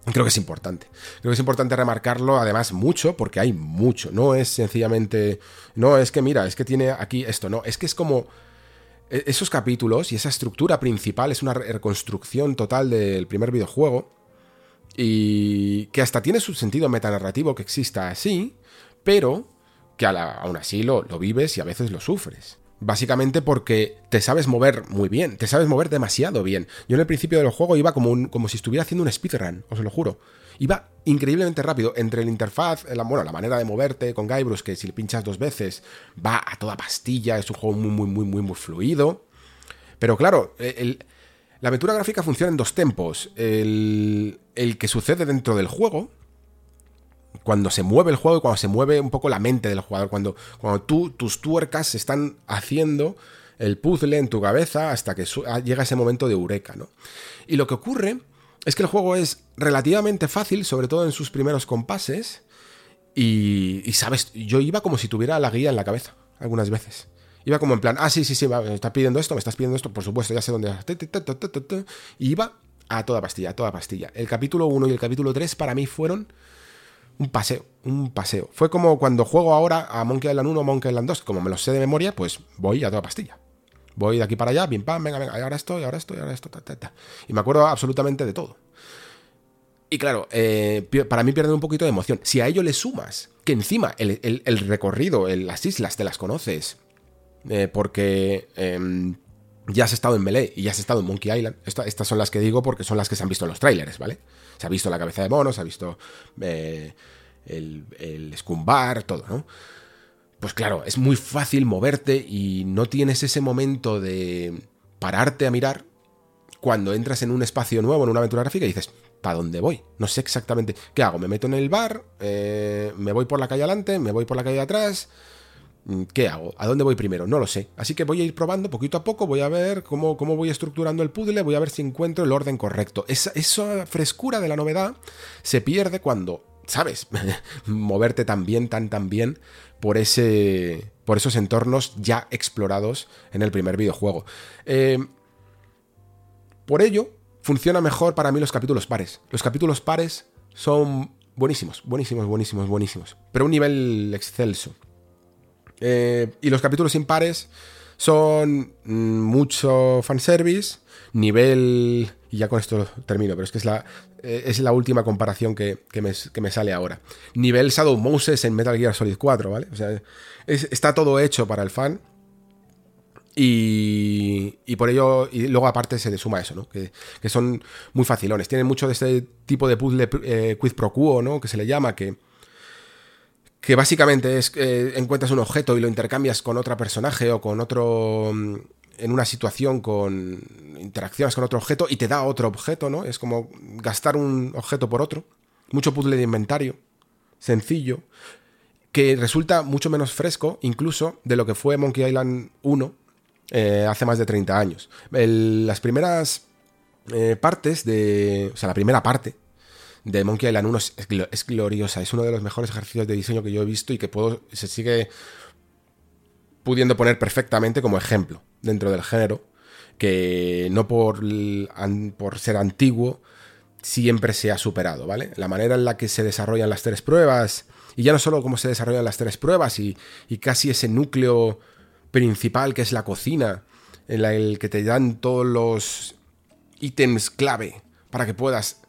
Creo que es importante. Creo que es importante remarcarlo, además, mucho, porque hay mucho. No es sencillamente. No, es que mira, es que tiene aquí esto, no. Es que es como. E, esos capítulos y esa estructura principal es una reconstrucción total del primer videojuego y que hasta tiene su sentido metanarrativo que exista así, pero que aún así lo, vives y a veces lo sufres. Básicamente porque te sabes mover muy bien, te sabes mover demasiado bien. Yo en el principio del juego iba como, un, como si estuviera haciendo un speedrun, os lo juro. Iba increíblemente rápido entre la interfaz, la, bueno, la manera de moverte con Guybrush, que si le pinchas dos veces va a toda pastilla, es un juego muy, muy, muy, muy, muy fluido. Pero claro, la aventura gráfica funciona en dos tempos. El, que sucede dentro del juego, cuando se mueve el juego y cuando se mueve un poco la mente del jugador, cuando, tus tuercas se están haciendo el puzzle en tu cabeza hasta que ah, llega ese momento de eureka, ¿no? Y lo que ocurre es que el juego es relativamente fácil, sobre todo en sus primeros compases, y, sabes, yo iba como si tuviera la guía en la cabeza, algunas veces. Iba como en plan, ah, sí, sí, sí, me estás pidiendo esto, me estás pidiendo esto, por supuesto, ya sé dónde... Y iba a toda pastilla, a toda pastilla. El capítulo 1 y el capítulo 3 para mí fueron un paseo, un paseo. Fue como cuando juego ahora a Monkey Island 1 o Monkey Island 2, como me lo sé de memoria, pues voy a toda pastilla. Voy de aquí para allá, pim pam, venga, venga, ahora esto, y ahora esto, y ahora esto, ta, ta, ta. Y me acuerdo absolutamente de todo. Y claro, eh, para mí pierde un poquito de emoción. Si a ello le sumas que encima el, recorrido, las islas te las conoces, eh, porque em, ya has estado en Melee y ya has estado en Monkey Island. estas son las que digo porque son las que se han visto en los trailers, ¿vale? Se ha visto la cabeza de mono, se ha visto eh, el, el todo, ¿no? Pues claro, es muy fácil moverte y no tienes ese momento de pararte a mirar cuando entras en un espacio nuevo, en una aventura gráfica y dices, ¿para dónde voy? No sé exactamente qué hago. Me meto en el bar, eh, me voy por la calle adelante, me voy por la calle atrás, Mm, ¿Qué hago? ¿A dónde voy primero? No lo sé. Así que voy a ir probando poquito a poco, voy a ver cómo, cómo voy estructurando el puzzle, voy a ver si encuentro el orden correcto. Esa, esa frescura de la novedad se pierde cuando, ¿sabes? Moverte tan bien, tan, tan bien por, ese, por esos entornos ya explorados en el primer videojuego. Eh, por ello, funciona mejor para mí los capítulos pares. Los capítulos pares son buenísimos, buenísimos, buenísimos, buenísimos. Pero un nivel excelso. Eh, y los capítulos impares son mm, mucho fanservice, nivel... Y ya con esto termino, pero es que es la, eh, es la última comparación que, me, sale ahora. Nivel Shadow Moses en Metal Gear Solid 4, ¿vale? O sea, está todo hecho para el fan. Y, y, por ello, y luego aparte se le suma eso, ¿no? Que, son muy facilones. Tienen mucho de este tipo de puzzle eh, quiz pro quo, ¿no? Que se le llama, que, que básicamente es que encuentras un objeto y lo intercambias con otro personaje o con otro mm, en una situación con interacciones con otro objeto y te da otro objeto, ¿no? Es como gastar un objeto por otro. Mucho puzzle de inventario, sencillo, que resulta mucho menos fresco incluso de lo que fue Monkey Island 1 eh, hace más de 30 años. las primeras eh, partes de... O sea, la primera parte de Monkey Island 1 es, gloriosa, es uno de los mejores ejercicios de diseño que yo he visto y que puedo, se sigue pudiendo poner perfectamente como ejemplo dentro del género, que no por, por ser antiguo siempre se ha superado, ¿vale? La manera en la que se desarrollan las tres pruebas, y ya no solo cómo se desarrollan las tres pruebas y, y casi ese núcleo principal que es la cocina, en el que te dan todos los ítems clave para que puedas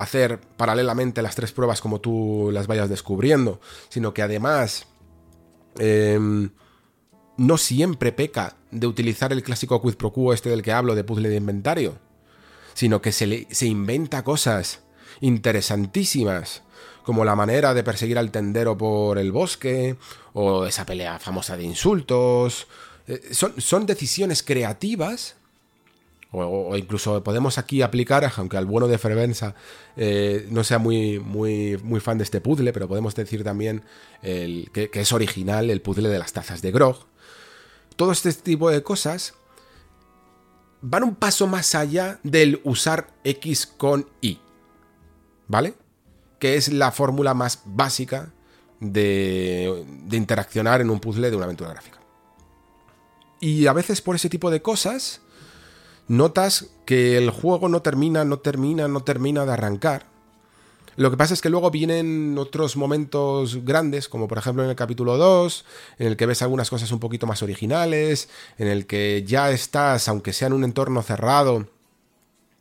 hacer paralelamente las tres pruebas como tú las vayas descubriendo, sino que además em, no siempre peca de utilizar el clásico quid pro quo este del que hablo de puzzle de inventario, sino que se, se inventa cosas interesantísimas, como la manera de perseguir al tendero por el bosque, o esa pelea famosa de insultos. Eh, son, son decisiones creativas o, incluso podemos aquí aplicar, aunque al bueno de Frevenza eh, no sea muy, muy, muy fan de este puzzle, pero podemos decir también el, que, es original el puzzle de las tazas de Grog. Todo este tipo de cosas van un paso más allá del usar X con Y. ¿Vale? Que es la fórmula más básica de, de interaccionar en un puzzle de una aventura gráfica. Y a veces por ese tipo de cosas notas que el juego no termina, no termina, no termina de arrancar. Lo que pasa es que luego vienen otros momentos grandes, como por ejemplo en el capítulo 2, en el que ves algunas cosas un poquito más originales, en el que ya estás, aunque sea en un entorno cerrado,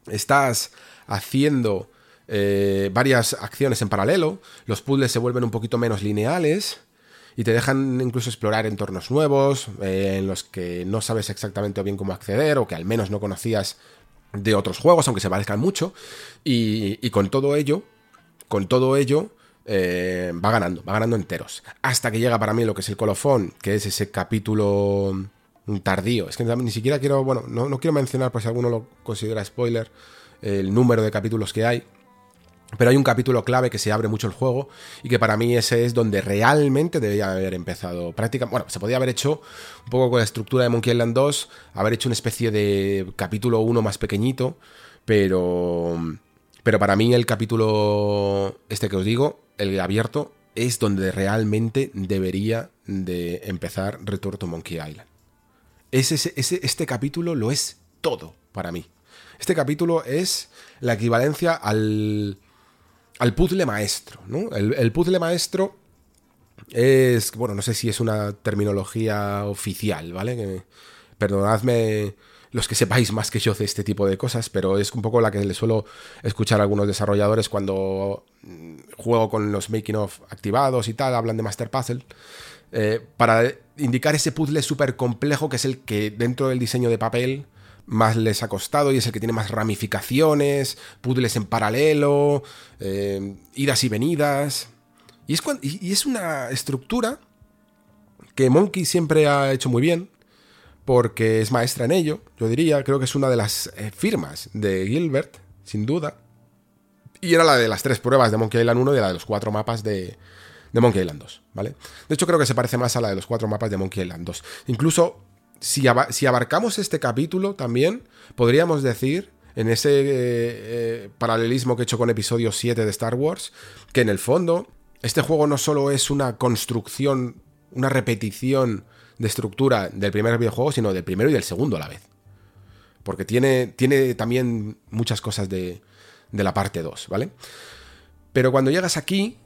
estás haciendo eh, varias acciones en paralelo, los puzzles se vuelven un poquito menos lineales, y te dejan incluso explorar entornos nuevos eh, en los que no sabes exactamente bien cómo acceder o que al menos no conocías de otros juegos, aunque se parezcan mucho. Y, con todo ello, con todo ello, eh, va ganando, va ganando enteros. Hasta que llega para mí lo que es el colofón, que es ese capítulo tardío. Es que ni siquiera quiero, bueno, no, no quiero mencionar por si alguno lo considera spoiler, el número de capítulos que hay. Pero hay un capítulo clave que se abre mucho el juego y que para mí ese es donde realmente debería haber empezado. Prácticamente, bueno, se podía haber hecho un poco con la estructura de Monkey Island 2, haber hecho una especie de capítulo 1 más pequeñito, pero pero para mí el capítulo este que os digo, el abierto, es donde realmente debería de empezar Return to Monkey Island. Ese, este capítulo lo es todo para mí. Este capítulo es la equivalencia al, al puzzle maestro. ¿no? El, puzzle maestro es, bueno, no sé si es una terminología oficial, ¿vale? Perdonadme los que sepáis más que yo de este tipo de cosas, pero es un poco la que le suelo escuchar a algunos desarrolladores cuando mm, juego con los making of activados y tal, hablan de Master Puzzle, eh, para indicar ese puzzle súper complejo que es el que dentro del diseño de papel más les ha costado y es el que tiene más ramificaciones, puzzles en paralelo, eh, idas y venidas. Y es, y es una estructura que Monkey siempre ha hecho muy bien, porque es maestra en ello, yo diría, creo que es una de las eh, firmas de Gilbert, sin duda. Y era la de las tres pruebas de Monkey Island 1 y la de los cuatro mapas de, Monkey Island 2, ¿vale? De hecho, creo que se parece más a la de los cuatro mapas de Monkey Island 2. Incluso, si, abarcamos este capítulo también, podríamos decir, en ese eh, eh, paralelismo que he hecho con episodio 7 de Star Wars, que en el fondo, este juego no solo es una construcción, una repetición de estructura del primer videojuego, sino del primero y del segundo a la vez. Porque tiene, también muchas cosas de, de la parte 2, ¿vale? Pero cuando llegas aquí,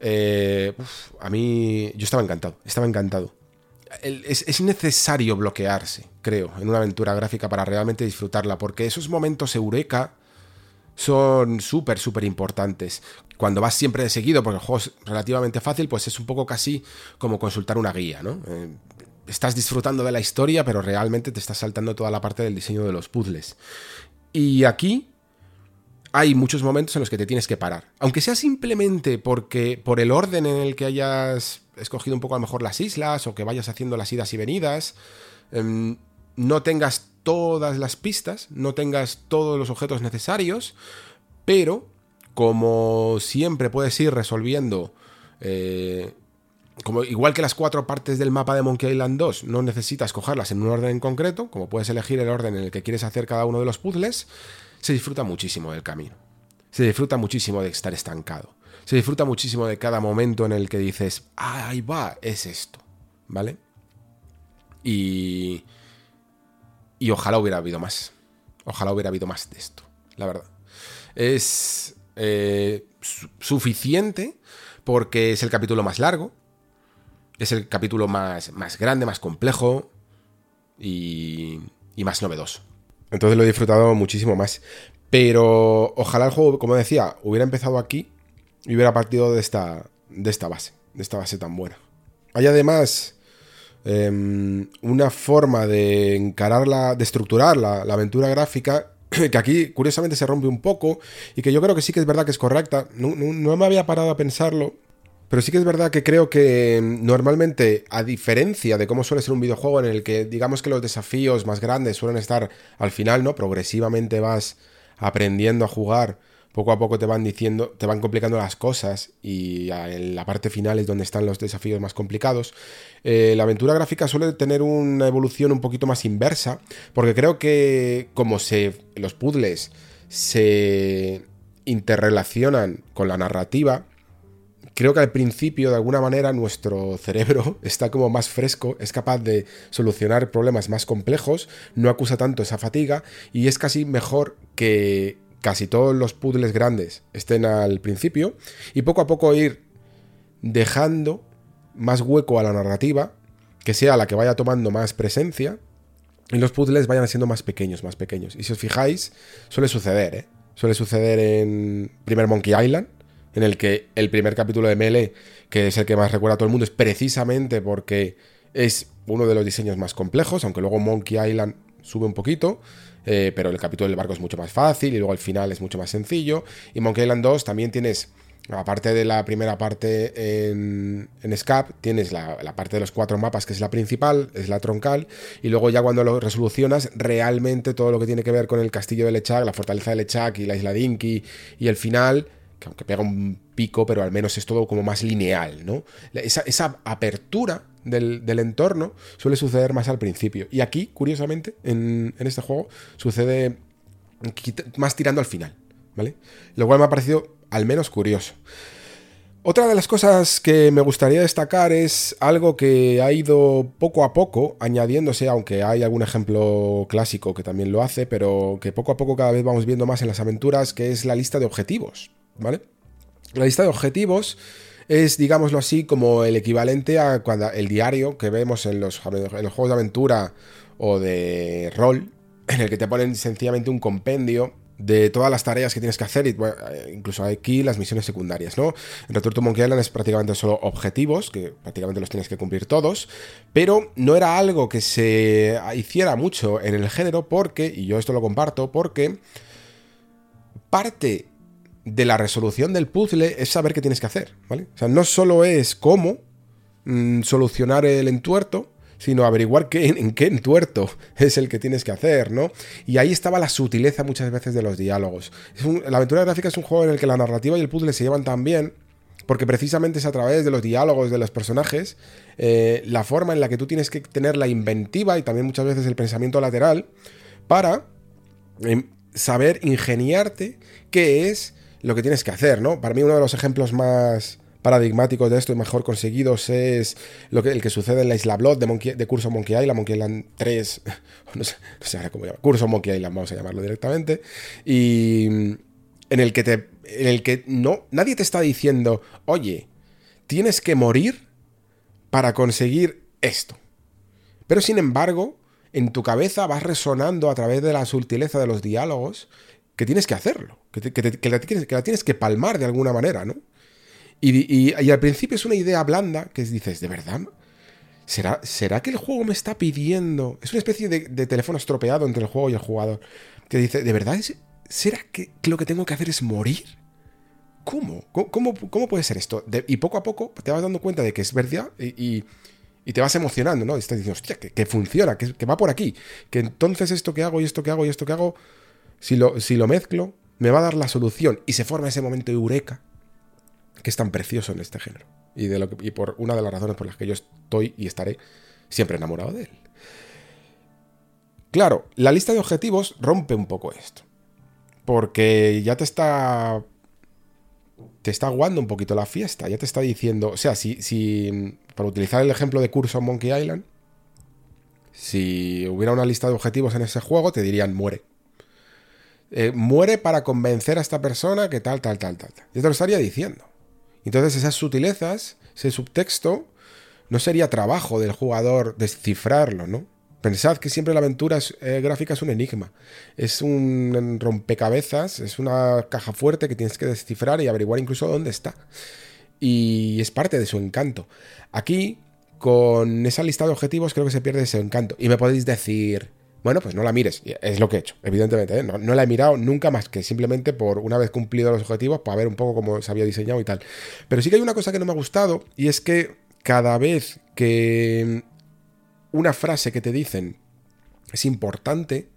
eh, a mí yo estaba encantado, estaba encantado. Es, es, necesario bloquearse, creo, en una aventura gráfica para realmente disfrutarla, porque esos momentos eureka son súper, súper importantes. Cuando vas siempre de seguido, porque el juego es relativamente fácil, pues es un poco casi como consultar una guía, ¿no? Eh, estás disfrutando de la historia, pero realmente te estás saltando toda la parte del diseño de los puzzles. Y aquí hay muchos momentos en los que te tienes que parar. Aunque sea simplemente porque por el orden en el que hayas escogido un poco a lo mejor las islas o que vayas haciendo las idas y venidas, em, no tengas todas las pistas, no tengas todos los objetos necesarios, pero como siempre puedes ir resolviendo eh, como igual que las cuatro partes del mapa de Monkey Island 2, no necesitas cogerlas en un orden en concreto, como puedes elegir el orden en el que quieres hacer cada uno de los puzzles, se disfruta muchísimo del camino. Se disfruta muchísimo de estar estancado. Se disfruta muchísimo de cada momento en el que dices, ah, ahí va, es esto. ¿Vale? Y. Y ojalá hubiera habido más. Ojalá hubiera habido más de esto, la verdad. Es eh, suficiente porque es el capítulo más largo, es el capítulo más, más grande, más complejo y, y más novedoso. Entonces lo he disfrutado muchísimo más. Pero ojalá el juego, como decía, hubiera empezado aquí y hubiera partido de esta, de esta base, de esta base tan buena. Hay además em, una forma de encararla, de estructurar la, aventura gráfica que aquí curiosamente se rompe un poco y que yo creo que sí que es verdad que es correcta. no me había parado a pensarlo pero sí que es verdad que creo que mm, normalmente, a diferencia de cómo suele ser un videojuego en el que digamos que los desafíos más grandes suelen estar al final, ¿no? Progresivamente vas aprendiendo a jugar, poco a poco te van diciendo, te van complicando las cosas y en la parte final es donde están los desafíos más complicados. Eh, la aventura gráfica suele tener una evolución un poquito más inversa, porque creo que como se los puzzles se interrelacionan con la narrativa, creo que al principio, de alguna manera, nuestro cerebro está como más fresco, es capaz de solucionar problemas más complejos, no acusa tanto esa fatiga y es casi mejor que casi todos los puzzles grandes estén al principio y poco a poco ir dejando más hueco a la narrativa, que sea la que vaya tomando más presencia y los puzzles vayan siendo más pequeños, más pequeños. Y si os fijáis, suele suceder, ¿eh? Suele suceder en primer Monkey Island, en el que el primer capítulo de Melee, que es el que más recuerda a todo el mundo, es precisamente porque es uno de los diseños más complejos, aunque luego Monkey Island sube un poquito, eh, pero el capítulo del barco es mucho más fácil y luego el final es mucho más sencillo. Y Monkey Island 2 también tienes, aparte de la primera parte en, en SCAP, tienes la, parte de los cuatro mapas que es la principal, es la troncal, y luego ya cuando lo resolucionas, realmente todo lo que tiene que ver con el castillo de Lechak, la fortaleza de Lechak y la isla Dinky y el final que aunque pega un pico, pero al menos es todo como más lineal, ¿no? Esa, esa apertura del, entorno suele suceder más al principio. Y aquí, curiosamente, en, este juego, sucede más tirando al final, ¿vale? Lo cual me ha parecido al menos curioso. Otra de las cosas que me gustaría destacar es algo que ha ido poco a poco añadiéndose, aunque hay algún ejemplo clásico que también lo hace, pero que poco a poco cada vez vamos viendo más en las aventuras, que es la lista de objetivos, ¿vale? La lista de objetivos es, digámoslo así, como el equivalente a cuando el diario que vemos en los, en los juegos de aventura o de rol, en el que te ponen sencillamente un compendio de todas las tareas que tienes que hacer, eh, incluso aquí las misiones secundarias, ¿no? En Return to Monkey Island es prácticamente solo objetivos, que prácticamente los tienes que cumplir todos, pero no era algo que se hiciera mucho en el género porque, y yo esto lo comparto, porque parte de la resolución del puzzle es saber qué tienes que hacer, ¿vale? O sea, no solo es cómo mm, solucionar el entuerto, sino averiguar qué, en qué entuerto es el que tienes que hacer, ¿no? Y ahí estaba la sutileza muchas veces de los diálogos. la aventura gráfica es un juego en el que la narrativa y el puzzle se llevan tan bien, porque precisamente es a través de los diálogos de los personajes, eh, la forma en la que tú tienes que tener la inventiva y también muchas veces el pensamiento lateral para em, saber ingeniarte qué es lo que tienes que hacer, ¿no? Para mí uno de los ejemplos más paradigmáticos de esto y mejor conseguidos es lo que, el que sucede en la Isla Blood de, de Curso Monkey Island, Monkey Island 3, no sé, no sé cómo llama, Curso Monkey Island, vamos a llamarlo directamente, y en el que te, en el que no, nadie te está diciendo, oye, tienes que morir para conseguir esto. Pero sin embargo, en tu cabeza vas resonando a través de la sutileza de los diálogos que tienes que hacerlo, que, la, tienes que palmar de alguna manera, ¿no? Y, al principio es una idea blanda que dices, ¿de verdad? ¿Será, ¿Será que el juego me está pidiendo? Es una especie de, teléfono estropeado entre el juego y el jugador. Que dice, ¿de verdad será que, lo que tengo que hacer es morir? ¿Cómo? ¿Cómo, cómo, puede ser esto? y poco a poco te vas dando cuenta de que es verdad y, te vas emocionando, ¿no? Y estás diciendo, hostia, que, funciona, que, que, va por aquí. Que entonces esto que hago y esto que hago y esto que hago si lo, mezclo, me va a dar la solución y se forma ese momento de eureka que es tan precioso en este género. Y por una de las razones por las que yo estoy y estaré siempre enamorado de él. Claro, la lista de objetivos rompe un poco esto. Porque ya te está. Te está aguando un poquito la fiesta. Ya te está diciendo. O sea, si. si para utilizar el ejemplo de curso Monkey Island. Si hubiera una lista de objetivos en ese juego, te dirían muere. Eh, muere para convencer a esta persona que tal, tal, tal, tal. Yo te lo estaría diciendo. Entonces esas sutilezas, ese subtexto, no sería trabajo del jugador descifrarlo, ¿no? Pensad que siempre la aventura eh, gráfica es un enigma, es un rompecabezas, es una caja fuerte que tienes que descifrar y averiguar incluso dónde está. Y es parte de su encanto. Aquí, con esa lista de objetivos, creo que se pierde ese encanto. Y me podéis decir, bueno, pues no la mires. Es lo que he hecho, evidentemente. ¿eh? No, la he mirado nunca más que simplemente por una vez cumplido los objetivos para ver un poco cómo se había diseñado y tal. Pero sí que hay una cosa que no me ha gustado y es que cada vez que una frase que te dicen es importante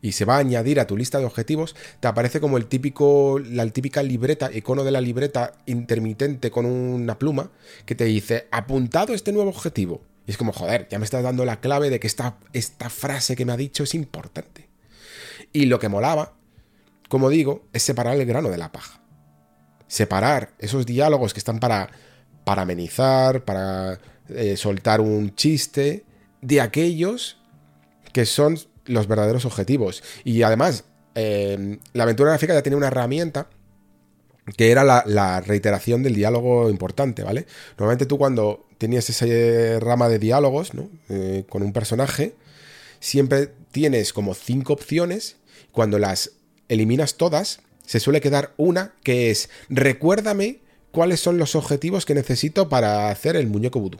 y se va a añadir a tu lista de objetivos, te aparece como el típico, la típica libreta, icono de la libreta intermitente con una pluma que te dice apuntado este nuevo objetivo. Y es como, joder, ya me estás dando la clave de que esta, esta frase que me ha dicho es importante. Y lo que molaba, como digo, es separar el grano de la paja. Separar esos diálogos que están para, para amenizar, para eh, soltar un chiste, de aquellos que son los verdaderos objetivos. Y además, eh, la aventura gráfica ya tiene una herramienta que era la, reiteración del diálogo importante, ¿vale? Normalmente tú cuando tenías esa rama de diálogos, ¿no? Eh, con un personaje, siempre tienes como cinco opciones, cuando las eliminas todas, se suele quedar una que es recuérdame cuáles son los objetivos que necesito para hacer el muñeco vudú.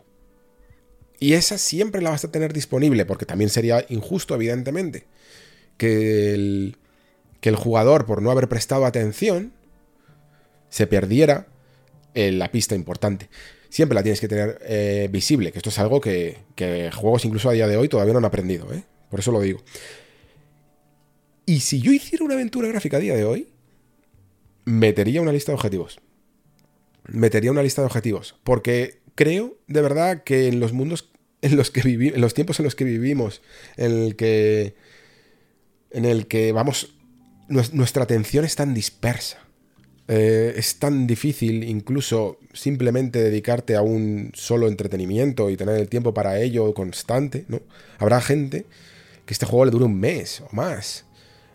Y esa siempre la vas a tener disponible, porque también sería injusto, evidentemente, que el, que el jugador, por no haber prestado atención, se perdiera en la pista importante. Siempre la tienes que tener eh, visible, que esto es algo que, que, juegos incluso a día de hoy todavía no han aprendido, ¿eh? por eso lo digo. Y si yo hiciera una aventura gráfica a día de hoy, metería una lista de objetivos. Metería una lista de objetivos, porque creo de verdad que en los mundos en los que vivimos, en los tiempos en los que vivimos, en el que, en el que vamos, nuestra atención es tan dispersa. Eh, es tan difícil incluso simplemente dedicarte a un solo entretenimiento y tener el tiempo para ello constante, ¿no? Habrá gente que este juego le dure un mes o más.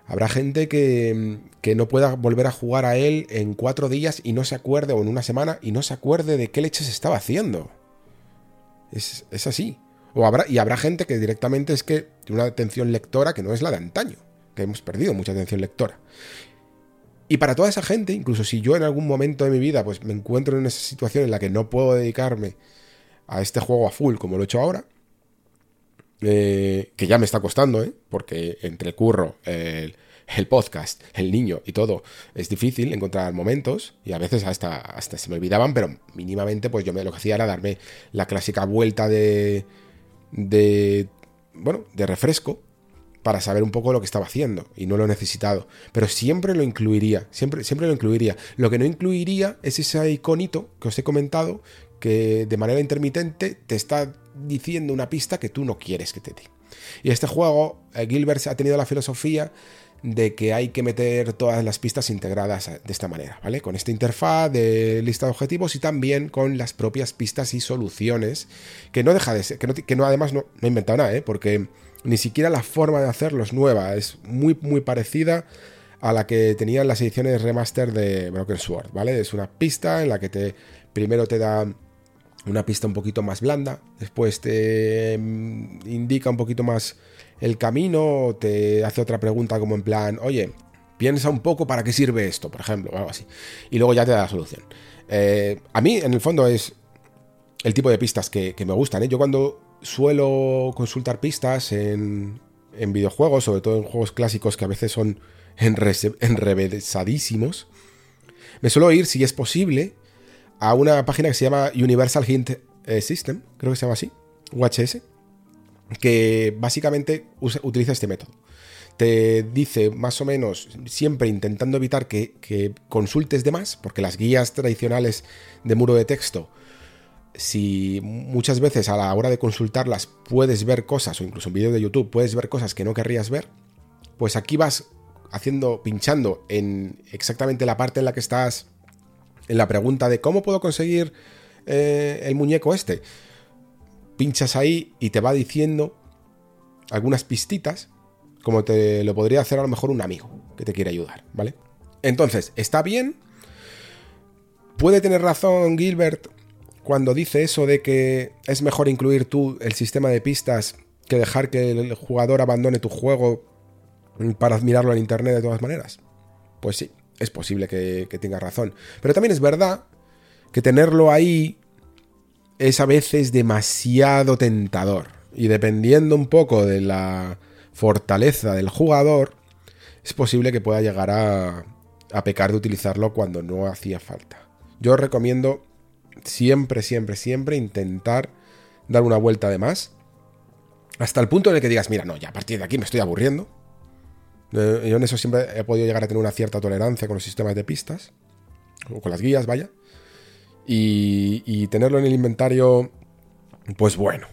Habrá gente que, que, no pueda volver a jugar a él en cuatro días y no se acuerde, o en una semana, y no se acuerde de qué leches estaba haciendo. Es, así. Y habrá gente que directamente es que tiene una atención lectora que no es la de antaño, que hemos perdido mucha atención lectora. Y para toda esa gente, incluso si yo en algún momento de mi vida pues me encuentro en esa situación en la que no puedo dedicarme a este juego a full como lo he hecho ahora, eh, que ya me está costando, ¿eh? porque entre el curro, el, el, podcast, el niño y todo, es difícil encontrar momentos y a veces hasta, hasta se me olvidaban, pero mínimamente pues yo me, lo que hacía era darme la clásica vuelta de, de, bueno, de refresco para saber un poco lo que estaba haciendo y no lo he necesitado. Pero siempre lo incluiría, siempre, siempre lo incluiría. Lo que no incluiría es ese iconito que os he comentado que de manera intermitente te está diciendo una pista que tú no quieres que te dé. Y este juego, eh, Gilbert ha tenido la filosofía de que hay que meter todas las pistas integradas de esta manera, ¿vale? Con esta interfaz de lista de objetivos y también con las propias pistas y soluciones, que no deja de ser, que no, además no, no he inventado nada, ¿eh? Porque ni siquiera la forma de hacerlo es nueva, es muy, muy parecida a la que tenían las ediciones remaster de Broken Sword, ¿vale? Es una pista en la que te primero te da una pista un poquito más blanda, después te mm, indica un poquito más el camino, te hace otra pregunta como en plan, oye, piensa un poco para qué sirve esto, por ejemplo, o algo así, y luego ya te da la solución. Eh, a mí, en el fondo, es el tipo de pistas que, me gustan. ¿eh? Yo cuando suelo consultar pistas en, en, videojuegos, sobre todo en juegos clásicos que a veces son enrevesadísimos, me suelo ir, si es posible, a una página que se llama Universal Hint eh, System, creo que se llama así, UHS, que básicamente utiliza este método. Te dice más o menos, siempre intentando evitar que, que consultes de más, porque las guías tradicionales de muro de texto si muchas veces a la hora de consultarlas puedes ver cosas, o incluso en vídeos de YouTube puedes ver cosas que no querrías ver, pues aquí vas haciendo, pinchando en exactamente la parte en la que estás, en la pregunta de cómo puedo conseguir eh, el muñeco este. Pinchas ahí y te va diciendo algunas pistitas, como te lo podría hacer a lo mejor un amigo que te quiere ayudar, ¿vale? Entonces, está bien. Puede tener razón Gilbert cuando dice eso de que es mejor incluir tú el sistema de pistas que dejar que el jugador abandone tu juego para admirarlo en internet de todas maneras. Pues sí, es posible que, que tenga razón. Pero también es verdad que tenerlo ahí es a veces demasiado tentador. Y dependiendo un poco de la fortaleza del jugador, es posible que pueda llegar a, a pecar de utilizarlo cuando no hacía falta. Yo recomiendo siempre, siempre, siempre intentar dar una vuelta de más. Hasta el punto en el que digas, mira, no, ya a partir de aquí me estoy aburriendo. Eh, yo en eso siempre he podido llegar a tener una cierta tolerancia con los sistemas de pistas, o con las guías, vaya. Y, tenerlo en el inventario, pues bueno.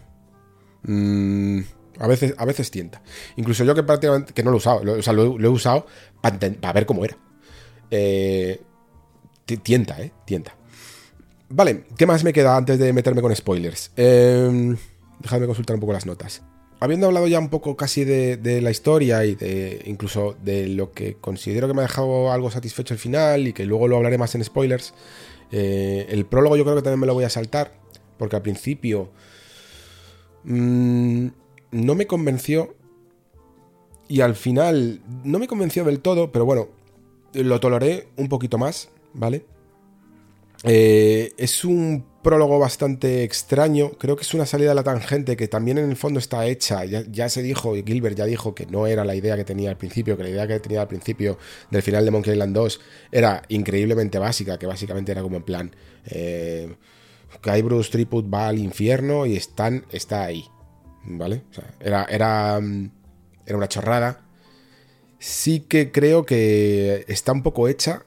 Mm, a, veces, a veces tienta. Incluso yo que prácticamente que no lo he usado, o sea, lo, he usado para, ver cómo era. Eh, tienta, ¿eh? Tienta. Vale, ¿qué más me queda antes de meterme con spoilers? Eh, dejadme consultar un poco las notas. Habiendo hablado ya un poco casi de, la historia y de incluso de lo que considero que me ha dejado algo satisfecho al final y que luego lo hablaré más en spoilers, eh, el prólogo yo creo que también me lo voy a saltar porque al principio mmm, no me convenció y al final no me convenció del todo, pero bueno, lo toleré un poquito más, ¿vale? Eh, es un prólogo bastante extraño, creo que es una salida a la tangente que también en el fondo está hecha, ya, se dijo, y Gilbert ya dijo que no era la idea que tenía al principio, que la idea que tenía al principio del final de Monkey Island 2 era increíblemente básica, que básicamente era como en plan, eh, Guybrush Triput va al infierno y Stan está ahí, ¿vale? O sea, era, era, mm, era una chorrada. Sí que creo que está un poco hecha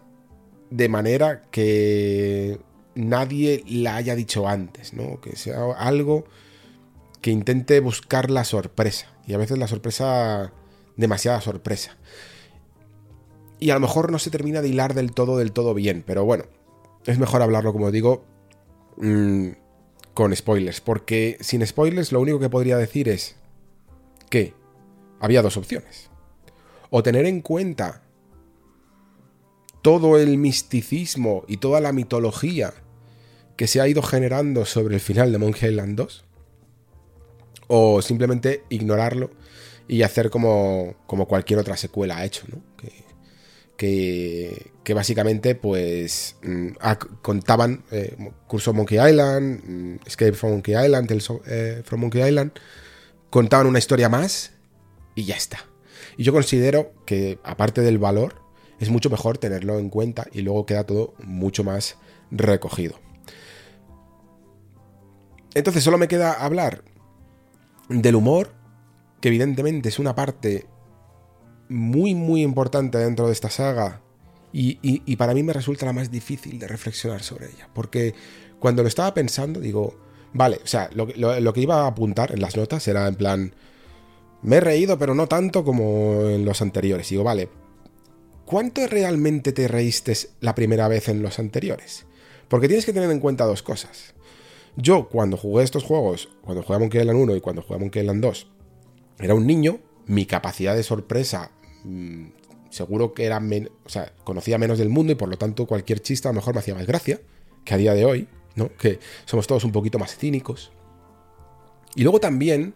de manera que nadie la haya dicho antes, ¿no? Que sea algo que intente buscar la sorpresa. Y a veces la sorpresa, demasiada sorpresa. Y a lo mejor no se termina de hilar del todo, del todo bien. Pero bueno, es mejor hablarlo, como digo, mm, con spoilers. Porque sin spoilers lo único que podría decir es que había dos opciones. O tener en cuenta todo el misticismo y toda la mitología que se ha ido generando sobre el final de Monkey Island 2 o simplemente ignorarlo y hacer como, como cualquier otra secuela ha hecho, ¿no? que, básicamente pues mm, contaban eh, Curso Monkey Island, mm, Escape from Monkey Island, Tales eh, from Monkey Island, contaban una historia más y ya está. Y yo considero que aparte del valor, es mucho mejor tenerlo en cuenta y luego queda todo mucho más recogido. Entonces solo me queda hablar del humor, que evidentemente es una parte muy muy importante dentro de esta saga y, para mí me resulta la más difícil de reflexionar sobre ella, porque cuando lo estaba pensando digo, vale, o sea, lo, lo que iba a apuntar en las notas era en plan, me he reído pero no tanto como en los anteriores, digo, vale, ¿cuánto realmente te reíste la primera vez en los anteriores? Porque tienes que tener en cuenta dos cosas. Yo, cuando jugué estos juegos, cuando jugué a Monkey Island 1 y cuando jugué a Monkey Island 2, era un niño, mi capacidad de sorpresa mm, seguro que era o sea, conocía menos del mundo y por lo tanto cualquier chiste a lo mejor me hacía más gracia que a día de hoy, ¿no? Que somos todos un poquito más cínicos. Y luego también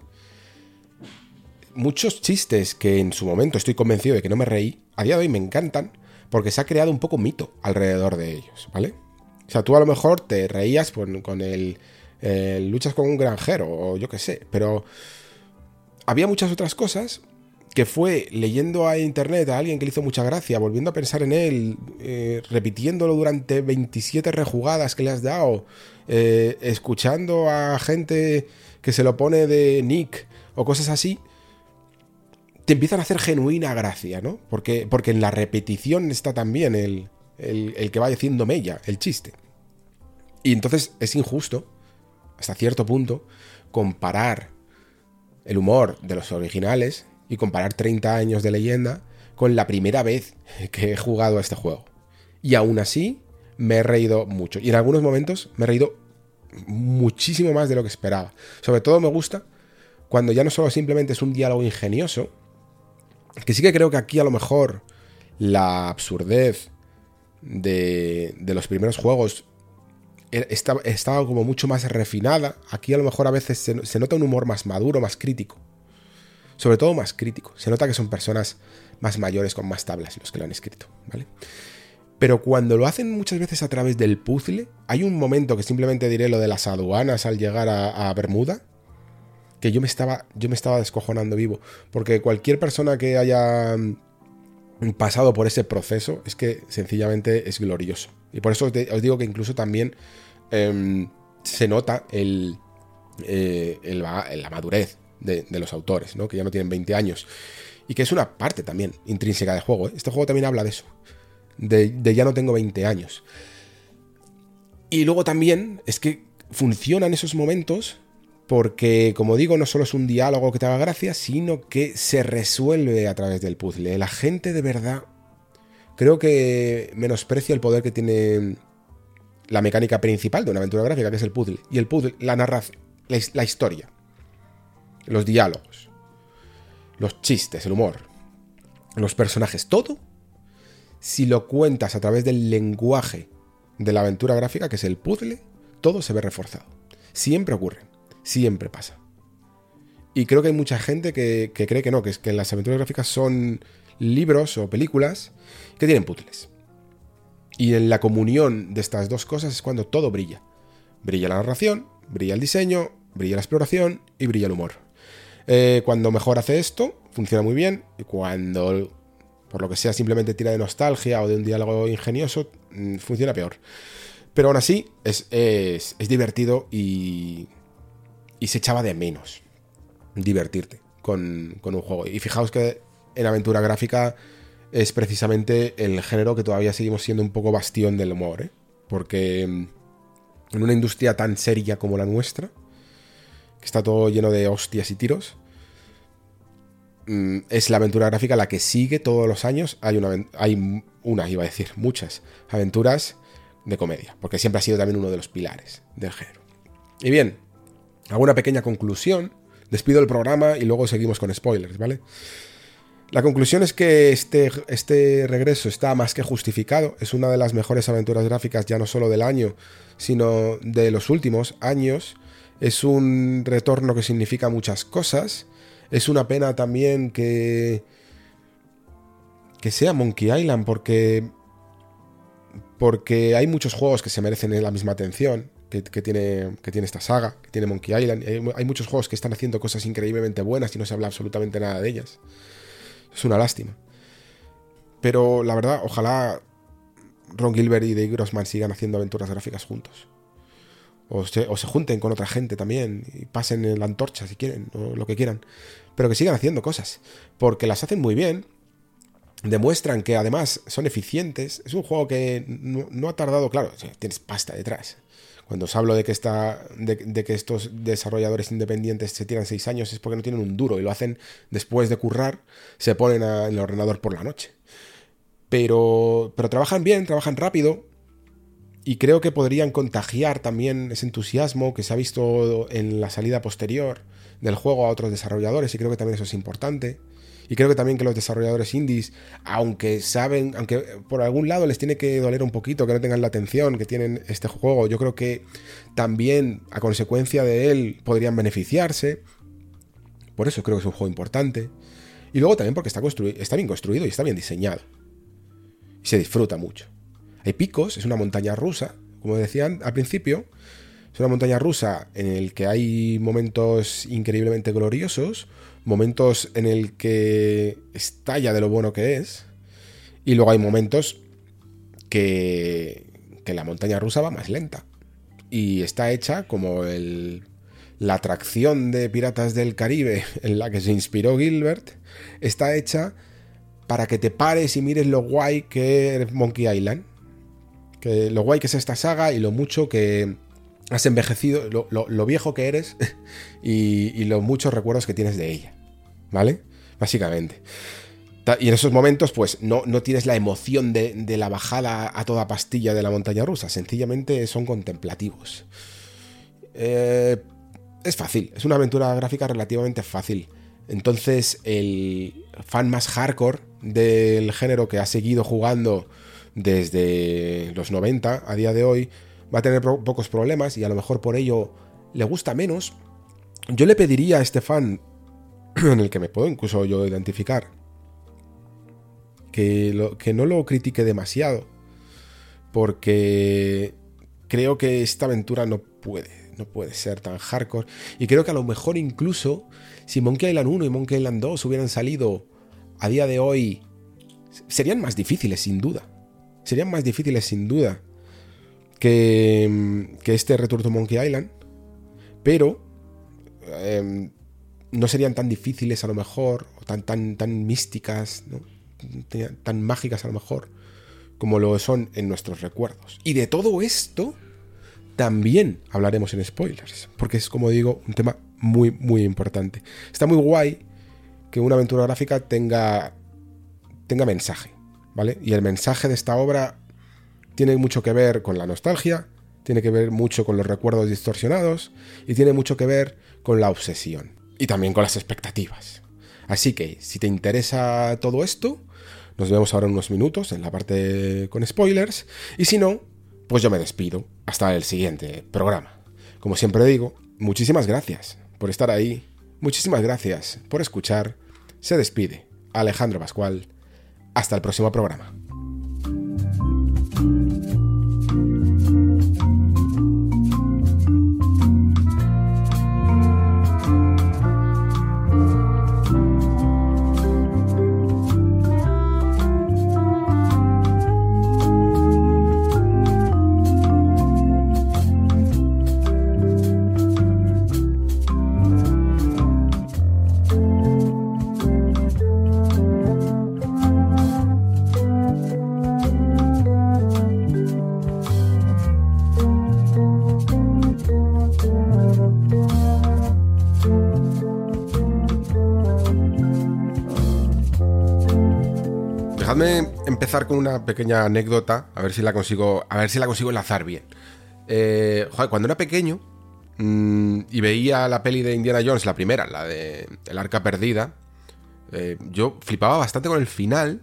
muchos chistes que en su momento estoy convencido de que no me reí, a día de hoy me encantan porque se ha creado un poco mito alrededor de ellos, ¿vale? O sea, tú a lo mejor te reías con, el, luchas con un granjero o yo qué sé, pero había muchas otras cosas que fue leyendo a internet a alguien que le hizo mucha gracia, volviendo a pensar en él, eh, repitiéndolo durante 27 rejugadas que le has dado, eh, escuchando a gente que se lo pone de Nick o cosas así, te empiezan a hacer genuina gracia, ¿no? Porque, porque en la repetición está también el, el, que va diciendo mella, el chiste. Y entonces es injusto, hasta cierto punto, comparar el humor de los originales y comparar 30 años de leyenda con la primera vez que he jugado a este juego. Y aún así me he reído mucho. Y en algunos momentos me he reído muchísimo más de lo que esperaba. Sobre todo me gusta cuando ya no solo simplemente es un diálogo ingenioso, que sí que creo que aquí a lo mejor la absurdez de, los primeros juegos estaba, como mucho más refinada. Aquí a lo mejor a veces se, nota un humor más maduro, más crítico. Sobre todo más crítico. Se nota que son personas más mayores con más tablas los que lo han escrito, ¿vale? Pero cuando lo hacen muchas veces a través del puzzle, hay un momento que simplemente diré lo de las aduanas al llegar a, Bermuda, que yo me estaba, yo me estaba descojonando vivo. Porque cualquier persona que haya pasado por ese proceso es que sencillamente es glorioso. Y por eso os, digo que incluso también em, se nota el, eh, la madurez de, los autores, ¿no? que ya no tienen 20 años. Y que es una parte también intrínseca del juego. ¿eh? Este juego también habla de eso. De, de ya no tengo 20 años. Y luego también es que funcionan esos momentos porque, como digo, no solo es un diálogo que te haga gracia, sino que se resuelve a través del puzzle. La gente de verdad creo que menosprecia el poder que tiene la mecánica principal de una aventura gráfica, que es el puzzle. Y el puzzle, la narración, la, historia, los diálogos, los chistes, el humor, los personajes, todo, si lo cuentas a través del lenguaje de la aventura gráfica, que es el puzzle, todo se ve reforzado. Siempre ocurre. Siempre pasa. Y creo que hay mucha gente que, cree que no, que, es que las aventuras gráficas son libros o películas que tienen puzzles. Y en la comunión de estas dos cosas es cuando todo brilla. Brilla la narración, brilla el diseño, brilla la exploración y brilla el humor. Eh, cuando mejor hace esto, funciona muy bien. Y cuando, por lo que sea, simplemente tira de nostalgia o de un diálogo ingenioso, mm, funciona peor. Pero aún así, es, es, divertido y, y se echaba de menos divertirte con, con un juego. Y fijaos que en aventura gráfica es precisamente el género que todavía seguimos siendo un poco bastión del humor, ¿eh? Porque mm, en una industria tan seria como la nuestra, que está todo lleno de hostias y tiros, mm, es la aventura gráfica la que sigue todos los años. Hay una, hay una, iba a decir, muchas aventuras de comedia, porque siempre ha sido también uno de los pilares del género. Y bien, hago una pequeña conclusión, despido el programa y luego seguimos con spoilers, ¿vale? La conclusión es que este, este regreso está más que justificado. Es una de las mejores aventuras gráficas ya no solo del año, sino de los últimos años. Es un retorno que significa muchas cosas. Es una pena también que que sea Monkey Island porque porque hay muchos juegos que se merecen la misma atención que, tiene, que tiene esta saga, que tiene Monkey Island. Hay, muchos juegos que están haciendo cosas increíblemente buenas y no se habla absolutamente nada de ellas. Es una lástima. Pero la verdad, ojalá Ron Gilbert y Dave Grossman sigan haciendo aventuras gráficas juntos. O se, junten con otra gente también y pasen la antorcha si quieren, o lo que quieran. Pero que sigan haciendo cosas. Porque las hacen muy bien. Demuestran que además son eficientes. Es un juego que no ha tardado, claro, tienes pasta detrás. Cuando os hablo de que, está, de, que estos desarrolladores independientes se tiran seis años es porque no tienen un duro y lo hacen después de currar, se ponen en el ordenador por la noche. Pero, pero trabajan bien, trabajan rápido y creo que podrían contagiar también ese entusiasmo que se ha visto en la salida posterior del juego a otros desarrolladores y creo que también eso es importante. Y creo que también que los desarrolladores indies, aunque saben, aunque por algún lado les tiene que doler un poquito que no tengan la atención que tienen este juego, yo creo que también a consecuencia de él podrían beneficiarse. Por eso creo que es un juego importante. Y luego también porque está, está bien construido y está bien diseñado. Y se disfruta mucho. Hay picos, es una montaña rusa, como decían al principio. Es una montaña rusa en el que hay momentos increíblemente gloriosos, momentos en el que estalla de lo bueno que es, y luego hay momentos que, que la montaña rusa va más lenta. Y está hecha como el, la atracción de Piratas del Caribe en la que se inspiró Gilbert, está hecha para que te pares y mires lo guay que es Monkey Island. Que lo guay que es esta saga y lo mucho que has envejecido, lo, viejo que eres y, los muchos recuerdos que tienes de ella. ¿vale? Básicamente. Y en esos momentos, pues no, no tienes la emoción de, la bajada a toda pastilla de la montaña rusa, sencillamente son contemplativos. Eh, es fácil, es una aventura gráfica relativamente fácil. Entonces, el fan más hardcore del género que ha seguido jugando desde los 90 a día de hoy va a tener pocos problemas y a lo mejor por ello le gusta menos. Yo le pediría a este fan en el que me puedo incluso yo identificar, que, no lo critique demasiado, porque creo que esta aventura no puede, no puede ser tan hardcore. Y creo que a lo mejor incluso si Monkey Island 1 y Monkey Island 2 hubieran salido a día de hoy, serían más difíciles sin duda. Serían más difíciles sin duda que, que este Return to Monkey Island. Pero em, no serían tan difíciles a lo mejor, o tan, tan, tan místicas, tan mágicas a lo mejor, como lo son en nuestros recuerdos. Y de todo esto también hablaremos en spoilers, porque es, como digo, un tema muy, muy importante. Está muy guay que una aventura gráfica tenga, tenga mensaje, ¿vale? Y el mensaje de esta obra tiene mucho que ver con la nostalgia, tiene que ver mucho con los recuerdos distorsionados y tiene mucho que ver con la obsesión y también con las expectativas. Así que, si te interesa todo esto, nos vemos ahora en unos minutos en la parte con spoilers. Y si no, pues yo me despido. Hasta el siguiente programa. Como siempre digo, muchísimas gracias por estar ahí. Muchísimas gracias por escuchar. Se despide Alejandro Pascual Hasta el próximo programa. Empezar con una pequeña anécdota, a ver si la consigo, a ver si la consigo enlazar bien. Eh, cuando era pequeño mm, y veía la peli de Indiana Jones, la primera, la de El Arca Perdida, eh, yo flipaba bastante con el final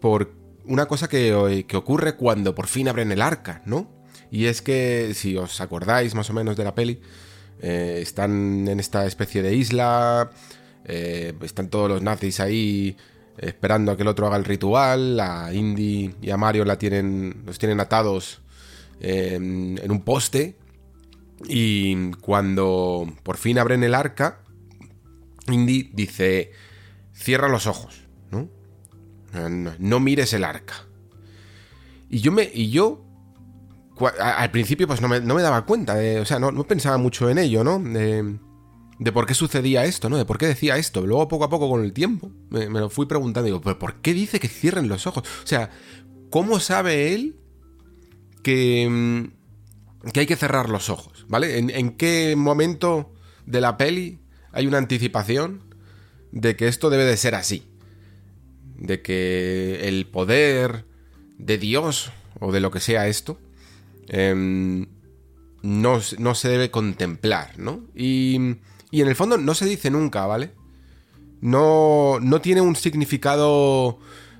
por una cosa que, que ocurre cuando por fin abren el arca, ¿no? Y es que, si os acordáis más o menos de la peli, eh, están en esta especie de isla, están todos los nazis ahí esperando a que el otro haga el ritual. A Indy y a Mario la tienen, los tienen atados en, un poste. Y cuando por fin abren el arca, Indy dice, cierra los ojos, ¿no? No, mires el arca. Y yo me... Y yo al principio pues no me, daba cuenta, o sea, no, pensaba mucho en ello, ¿no? Por qué sucedía esto, ¿no? De por qué decía esto. Luego, poco a poco, con el tiempo, me, lo fui preguntando. Digo, ¿pero por qué dice que cierren los ojos? O sea, ¿cómo sabe él que, mm, que hay que cerrar los ojos? ¿Vale? ¿En, qué momento de la peli hay una anticipación de que esto debe de ser así? De que el poder de Dios, o de lo que sea esto, em, no, no se debe contemplar, ¿no? Y y en el fondo no se dice nunca, ¿vale? No, no tiene un significado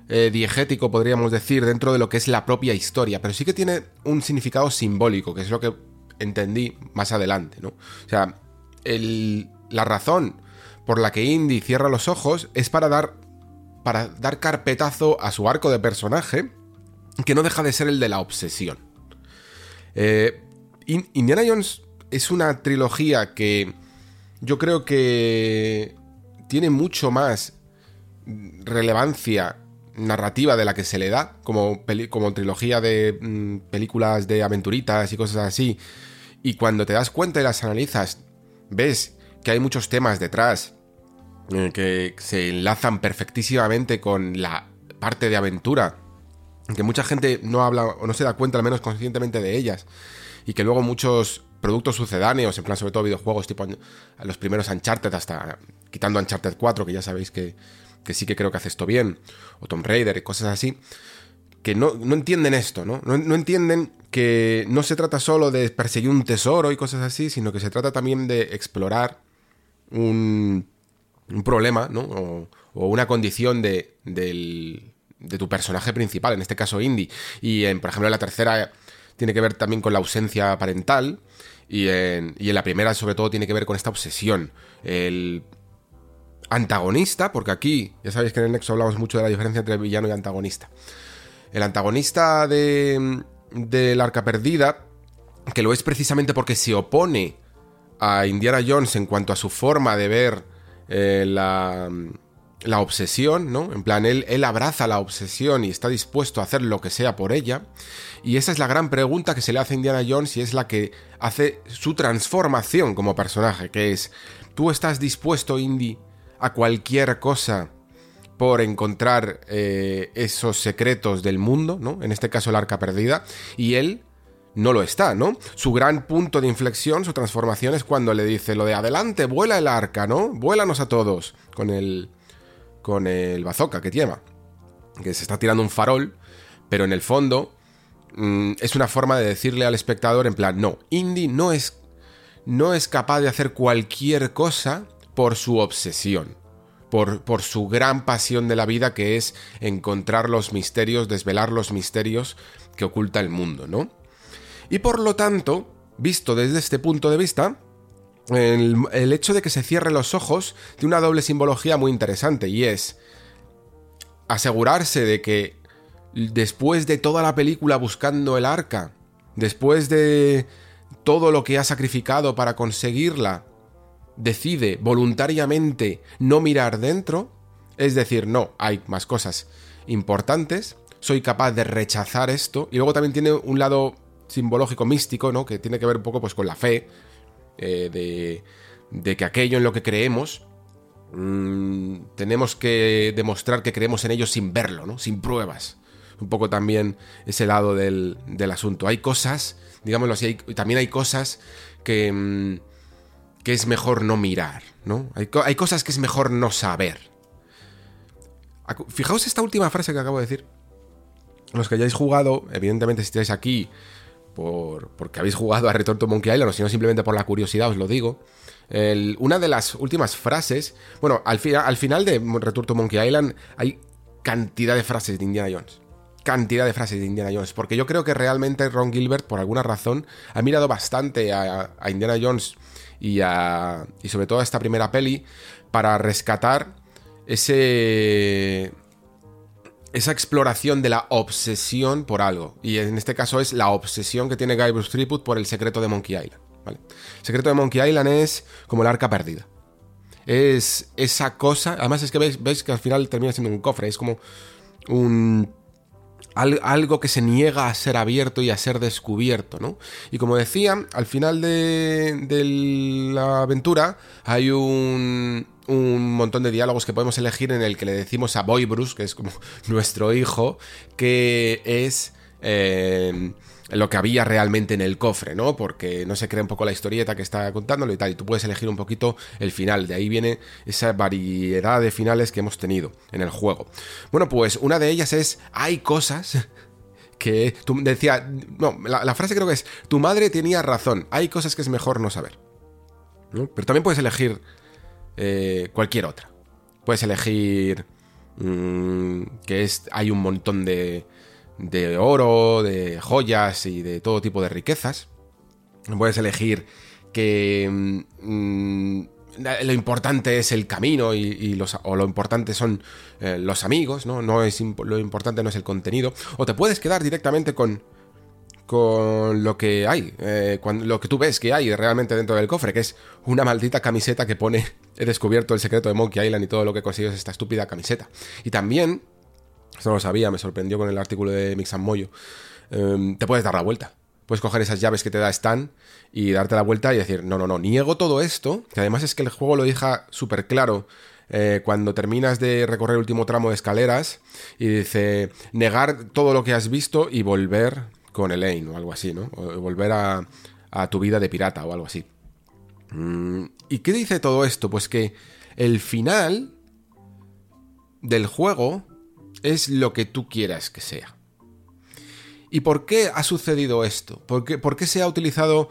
eh, diegético, podríamos decir, dentro de lo que es la propia historia, pero sí que tiene un significado simbólico, que es lo que entendí más adelante, ¿no? O sea, la razón por la que Indy cierra los ojos es para dar, para dar carpetazo a su arco de personaje, que no deja de ser el de la obsesión. Eh, Indiana Jones es una trilogía que yo creo que tiene mucho más relevancia narrativa de la que se le da, como, como trilogía de mm, películas de aventuritas y cosas así. Y cuando te das cuenta y las analizas, ves que hay muchos temas detrás eh, que se enlazan perfectísimamente con la parte de aventura, que mucha gente no habla o no se da cuenta, al menos conscientemente, de ellas, y que luego muchos productos sucedáneos, en plan sobre todo videojuegos tipo los primeros Uncharted hasta quitando Uncharted 4, que ya sabéis que, sí que creo que hace esto bien, o Tomb Raider y cosas así, que no, entienden esto, ¿no? ¿no? entienden que no se trata solo de perseguir un tesoro y cosas así, sino que se trata también de explorar un, un problema, ¿no? O, una condición de, de tu personaje principal, en este caso Indy. Y en, por ejemplo, en la tercera tiene que ver también con la ausencia parental. Y en, la primera, sobre todo, tiene que ver con esta obsesión. El antagonista, porque aquí, ya sabéis que en el Nexo hablamos mucho de la diferencia entre villano y antagonista. El antagonista de, de Arca Perdida, que lo es precisamente porque se opone a Indiana Jones en cuanto a su forma de ver eh, la, la obsesión, ¿no? En plan, él, abraza la obsesión y está dispuesto a hacer lo que sea por ella. Y esa es la gran pregunta que se le hace a Indiana Jones y es la que hace su transformación como personaje, que es, ¿tú estás dispuesto, Indy, a cualquier cosa por encontrar eh, esos secretos del mundo, ¿no? En este caso el arca perdida, y él no lo está, ¿no? Su gran punto de inflexión, su transformación es cuando le dice lo de adelante, vuela el arca, ¿no? Vuélanos a todos con el con el bazooka que tiene, que se está tirando un farol, pero en el fondo mm, es una forma de decirle al espectador en plan, no, Indy no es, no es capaz de hacer cualquier cosa por su obsesión. Por, por, su gran pasión de la vida que es encontrar los misterios, desvelar los misterios que oculta el mundo, ¿no? Y por lo tanto, visto desde este punto de vista, el, hecho de que se cierren los ojos tiene una doble simbología muy interesante y es asegurarse de que después de toda la película buscando el arca, después de todo lo que ha sacrificado para conseguirla, decide voluntariamente no mirar dentro, es decir, no, hay más cosas importantes, soy capaz de rechazar esto, y luego también tiene un lado simbológico místico, ¿no? Que tiene que ver un poco pues con la fe, eh, de, que aquello en lo que creemos Mm, tenemos que demostrar que creemos en ellos sin verlo, ¿no? Sin pruebas. Un poco también ese lado del, asunto. Hay cosas, digámoslo así, también hay cosas que, mm, que es mejor no mirar, ¿no? Hay, hay cosas que es mejor no saber. Fijaos esta última frase que acabo de decir. Los que hayáis jugado, evidentemente si estáis aquí por, porque habéis jugado a Return to Monkey Island, o si no simplemente por la curiosidad os lo digo una de las últimas frases, bueno, al, al final de Return to Monkey Island hay cantidad de frases de Indiana Jones. Cantidad de frases de Indiana Jones. Porque yo creo que realmente Ron Gilbert, por alguna razón, ha mirado bastante a, Indiana Jones y, a, y sobre todo a esta primera peli para rescatar ese exploración de la obsesión por algo. Y en este caso es la obsesión que tiene Guy Bruce Threepwood por el secreto de Monkey Island. El secreto de Monkey Island es como el arca perdida. Es esa cosa. Además, es que veis, que al final termina siendo un cofre. Es como un. Algo que se niega a ser abierto y a ser descubierto, ¿no? Y como decía, al final de, de la aventura hay un, un montón de diálogos que podemos elegir en el que le decimos a Boy que es como nuestro hijo, que es. Eh, lo que había realmente en el cofre, ¿no? Porque no se crea un poco la historieta que está contándolo y tal, y tú puedes elegir un poquito el final, de ahí viene esa variedad de finales que hemos tenido en el juego. Bueno, pues una de ellas es, hay cosas que tú decía, no, la, frase creo que es, tu madre tenía razón, hay cosas que es mejor no saber. Pero también puedes elegir eh, cualquier otra. Puedes elegir mm, que es, hay un montón de de oro, de joyas y de todo tipo de riquezas. Puedes elegir que mm, lo importante es el camino y, los, o lo importante son eh, los amigos, ¿no? no es, lo importante no es el contenido. O te puedes quedar directamente con, con lo que hay, eh, lo que tú ves que hay realmente dentro del cofre, que es una maldita camiseta que pone he descubierto el secreto de Monkey Island y todo lo que consigues es esta estúpida camiseta. Y también esto no lo sabía, me sorprendió con el artículo de Mixan Moyo. Em, te puedes dar la vuelta. Puedes coger esas llaves que te da Stan y darte la vuelta y decir, no, no, no, niego todo esto, que además es que el juego lo deja súper claro eh, cuando terminas de recorrer el último tramo de escaleras y dice, negar todo lo que has visto y volver con Elaine o algo así, ¿no? Volver a, a tu vida de pirata o algo así. Mm, ¿Y qué dice todo esto? Pues que el final del juego es lo que tú quieras que sea. ¿Y por qué ha sucedido esto? ¿Por qué, se ha utilizado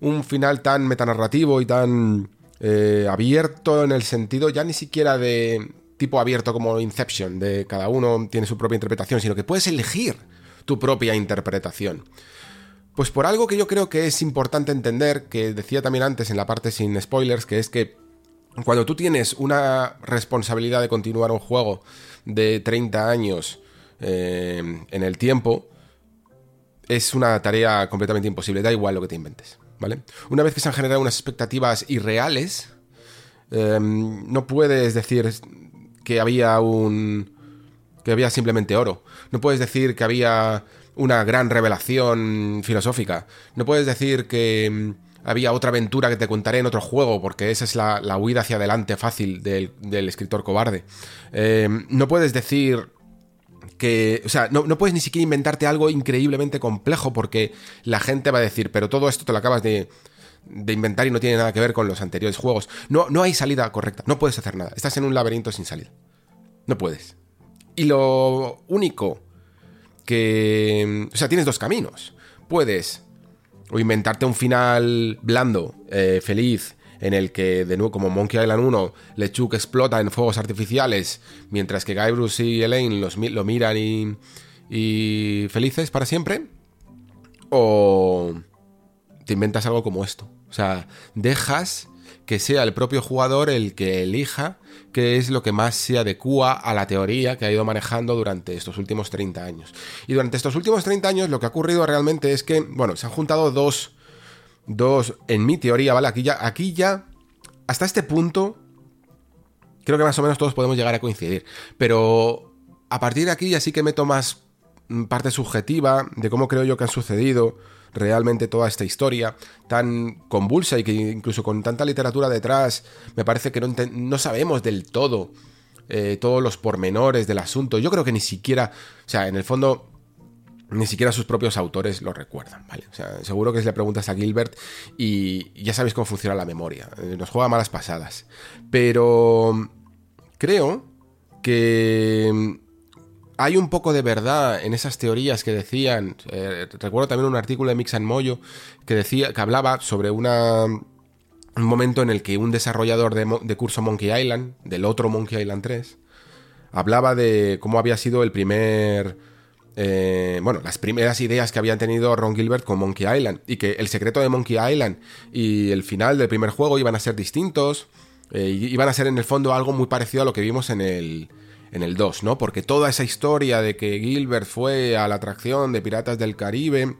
un final tan metanarrativo y tan eh, abierto en el sentido ya ni siquiera de tipo abierto como Inception, de cada uno tiene su propia interpretación, sino que puedes elegir tu propia interpretación? Pues por algo que yo creo que es importante entender, que decía también antes en la parte sin spoilers, que es que cuando tú tienes una responsabilidad de continuar un juego de 30 años eh, en el tiempo, es una tarea completamente imposible, da igual lo que te inventes, ¿vale? Una vez que se han generado unas expectativas irreales, eh, no puedes decir que había un... que había simplemente oro, no puedes decir que había una gran revelación filosófica, no puedes decir que había otra aventura que te contaré en otro juego, porque esa es la, huida hacia adelante fácil del, escritor cobarde. Eh, no puedes decir que, o sea, no, puedes ni siquiera inventarte algo increíblemente complejo porque la gente va a decir, pero todo esto te lo acabas de, de, inventar y no tiene nada que ver con los anteriores juegos. No, no hay salida correcta, no puedes hacer nada. Estás en un laberinto sin salida. No puedes. Y lo único que... O sea, tienes dos caminos. Puedes o inventarte un final blando, eh, feliz, en el que, de nuevo, como Monkey Island 1, LeChuck explota en fuegos artificiales, mientras que Guybrush y Elaine los, lo miran y, y felices para siempre. O te inventas algo como esto. O sea, dejas que sea el propio jugador el que elija qué es lo que más se adecua a la teoría que ha ido manejando durante estos últimos 30 años. Y durante estos últimos 30 años lo que ha ocurrido realmente es que, bueno, se han juntado dos, dos, en mi teoría, ¿vale? Aquí ya, aquí ya, hasta este punto, creo que más o menos todos podemos llegar a coincidir. Pero a partir de aquí ya sí que meto más parte subjetiva de cómo creo yo que han sucedido realmente toda esta historia tan convulsa y que incluso con tanta literatura detrás me parece que no, sabemos del todo eh, todos los pormenores del asunto. Yo creo que ni siquiera, o sea, en el fondo ni siquiera sus propios autores lo recuerdan, ¿vale? O sea, seguro que si le preguntas a Gilbert y ya sabéis cómo funciona la memoria, eh, nos juega malas pasadas. Pero creo que hay un poco de verdad en esas teorías que decían. Eh, recuerdo también un artículo de Mix and Moyo que decía, que hablaba sobre un momento en el que un desarrollador de, curso Monkey Island, del otro Monkey Island 3, hablaba de cómo había sido el primer. Eh, bueno, las primeras ideas que habían tenido Ron Gilbert con Monkey Island. Y que el secreto de Monkey Island y el final del primer juego iban a ser distintos. Eh, iban a ser en el fondo algo muy parecido a lo que vimos en el en el 2, ¿no? Porque toda esa historia de que Gilbert fue a la atracción de Piratas del Caribe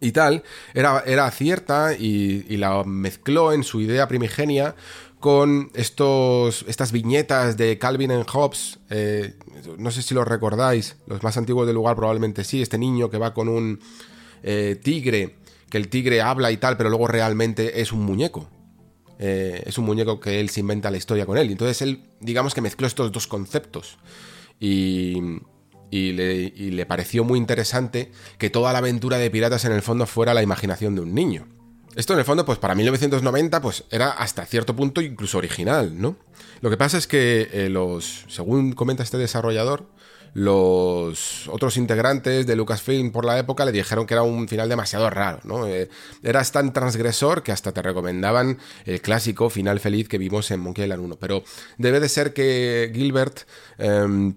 y tal, era, era cierta y, la mezcló en su idea primigenia con estos, estas viñetas de Calvin and Hobbes, eh, no sé si los recordáis, los más antiguos del lugar probablemente sí, este niño que va con un eh, tigre, que el tigre habla y tal, pero luego realmente es un muñeco. Eh, es un muñeco que él se inventa la historia con él. Entonces él, digamos que mezcló estos dos conceptos. Y, y, le, pareció muy interesante que toda la aventura de piratas en el fondo fuera la imaginación de un niño. Esto en el fondo, pues para 1990, pues era hasta cierto punto incluso original, ¿no? Lo que pasa es que eh, los, según comenta este desarrollador, los otros integrantes de Lucasfilm por la época le dijeron que era un final demasiado raro, ¿no? Eh, eras tan transgresor que hasta te recomendaban el clásico final feliz que vimos en Monkey Island 1. Pero debe de ser que Gilbert... Em,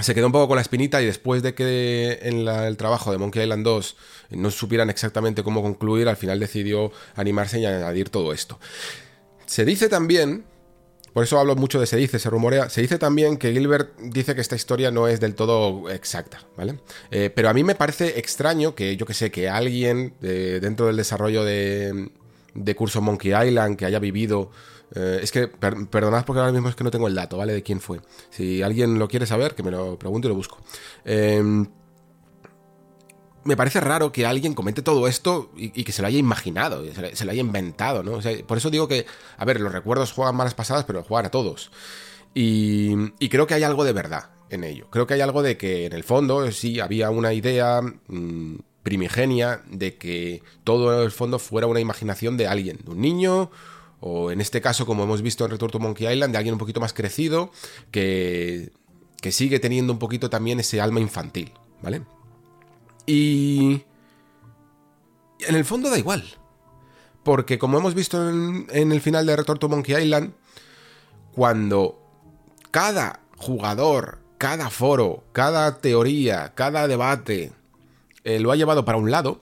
se quedó un poco con la espinita y después de que en el trabajo de Monkey Island 2 no supieran exactamente cómo concluir, al final decidió animarse y añadir todo esto. Se dice también por eso hablo mucho de se dice, se rumorea. Se dice también que Gilbert dice que esta historia no es del todo exacta, ¿vale? Eh, pero a mí me parece extraño que, yo que sé, que alguien dentro del desarrollo de, de curso Monkey Island que haya vivido eh, es que, perdonad porque ahora mismo es que no tengo el dato, ¿vale? De quién fue. Si alguien lo quiere saber, que me lo pregunte y lo busco. Eh, me parece raro que alguien comente todo esto y, que se lo haya imaginado, se, lo haya inventado, ¿no? por eso digo que, a ver, los recuerdos juegan malas pasadas, pero juegan a todos. Y, creo que hay algo de verdad en ello. Creo que hay algo de que en el fondo sí había una idea mm, primigenia de que todo en el fondo fuera una imaginación de alguien, de un niño, o en este caso, como hemos visto en Return to Monkey Island, de alguien un poquito más crecido, que sigue teniendo un poquito también ese alma infantil, ¿vale? Y... En el fondo da igual. Porque como hemos visto en, el final de Return to Monkey Island, cuando cada jugador, cada foro, cada teoría, cada debate eh, lo ha llevado para un lado,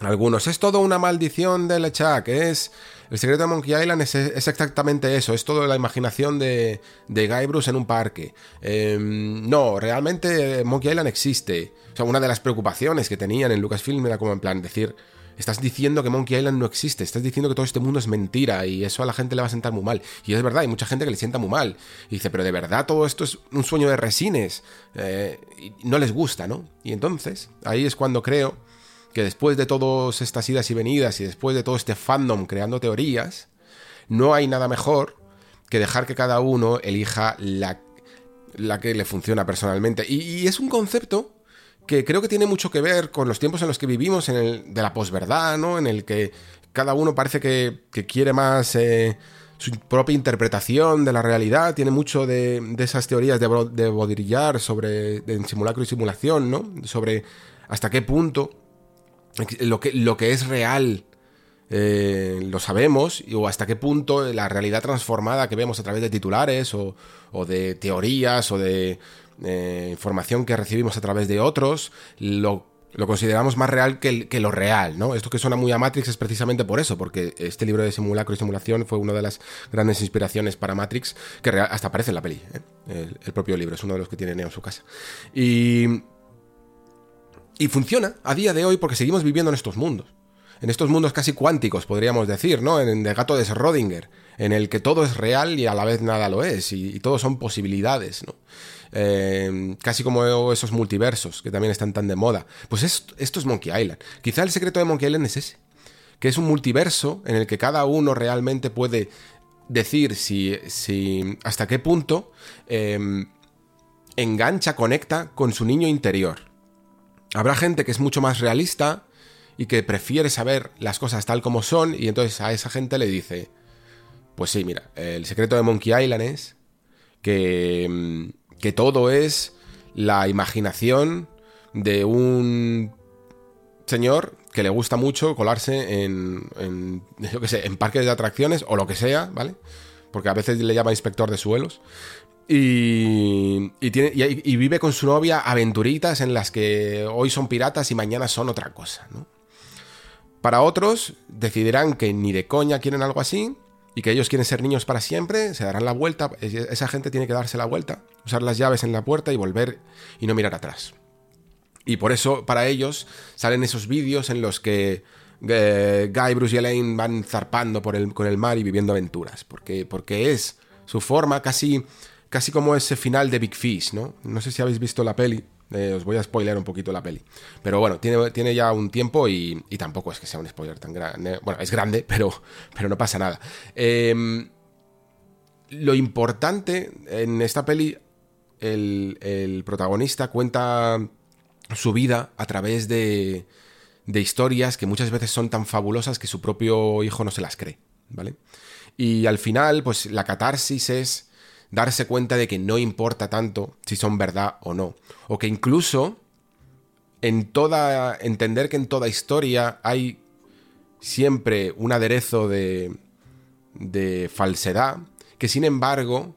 algunos, es todo una maldición de LeChuck, es el secreto de Monkey Island es, exactamente eso, es todo la imaginación de, de Guy Bruce en un parque. Em, no, realmente Monkey Island existe. O sea, una de las preocupaciones que tenían en Lucasfilm era como en plan decir, estás diciendo que Monkey Island no existe, estás diciendo que todo este mundo es mentira y eso a la gente le va a sentar muy mal. Y es verdad, hay mucha gente que le sienta muy mal. Y dice, pero de verdad todo esto es un sueño de resines. Eh, no les gusta, ¿no? Y entonces, ahí es cuando creo que después de todas estas idas y venidas y después de todo este fandom creando teorías, no hay nada mejor que dejar que cada uno elija la, la que le funciona personalmente. Y, es un concepto que creo que tiene mucho que ver con los tiempos en los que vivimos, en el, de la posverdad, ¿no? En el que cada uno parece que, quiere más eh, su propia interpretación de la realidad, tiene mucho de, esas teorías de, de Baudrillard sobre de simulacro y simulación, ¿no? Sobre hasta qué punto lo que, lo que es real eh, lo sabemos o hasta qué punto la realidad transformada que vemos a través de titulares o, de teorías o de eh, información que recibimos a través de otros, lo Lo consideramos más real que, que, lo real, ¿no? Esto que suena muy a Matrix es precisamente por eso, porque este libro de simulacro y simulación fue una de las grandes inspiraciones para Matrix, que hasta aparece en la peli, ¿eh? el, el, propio libro, es uno de los que tiene Neo en su casa. Y, y funciona a día de hoy porque seguimos viviendo en estos mundos en estos mundos casi cuánticos, podríamos decir, ¿no? En el gato de Schrödinger, en el que todo es real y a la vez nada lo es, y, y todo son posibilidades, ¿no? Eh, casi como esos multiversos que también están tan de moda. Pues esto, es Monkey Island. Quizá el secreto de Monkey Island es ese, que es un multiverso en el que cada uno realmente puede decir si, si hasta qué punto eh, engancha, conecta con su niño interior. Habrá gente que es mucho más realista y que prefiere saber las cosas tal como son y entonces a esa gente le dice, pues sí, mira, el secreto de Monkey Island es que, que todo es la imaginación de un señor que le gusta mucho colarse en, en, yo que sé, en parques de atracciones o lo que sea, ¿vale? Porque a veces le llama inspector de suelos. Y, y, vive con su novia aventuritas en las que hoy son piratas y mañana son otra cosa. Para otros, decidirán que ni de coña quieren algo así y que ellos quieren ser niños para siempre, se darán la vuelta, esa gente tiene que darse la vuelta, usar las llaves en la puerta y volver y no mirar atrás. Y por eso, para ellos, salen esos vídeos en los que eh, Guy, Bruce y Elaine van zarpando por el, con el mar y viviendo aventuras, porque, porque es su forma casi, casi como ese final de Big Fish, ¿no? No sé si habéis visto la peli, eh, os voy a spoiler un poquito la peli. Pero bueno, tiene, tiene ya un tiempo y, y, tampoco es que sea un spoiler tan grande. Bueno, es grande, pero, pero no pasa nada. Eh, lo importante en esta peli, el, el, protagonista cuenta su vida a través de, de historias que muchas veces son tan fabulosas que su propio hijo no se las cree, ¿vale? Y al final, pues la catarsis es darse cuenta de que no importa tanto si son verdad o no. O que incluso en toda. entender que en toda historia hay siempre un aderezo de. de falsedad. Que sin embargo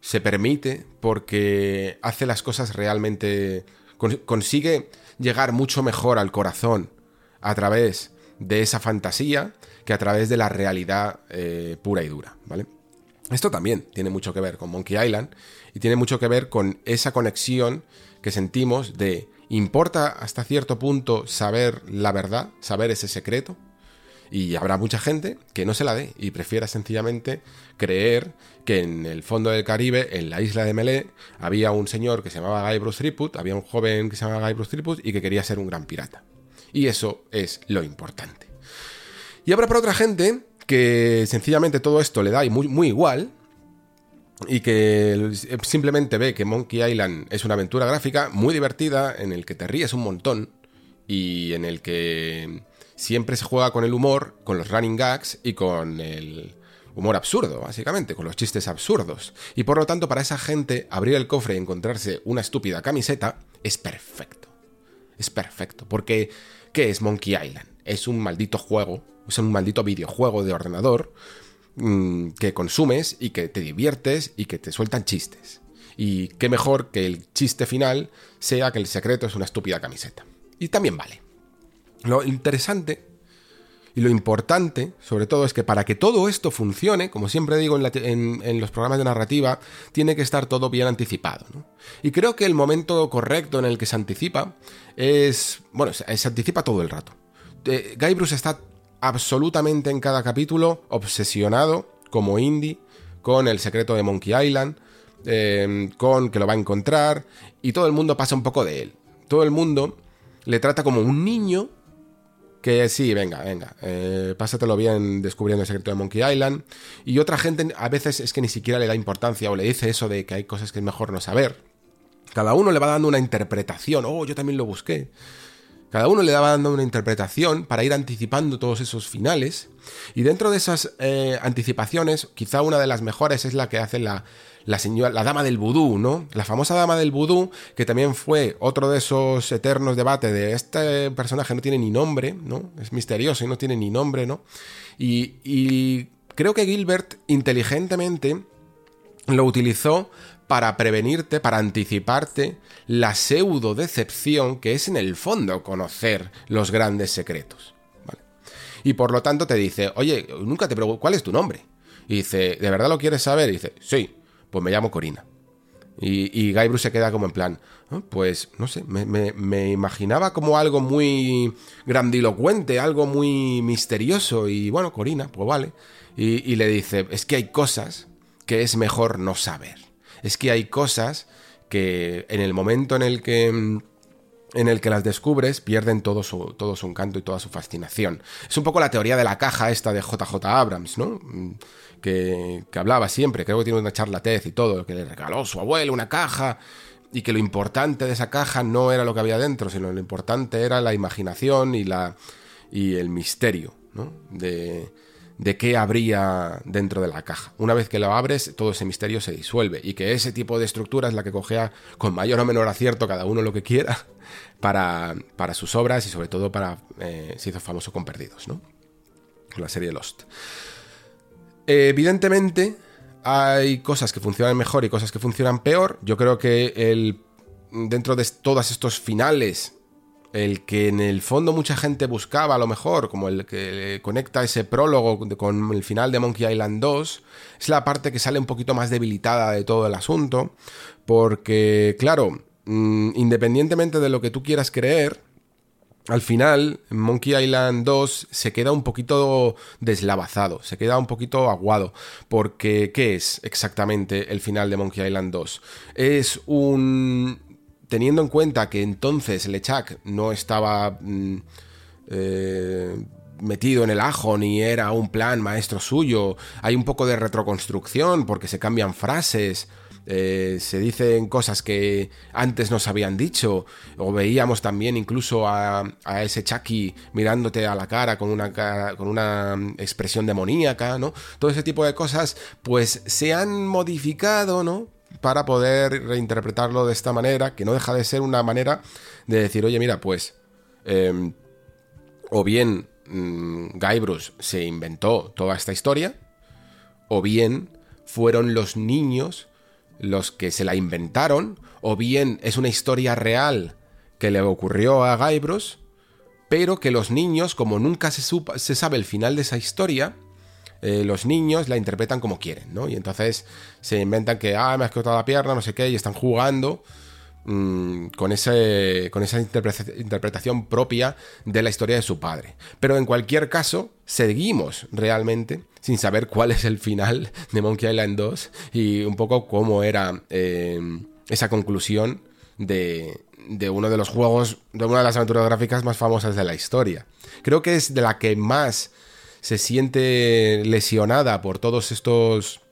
se permite porque hace las cosas realmente. consigue llegar mucho mejor al corazón a través de esa fantasía que a través de la realidad eh, pura y dura, ¿vale? Esto también tiene mucho que ver con Monkey Island y tiene mucho que ver con esa conexión que sentimos de importa hasta cierto punto saber la verdad, saber ese secreto. Y habrá mucha gente que no se la dé y prefiera sencillamente creer que en el fondo del Caribe, en la isla de Melee, había un señor que se llamaba Guy Bruce Threepwood, había un joven que se llamaba Guy Bruce Threepwood y que quería ser un gran pirata. Y eso es lo importante. Y habrá para otra gente que sencillamente todo esto le da muy, muy igual y que simplemente ve que Monkey Island es una aventura gráfica muy divertida en el que te ríes un montón y en el que siempre se juega con el humor, con los running gags y con el humor absurdo, básicamente, con los chistes absurdos. Y por lo tanto, para esa gente, abrir el cofre y encontrarse una estúpida camiseta es perfecto. Es perfecto. Porque, ¿qué es Monkey Island? Es un maldito juego es un maldito videojuego de ordenador mmm, que consumes y que te diviertes y que te sueltan chistes. Y qué mejor que el chiste final sea que el secreto es una estúpida camiseta. Y también vale. Lo interesante y lo importante, sobre todo, es que para que todo esto funcione, como siempre digo en, los programas de narrativa, tiene que estar todo bien anticipado. Y creo que el momento correcto en el que se anticipa es. Bueno, se, anticipa todo el rato. Eh, Guy Bruce está absolutamente en cada capítulo obsesionado, como Indy, con el secreto de Monkey Island, eh, con que lo va a encontrar, y todo el mundo pasa un poco de él. Todo el mundo le trata como un niño que sí, venga, venga, eh, pásatelo bien descubriendo el secreto de Monkey Island. Y otra gente a veces es que ni siquiera le da importancia o le dice eso de que hay cosas que es mejor no saber. Cada uno le va dando una interpretación, oh, yo también lo busqué. Cada uno le daba dando una interpretación para ir anticipando todos esos finales. Y dentro de esas eh, anticipaciones, quizá una de las mejores es la que hace la, la señora, la dama del vudú, ¿no? La famosa dama del vudú, que también fue otro de esos eternos debates de este personaje no tiene ni nombre, ¿no? Es misterioso y no tiene ni nombre, ¿no? Y, y creo que Gilbert inteligentemente lo utilizó para prevenirte, para anticiparte la pseudo decepción que es en el fondo conocer los grandes secretos. Y por lo tanto te dice, oye, nunca te pregunto, ¿cuál es tu nombre? Y dice, ¿de verdad lo quieres saber? Y dice, sí, pues me llamo Corina. Y, y Guy Bruce se queda como en plan, ah, pues no sé, me, imaginaba como algo muy grandilocuente, algo muy misterioso. Y bueno, Corina, pues vale. Y le dice, es que hay cosas que es mejor no saber. Es que hay cosas que en el momento en el que en el que las descubres pierden todo su, todo su encanto y toda su fascinación. Es un poco la teoría de la caja esta de JJ Abrams, ¿no? Que, que hablaba siempre, creo que tiene una charla TED y todo, que le regaló su abuelo una caja y que lo importante de esa caja no era lo que había dentro, sino lo importante era la imaginación y, la, y el misterio, ¿no? De, de qué habría dentro de la caja. Una vez que lo abres, todo ese misterio se disuelve y que ese tipo de estructura es la que cogea con mayor o menor acierto cada uno lo que quiera para, para sus obras y sobre todo para... Eh, se hizo famoso con Perdidos, ¿no? Con la serie Lost. evidentemente hay cosas que funcionan mejor y cosas que funcionan peor. Yo creo que el, dentro de todos estos finales el que en el fondo mucha gente buscaba a lo mejor, como el que conecta ese prólogo con el final de Monkey Island 2, es la parte que sale un poquito más debilitada de todo el asunto, porque claro, mm, independientemente de lo que tú quieras creer, al final, Monkey Island 2 se queda un poquito deslavazado, se queda un poquito aguado, porque ¿qué es exactamente el final de Monkey Island 2? Es un teniendo en cuenta que entonces Lechak no estaba mm, eh, metido en el ajo ni era un plan maestro suyo, hay un poco de retroconstrucción porque se cambian frases. Eh, se dicen cosas que antes nos habían dicho, o veíamos también incluso a, ese Chucky mirándote a la cara con una, con una expresión demoníaca, ¿no? Todo ese tipo de cosas, pues se han modificado, ¿no? Para poder reinterpretarlo de esta manera, que no deja de ser una manera de decir, oye, mira, pues, em, o bien mm, Guybrush se inventó toda esta historia, o bien fueron los niños los que se la inventaron, o bien es una historia real que le ocurrió a Guybrush, pero que los niños, como nunca se sabe el final de esa historia, eh, los niños la interpretan como quieren, ¿no? Y entonces se inventan que, ah, me has cortado la pierna, no sé qué, y están jugando mm, con, ese, con esa interpretación propia de la historia de su padre. Pero en cualquier caso, seguimos realmente sin saber cuál es el final de Monkey Island 2 y un poco cómo era eh, esa conclusión de, de uno de los juegos, de una de las aventuras gráficas más famosas de la historia. Creo que es de la que más se siente lesionada por todos estos...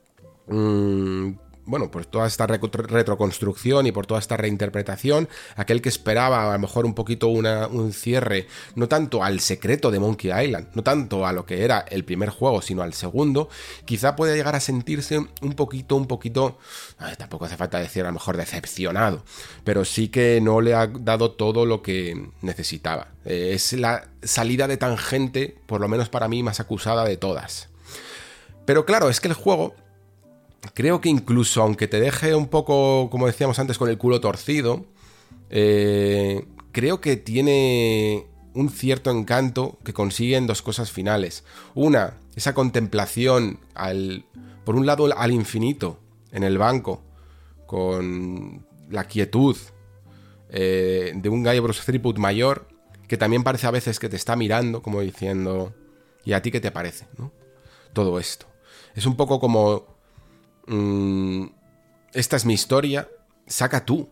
Mm, bueno, por toda esta retroconstrucción y por toda esta reinterpretación, aquel que esperaba a lo mejor un poquito un cierre, no tanto al secreto de Monkey Island, no tanto a lo que era el primer juego, sino al segundo, quizá puede llegar a sentirse un poquito, un poquito, tampoco hace falta decir a lo mejor decepcionado, pero sí que no le ha dado todo lo que necesitaba. Eh, es la salida de tangente, por lo menos para mí, más acusada de todas. Pero claro, es que el juego creo que incluso aunque te deje un poco, como decíamos antes, con el culo torcido, eh, creo que tiene un cierto encanto que consigue en dos cosas finales. Una, esa contemplación al, por un lado al infinito en el banco, con la quietud eh, de un Bruce Threepwood mayor, que también parece a veces que te está mirando, como diciendo, ¿y a ti qué te parece? Todo esto. Es un poco como Mm, esta es mi historia, saca tú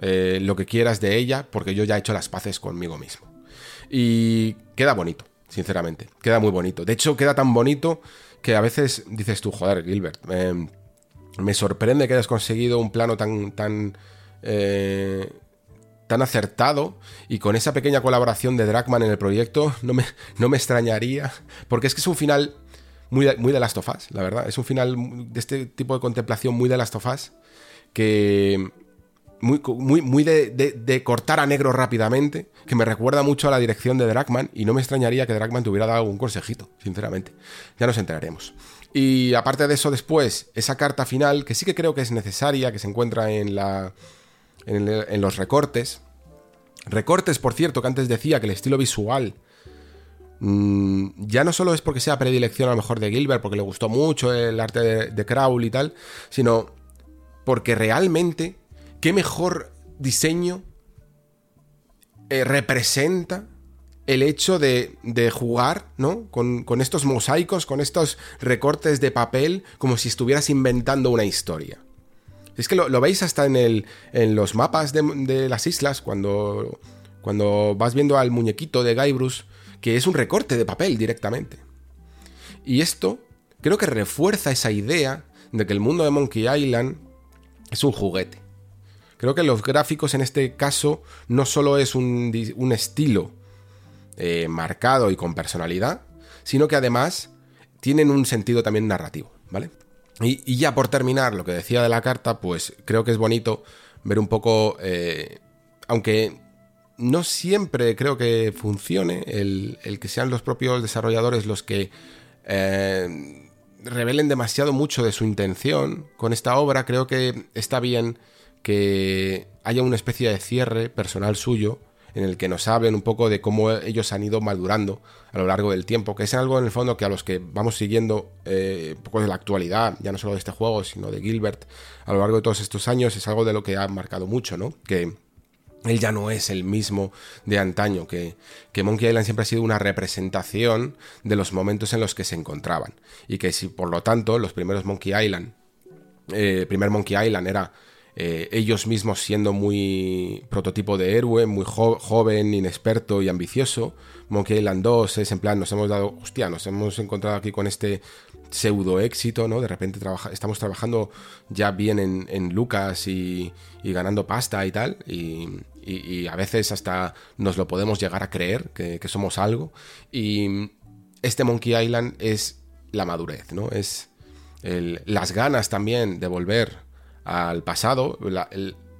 eh, lo que quieras de ella, porque yo ya he hecho las paces conmigo mismo. Y queda bonito, sinceramente, queda muy bonito. De hecho, queda tan bonito que a veces dices tú, joder, Gilbert, em, me sorprende que hayas conseguido un plano tan, tan, eh, tan acertado y con esa pequeña colaboración de Dragman en el proyecto, no me, no me extrañaría, porque es que es un final muy de, muy de Last of Us, la verdad. Es un final de este tipo de contemplación muy de Last of Us que muy, muy, muy de, cortar a negro rápidamente, que me recuerda mucho a la dirección de Dragman y no me extrañaría que Dragman te hubiera dado un consejito, sinceramente. Ya nos enteraremos. Y aparte de eso, después, esa carta final, que sí que creo que es necesaria, que se encuentra en, la, en, los recortes. Recortes, por cierto, que antes decía que el estilo visual mm, ya no solo es porque sea predilección a lo mejor de Gilbert, porque le gustó mucho el arte de, de y tal, sino porque realmente, qué mejor diseño eh, representa el hecho de, jugar, ¿no? Con, estos mosaicos, con estos recortes de papel, como si estuvieras inventando una historia. Es que lo, veis hasta en, el, en los mapas de, las islas, cuando, cuando vas viendo al muñequito de Guybrush, que es un recorte de papel directamente. Y esto creo que refuerza esa idea de que el mundo de Monkey Island es un juguete. Creo que los gráficos en este caso no solo es un, un estilo, eh, marcado y con personalidad, sino que además tienen un sentido también narrativo, ¿vale? Y, ya por terminar, lo que decía de la carta, pues creo que es bonito ver un poco, eh, aunque no siempre creo que funcione el, que sean los propios desarrolladores los que eh, revelen demasiado mucho de su intención con esta obra, creo que está bien que haya una especie de cierre personal suyo en el que nos hablen un poco de cómo ellos han ido madurando a lo largo del tiempo, que es algo en el fondo que a los que vamos siguiendo eh, un poco de la actualidad, ya no solo de este juego, sino de Gilbert, a lo largo de todos estos años, es algo de lo que ha marcado mucho, ¿no? Que él ya no es el mismo de antaño, que, que, Monkey Island siempre ha sido una representación de los momentos en los que se encontraban. Y que si por lo tanto los primeros Monkey Island, eh, primer Monkey Island era eh, ellos mismos siendo muy prototipo de héroe, muy joven, inexperto y ambicioso. Monkey Island 2 es en plan, nos hemos dado, hostia, nos hemos encontrado aquí con este pseudo éxito, ¿no? De repente estamos trabajando ya bien en, Lucas y, ganando pasta y tal, y, a veces hasta nos lo podemos llegar a creer que, somos algo. Y este Monkey Island es la madurez, ¿no? Es las ganas también de volver al pasado,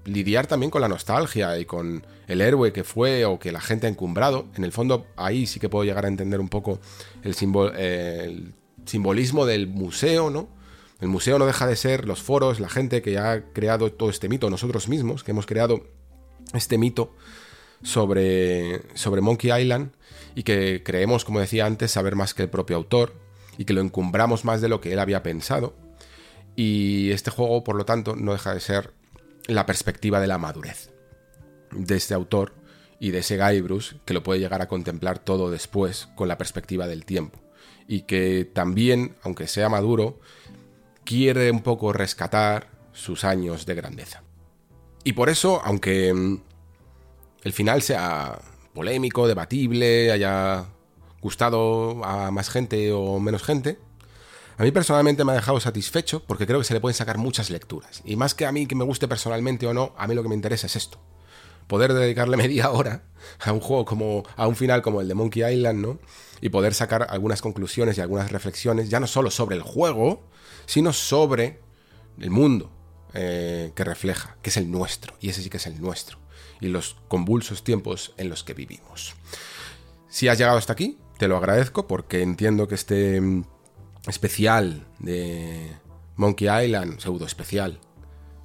lidiar también con la nostalgia y con el héroe que fue o que la gente ha encumbrado. En el fondo, ahí sí que puedo llegar a entender un poco el, el simbolismo del museo, ¿no? El museo no deja de ser los foros, la gente que ha creado todo este mito, nosotros mismos, que hemos creado este mito sobre, sobre Monkey Island y que creemos, como decía antes, saber más que el propio autor y que lo encumbramos más de lo que él había pensado. Y este juego, por lo tanto, no deja de ser la perspectiva de la madurez de este autor y de ese Guybrush que lo puede llegar a contemplar todo después con la perspectiva del tiempo. Y que también, aunque sea maduro, quiere un poco rescatar sus años de grandeza. Y por eso, aunque mm, el final sea polémico, debatible, haya gustado a más gente o menos gente, a mí personalmente me ha dejado satisfecho porque creo que se le pueden sacar muchas lecturas. Y más que a mí que me guste personalmente o no, a mí lo que me interesa es esto. Poder dedicarle media hora a un juego como, a un final como el de Monkey Island, ¿no? Y poder sacar algunas conclusiones y algunas reflexiones, ya no solo sobre el juego, sino sobre el mundo eh, que refleja, que es el nuestro. Y ese sí que es el nuestro. Y los convulsos tiempos en los que vivimos. Si has llegado hasta aquí, te lo agradezco porque entiendo que este especial de Monkey Island, pseudo especial,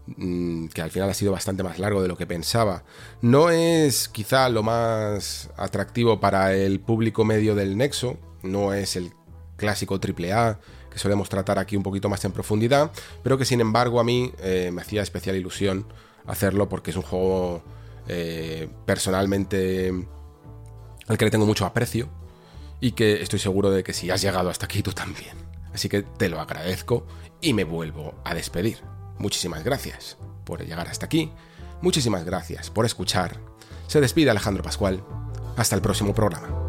mm, que al final ha sido bastante más largo de lo que pensaba, no es quizá lo más atractivo para el público medio del Nexo, no es el clásico AAA solemos tratar aquí un poquito más en profundidad, pero que sin embargo a mí eh, me hacía especial ilusión hacerlo porque es un juego eh, personalmente al que le tengo mucho aprecio y que estoy seguro de que si has llegado hasta aquí tú también. Así que te lo agradezco y me vuelvo a despedir. Muchísimas gracias por llegar hasta aquí. Muchísimas gracias por escuchar. Se despide Alejandro Pascual. Hasta el próximo programa.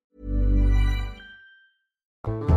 Thank you.